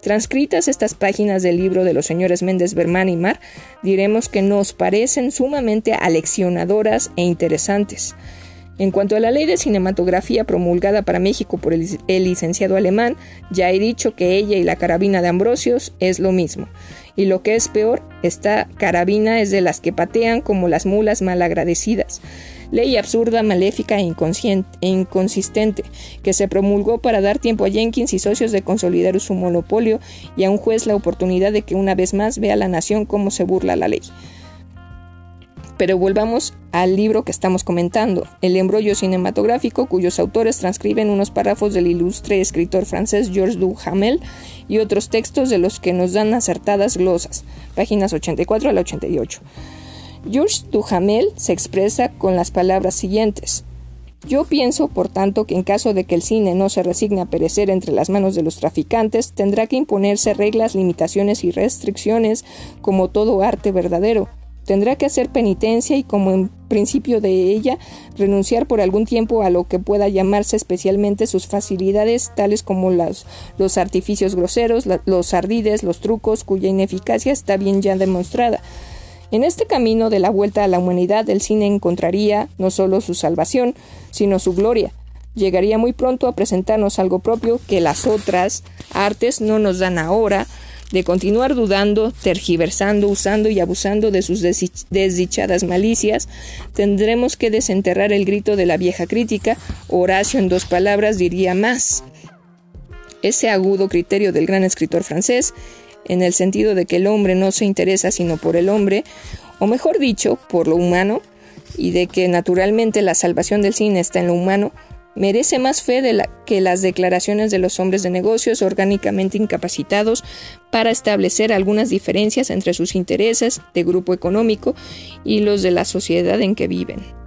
Transcritas estas páginas del libro de los señores Méndez Bermán y Mar, diremos que nos parecen sumamente aleccionadoras e interesantes. En cuanto a la ley de cinematografía promulgada para México por el, licenciado alemán, ya he dicho que ella y la carabina de Ambrosios es lo mismo. Y lo que es peor, esta carabina es de las que patean como las mulas malagradecidas. Ley absurda, maléfica e, e inconsistente, que se promulgó para dar tiempo a Jenkins y socios de consolidar su monopolio y a un juez la oportunidad de que una vez más vea a la nación cómo se burla la ley. Pero volvamos al libro que estamos comentando, El embrollo cinematográfico, cuyos autores transcriben unos párrafos del ilustre escritor francés Georges Duhamel y otros textos de los que nos dan acertadas glosas, páginas 84 al 88. Georges Duhamel se expresa con las palabras siguientes. Yo pienso, por tanto, que en caso de que el cine no se resigne a perecer entre las manos de los traficantes, tendrá que imponerse reglas, limitaciones y restricciones como todo arte verdadero Tendrá que hacer penitencia y como en principio de ella, renunciar por algún tiempo a lo que pueda llamarse especialmente sus facilidades, tales como los artificios groseros, los ardides, los trucos, cuya ineficacia está bien ya demostrada. En este camino de la vuelta a la humanidad, el cine encontraría no solo su salvación, sino su gloria. Llegaría muy pronto a presentarnos algo propio que las otras artes no nos dan ahora, de continuar dudando, tergiversando, usando y abusando de sus desdichadas malicias, tendremos que desenterrar el grito de la vieja crítica. Horacio en dos palabras diría más. Ese agudo criterio del gran escritor francés, en el sentido de que el hombre no se interesa sino por el hombre, o mejor dicho, por lo humano, y de que naturalmente la salvación del cine está en lo humano, merece más fe de que las declaraciones de los hombres de negocios orgánicamente incapacitados para establecer algunas diferencias entre sus intereses de grupo económico y los de la sociedad en que viven.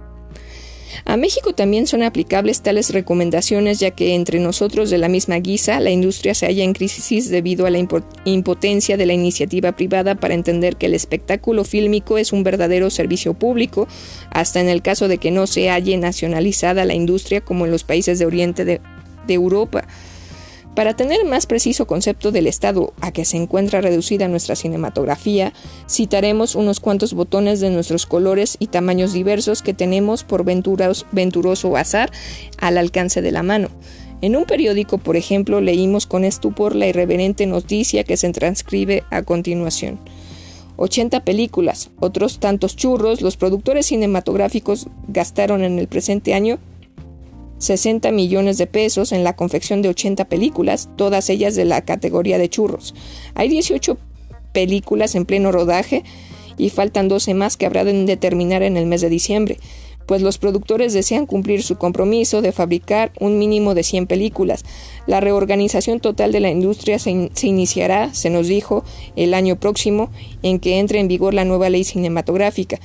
A México también son aplicables tales recomendaciones ya que entre nosotros de la misma guisa la industria se halla en crisis debido a la impotencia de la iniciativa privada para entender que el espectáculo fílmico es un verdadero servicio público, hasta en el caso de que no se halle nacionalizada la industria como en los países de Oriente de, de Europa. Para tener más preciso concepto del estado a que se encuentra reducida nuestra cinematografía, citaremos unos cuantos botones de nuestros colores y tamaños diversos que tenemos por venturoso azar al alcance de la mano. En un periódico, por ejemplo, leímos con estupor la irreverente noticia que se transcribe a continuación. 80 películas, otros tantos churros, los productores cinematográficos gastaron en el presente año 60 millones de pesos en la confección de 80 películas, todas ellas de la categoría de churros. Hay 18 películas en pleno rodaje y faltan 12 más que habrán de terminar en el mes de diciembre, pues los productores desean cumplir su compromiso de fabricar un mínimo de 100 películas. La reorganización total de la industria se, se iniciará, se nos dijo, el año próximo, en que entre en vigor la nueva ley cinematográfica,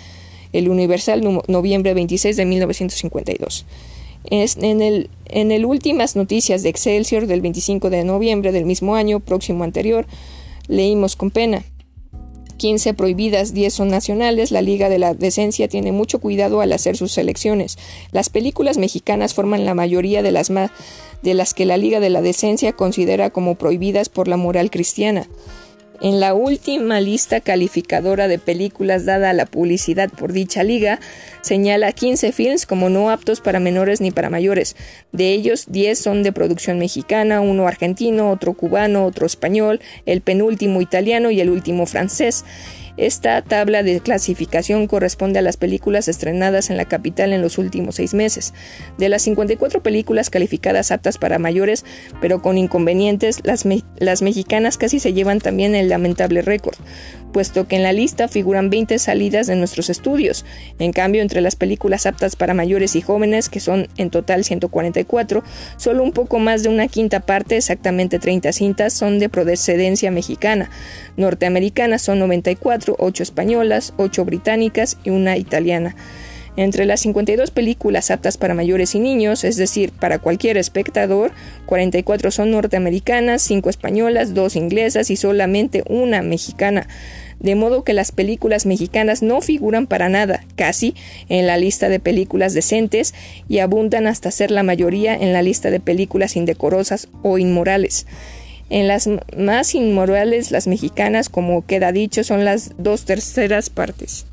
el Universal noviembre 26 de 1952 en, el, últimas noticias de Excelsior del 25 de noviembre del mismo año, próximo anterior, leímos con pena. 15 prohibidas, 10 son nacionales. La Liga de la Decencia tiene mucho cuidado al hacer sus selecciones. Las películas mexicanas forman la mayoría de las, de las que la Liga de la Decencia considera como prohibidas por la moral cristiana. En la última lista calificadora de películas dada a la publicidad por dicha liga, señala 15 films como no aptos para menores ni para mayores. De ellos, 10 son de producción mexicana, uno argentino, otro cubano, otro español, el penúltimo italiano y el último francés. Esta tabla de clasificación corresponde a las películas estrenadas en la capital en los últimos seis meses. De las 54 películas calificadas aptas para mayores, pero con inconvenientes, las, mexicanas casi se llevan también el lamentable récord puesto que en la lista figuran 20 salidas de nuestros estudios. En cambio, entre las películas aptas para mayores y jóvenes, que son en total 144, solo un poco más de una quinta parte, exactamente 30 cintas, son de procedencia mexicana. Norteamericanas son 94, 8 españolas, 8 británicas y una italiana. Entre las 52 películas aptas para mayores y niños, es decir, para cualquier espectador, 44 son norteamericanas, 5 españolas, 2 inglesas y solamente una mexicana de modo que las películas mexicanas no figuran para nada, casi, en la lista de películas decentes y abundan hasta ser la mayoría en la lista de películas indecorosas o inmorales. En las más inmorales, las mexicanas, como queda dicho, son las dos terceras partes.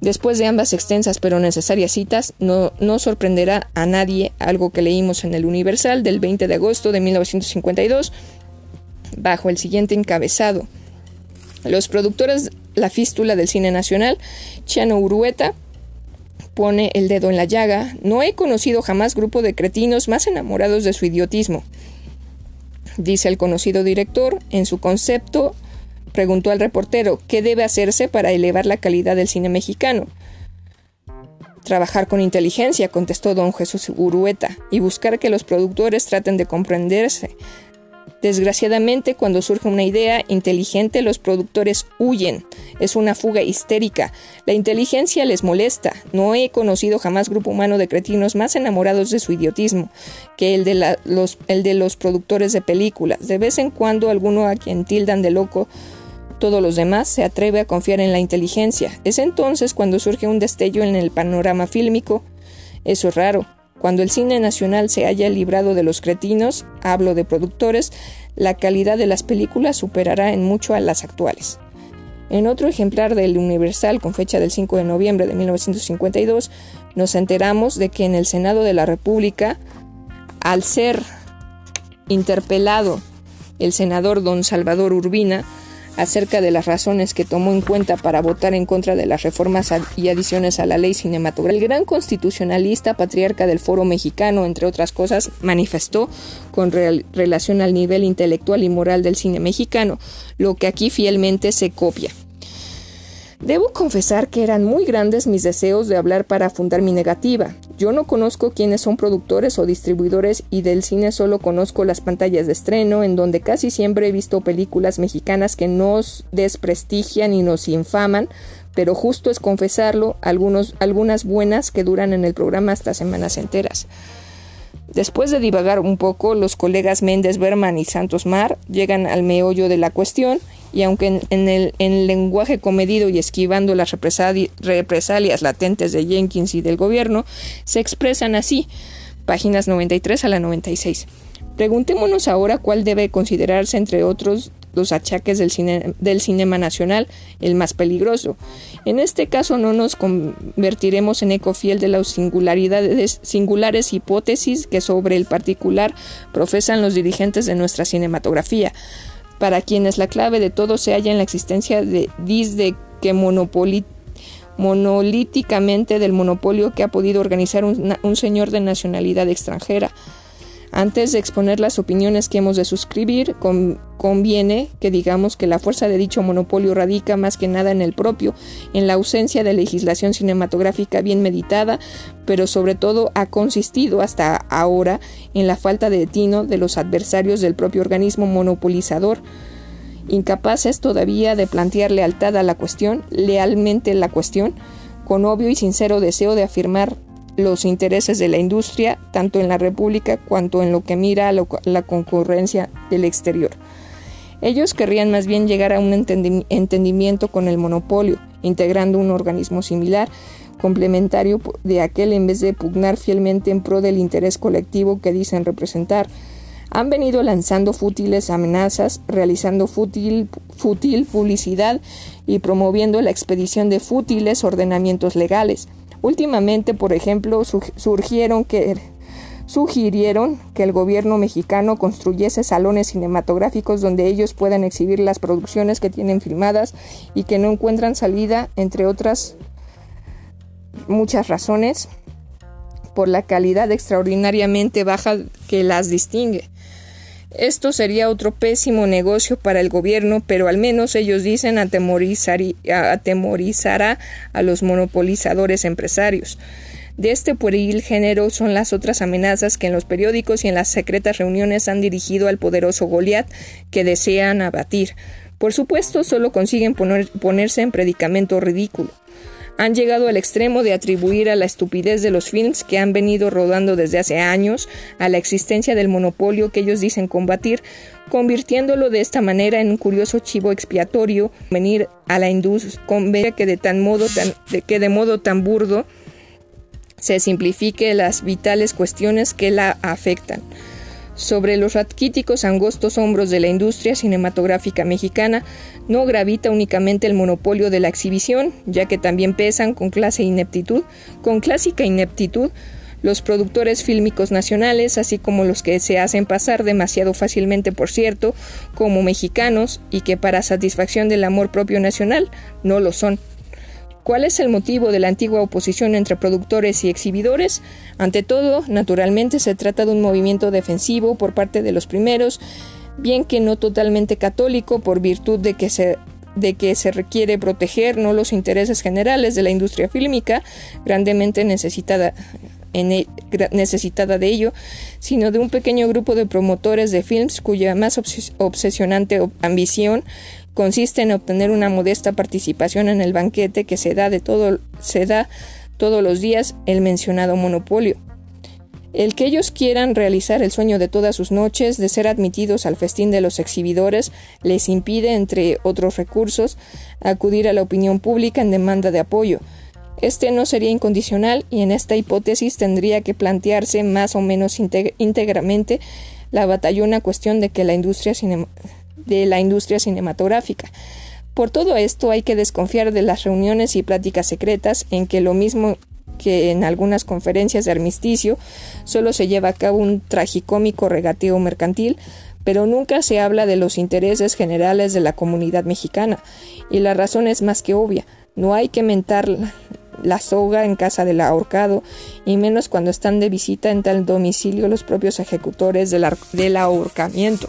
Después de ambas extensas pero necesarias citas, no, sorprenderá a nadie algo que leímos en el Universal del 20 de agosto de 1952, bajo el siguiente encabezado. Los productores La Fístula del Cine Nacional, Chano Urueta, pone el dedo en la llaga. No he conocido jamás grupo de cretinos más enamorados de su idiotismo. Dice el conocido director, en su concepto, preguntó al reportero, ¿qué debe hacerse para elevar la calidad del cine mexicano? Trabajar con inteligencia, contestó don Jesús Urueta, y buscar que los productores traten de comprenderse, Desgraciadamente, cuando surge una idea inteligente, los productores huyen. Es una fuga histérica. La inteligencia les molesta. No he conocido jamás grupo humano de cretinos más enamorados de su idiotismo que el de, los, el de los productores de películas. De vez en cuando alguno a quien tildan de loco todos los demás se atreve a confiar en la inteligencia. Es entonces cuando surge un destello en el panorama fílmico. Eso es raro. Cuando el cine nacional se haya librado de los cretinos, hablo de productores, la calidad de las películas superará en mucho a las actuales. En otro ejemplar del Universal con fecha del 5 de noviembre de 1952, nos enteramos de que en el Senado de la República, al ser interpelado el senador don Salvador Urbina, acerca de las razones que tomó en cuenta para votar en contra de las reformas y adiciones a la ley cinematográfica. El gran constitucionalista, patriarca del foro mexicano, entre otras cosas, manifestó con relación al nivel intelectual y moral del cine mexicano, lo que aquí fielmente se copia. Debo confesar que eran muy grandes mis deseos de hablar para fundar mi negativa. Yo no conozco quiénes son productores o distribuidores y del cine solo conozco las pantallas de estreno, en donde casi siempre he visto películas mexicanas que nos desprestigian y nos infaman, pero justo es confesarlo, algunos, algunas buenas que duran en el programa hasta semanas enteras. Después de divagar un poco, los colegas Méndez Berman y Santos Mar llegan al meollo de la cuestión y aunque en, el, lenguaje comedido y esquivando las represalias latentes de Jenkins y del gobierno, se expresan así, páginas 93 a la 96. Preguntémonos ahora cuál debe considerarse, entre otros, los achaques del, cine, del cinema nacional, el más peligroso. En este caso no nos convertiremos en eco fiel de las singularidades, singulares hipótesis que sobre el particular profesan los dirigentes de nuestra cinematografía para quienes la clave de todo se halla en la existencia de desde que monolíticamente del monopolio que ha podido organizar un señor de nacionalidad extranjera. Antes de exponer las opiniones que hemos de suscribir, conviene que digamos que la fuerza de dicho monopolio radica más que nada en el propio, en la ausencia de legislación cinematográfica bien meditada, pero sobre todo ha consistido hasta ahora en la falta de tino de los adversarios del propio organismo monopolizador. Incapaces todavía de plantear lealtad a la cuestión, lealmente la cuestión, con obvio y sincero deseo de afirmar los intereses de la industria, tanto en la República cuanto en lo que mira a la concurrencia del exterior. Ellos querrían más bien llegar a un entendimiento con el monopolio, integrando un organismo similar, complementario de aquel en vez de pugnar fielmente en pro del interés colectivo que dicen representar. Han venido lanzando fútiles amenazas, realizando fútil, fútil publicidad y promoviendo la expedición de fútiles ordenamientos legales. Últimamente, por ejemplo, surgieron que sugirieron que el gobierno mexicano construyese salones cinematográficos donde ellos puedan exhibir las producciones que tienen filmadas y que no encuentran salida, entre otras muchas razones, por la calidad extraordinariamente baja que las distingue. Esto sería otro pésimo negocio para el gobierno, pero al menos ellos dicen atemorizará a los monopolizadores empresarios. De este pueril género son las otras amenazas que en los periódicos y en las secretas reuniones han dirigido al poderoso Goliat que desean abatir. Por supuesto, solo consiguen ponerse en predicamento ridículo han llegado al extremo de atribuir a la estupidez de los films que han venido rodando desde hace años a la existencia del monopolio que ellos dicen combatir, convirtiéndolo de esta manera en un curioso chivo expiatorio, venir a la industria que de tan modo tan, que de modo tan burdo se simplifique las vitales cuestiones que la afectan. Sobre los raquíticos angostos hombros de la industria cinematográfica mexicana no gravita únicamente el monopolio de la exhibición, ya que también pesan con clase ineptitud, con clásica ineptitud, los productores fílmicos nacionales, así como los que se hacen pasar demasiado fácilmente, por cierto, como mexicanos y que para satisfacción del amor propio nacional no lo son. ¿Cuál es el motivo de la antigua oposición entre productores y exhibidores? Ante todo, naturalmente se trata de un movimiento defensivo por parte de los primeros, bien que no totalmente católico por virtud de que se de que se requiere proteger no los intereses generales de la industria fílmica, grandemente necesitada, e, necesitada de ello, sino de un pequeño grupo de promotores de films cuya más obsesionante ambición consiste en obtener una modesta participación en el banquete que se da de todo se da todos los días el mencionado monopolio. El que ellos quieran realizar el sueño de todas sus noches de ser admitidos al festín de los exhibidores les impide, entre otros recursos, acudir a la opinión pública en demanda de apoyo. Este no sería incondicional y en esta hipótesis tendría que plantearse más o menos íntegramente la batallona cuestión de que la industria de la industria cinematográfica. Por todo esto hay que desconfiar de las reuniones y pláticas secretas en que lo mismo que en algunas conferencias de armisticio solo se lleva a cabo un tragicómico regateo mercantil, pero nunca se habla de los intereses generales de la comunidad mexicana, y la razón es más que obvia. No hay que mentar la soga en casa del ahorcado, y menos cuando están de visita en tal domicilio los propios ejecutores del, del ahorcamiento.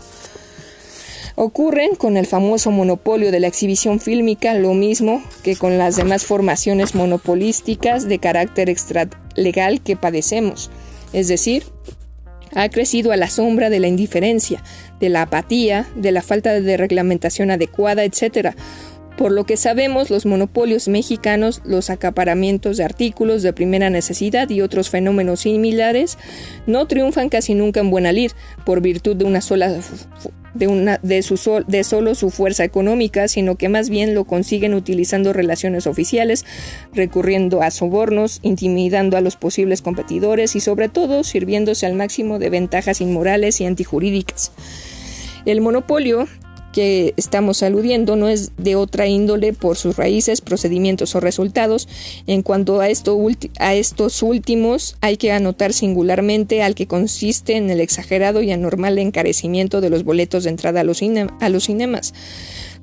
Ocurren con el famoso monopolio de la exhibición fílmica lo mismo que con las demás formaciones monopolísticas de carácter extralegal que padecemos, es decir, ha crecido a la sombra de la indiferencia, de la apatía, de la falta de reglamentación adecuada, etc. Por lo que sabemos, los monopolios mexicanos, los acaparamientos de artículos de primera necesidad y otros fenómenos similares no triunfan casi nunca en buena lid por virtud de una sola de, una, de, su de solo su fuerza económica, sino que más bien lo consiguen utilizando relaciones oficiales, recurriendo a sobornos, intimidando a los posibles competidores y sobre todo sirviéndose al máximo de ventajas inmorales y antijurídicas. El monopolio que estamos aludiendo no es de otra índole por sus raíces, procedimientos o resultados. En cuanto a, esto a estos últimos, hay que anotar singularmente al que consiste en el exagerado y anormal encarecimiento de los boletos de entrada a los, a los cinemas.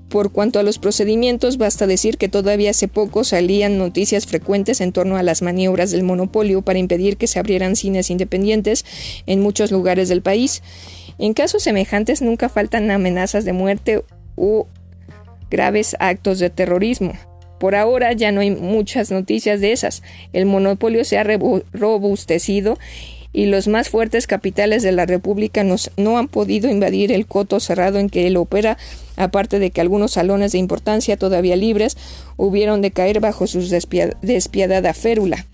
Por cuanto a los procedimientos, basta decir que todavía hace poco salían noticias frecuentes en torno a las maniobras del monopolio para impedir que se abrieran cines independientes en muchos lugares del país en casos semejantes nunca faltan amenazas de muerte u graves actos de terrorismo. Por ahora ya no hay muchas noticias de esas. El monopolio se ha robustecido y los más fuertes capitales de la República no han podido invadir el coto cerrado en que él opera, aparte de que algunos salones de importancia todavía libres hubieron de caer bajo su despiadada férula.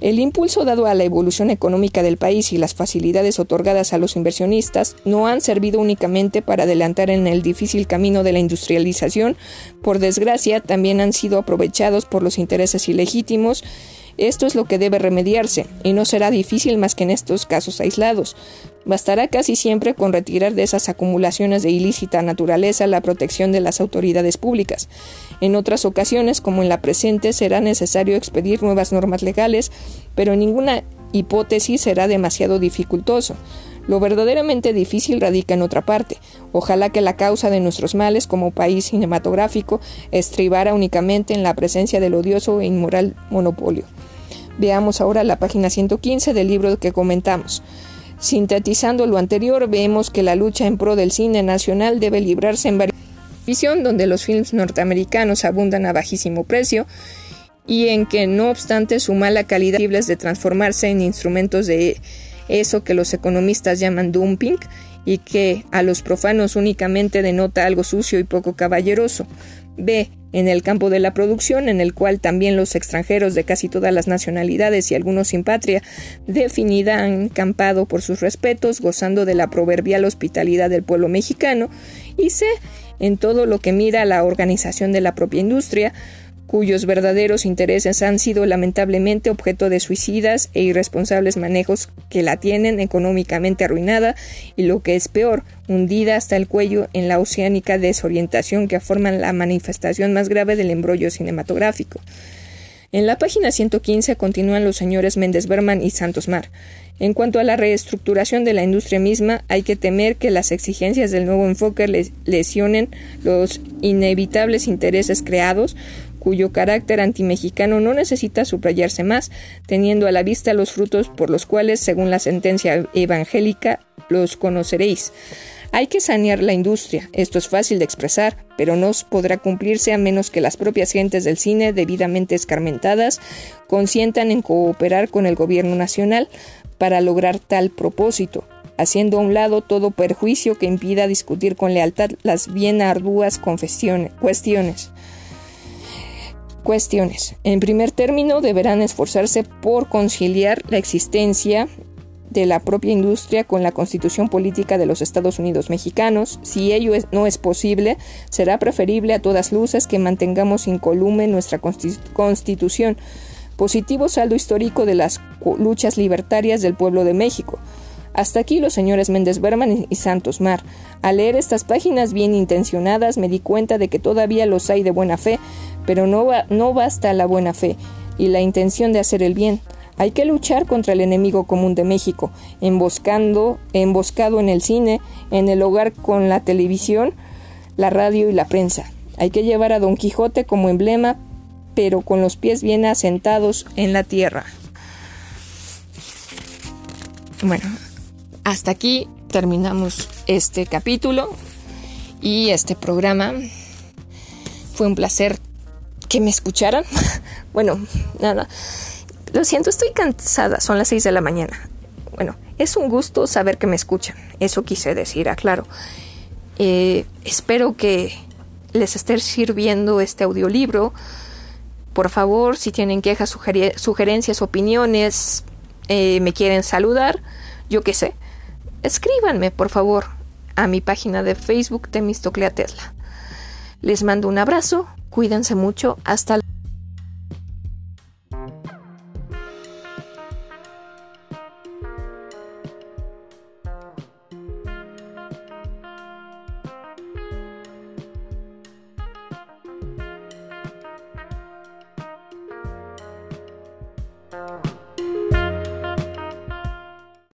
El impulso dado a la evolución económica del país y las facilidades otorgadas a los inversionistas no han servido únicamente para adelantar en el difícil camino de la industrialización, por desgracia también han sido aprovechados por los intereses ilegítimos esto es lo que debe remediarse, y no será difícil más que en estos casos aislados. Bastará casi siempre con retirar de esas acumulaciones de ilícita naturaleza la protección de las autoridades públicas. En otras ocasiones, como en la presente, será necesario expedir nuevas normas legales, pero ninguna hipótesis será demasiado dificultoso. Lo verdaderamente difícil radica en otra parte. Ojalá que la causa de nuestros males como país cinematográfico estribara únicamente en la presencia del odioso e inmoral monopolio. Veamos ahora la página 115 del libro que comentamos. Sintetizando lo anterior, vemos que la lucha en pro del cine nacional debe librarse en varias visión donde los films norteamericanos abundan a bajísimo precio y en que no obstante su mala calidad de transformarse en instrumentos de eso que los economistas llaman dumping y que a los profanos únicamente denota algo sucio y poco caballeroso. B en el campo de la producción, en el cual también los extranjeros de casi todas las nacionalidades y algunos sin patria definida han campado por sus respetos, gozando de la proverbial hospitalidad del pueblo mexicano, y C, en todo lo que mira a la organización de la propia industria, cuyos verdaderos intereses han sido lamentablemente objeto de suicidas e irresponsables manejos que la tienen económicamente arruinada y lo que es peor, hundida hasta el cuello en la oceánica desorientación que forman la manifestación más grave del embrollo cinematográfico. En la página 115 continúan los señores Méndez Berman y Santos Mar. En cuanto a la reestructuración de la industria misma, hay que temer que las exigencias del nuevo enfoque lesionen los inevitables intereses creados cuyo carácter antimexicano no necesita subrayarse más, teniendo a la vista los frutos por los cuales, según la sentencia evangélica, los conoceréis. Hay que sanear la industria, esto es fácil de expresar, pero no podrá cumplirse a menos que las propias gentes del cine, debidamente escarmentadas, consientan en cooperar con el gobierno nacional para lograr tal propósito, haciendo a un lado todo perjuicio que impida discutir con lealtad las bien arduas cuestiones cuestiones. En primer término, deberán esforzarse por conciliar la existencia de la propia industria con la constitución política de los Estados Unidos mexicanos. Si ello no es posible, será preferible a todas luces que mantengamos incolume nuestra constitución. Positivo saldo histórico de las luchas libertarias del pueblo de México. Hasta aquí los señores Méndez Berman y Santos Mar. Al leer estas páginas bien intencionadas me di cuenta de que todavía los hay de buena fe, pero no, no basta la buena fe y la intención de hacer el bien. Hay que luchar contra el enemigo común de México, emboscando, emboscado en el cine, en el hogar con la televisión, la radio y la prensa. Hay que llevar a Don Quijote como emblema, pero con los pies bien asentados en la tierra. Bueno, hasta aquí terminamos este capítulo y este programa. Fue un placer que me escucharan. bueno, nada. Lo siento, estoy cansada. Son las 6 de la mañana. Bueno, es un gusto saber que me escuchan. Eso quise decir, aclaro. Eh, espero que les esté sirviendo este audiolibro. Por favor, si tienen quejas, sugerencias, opiniones, eh, me quieren saludar, yo qué sé, escríbanme, por favor, a mi página de Facebook Temistoclea Tesla. Les mando un abrazo, cuídense mucho, hasta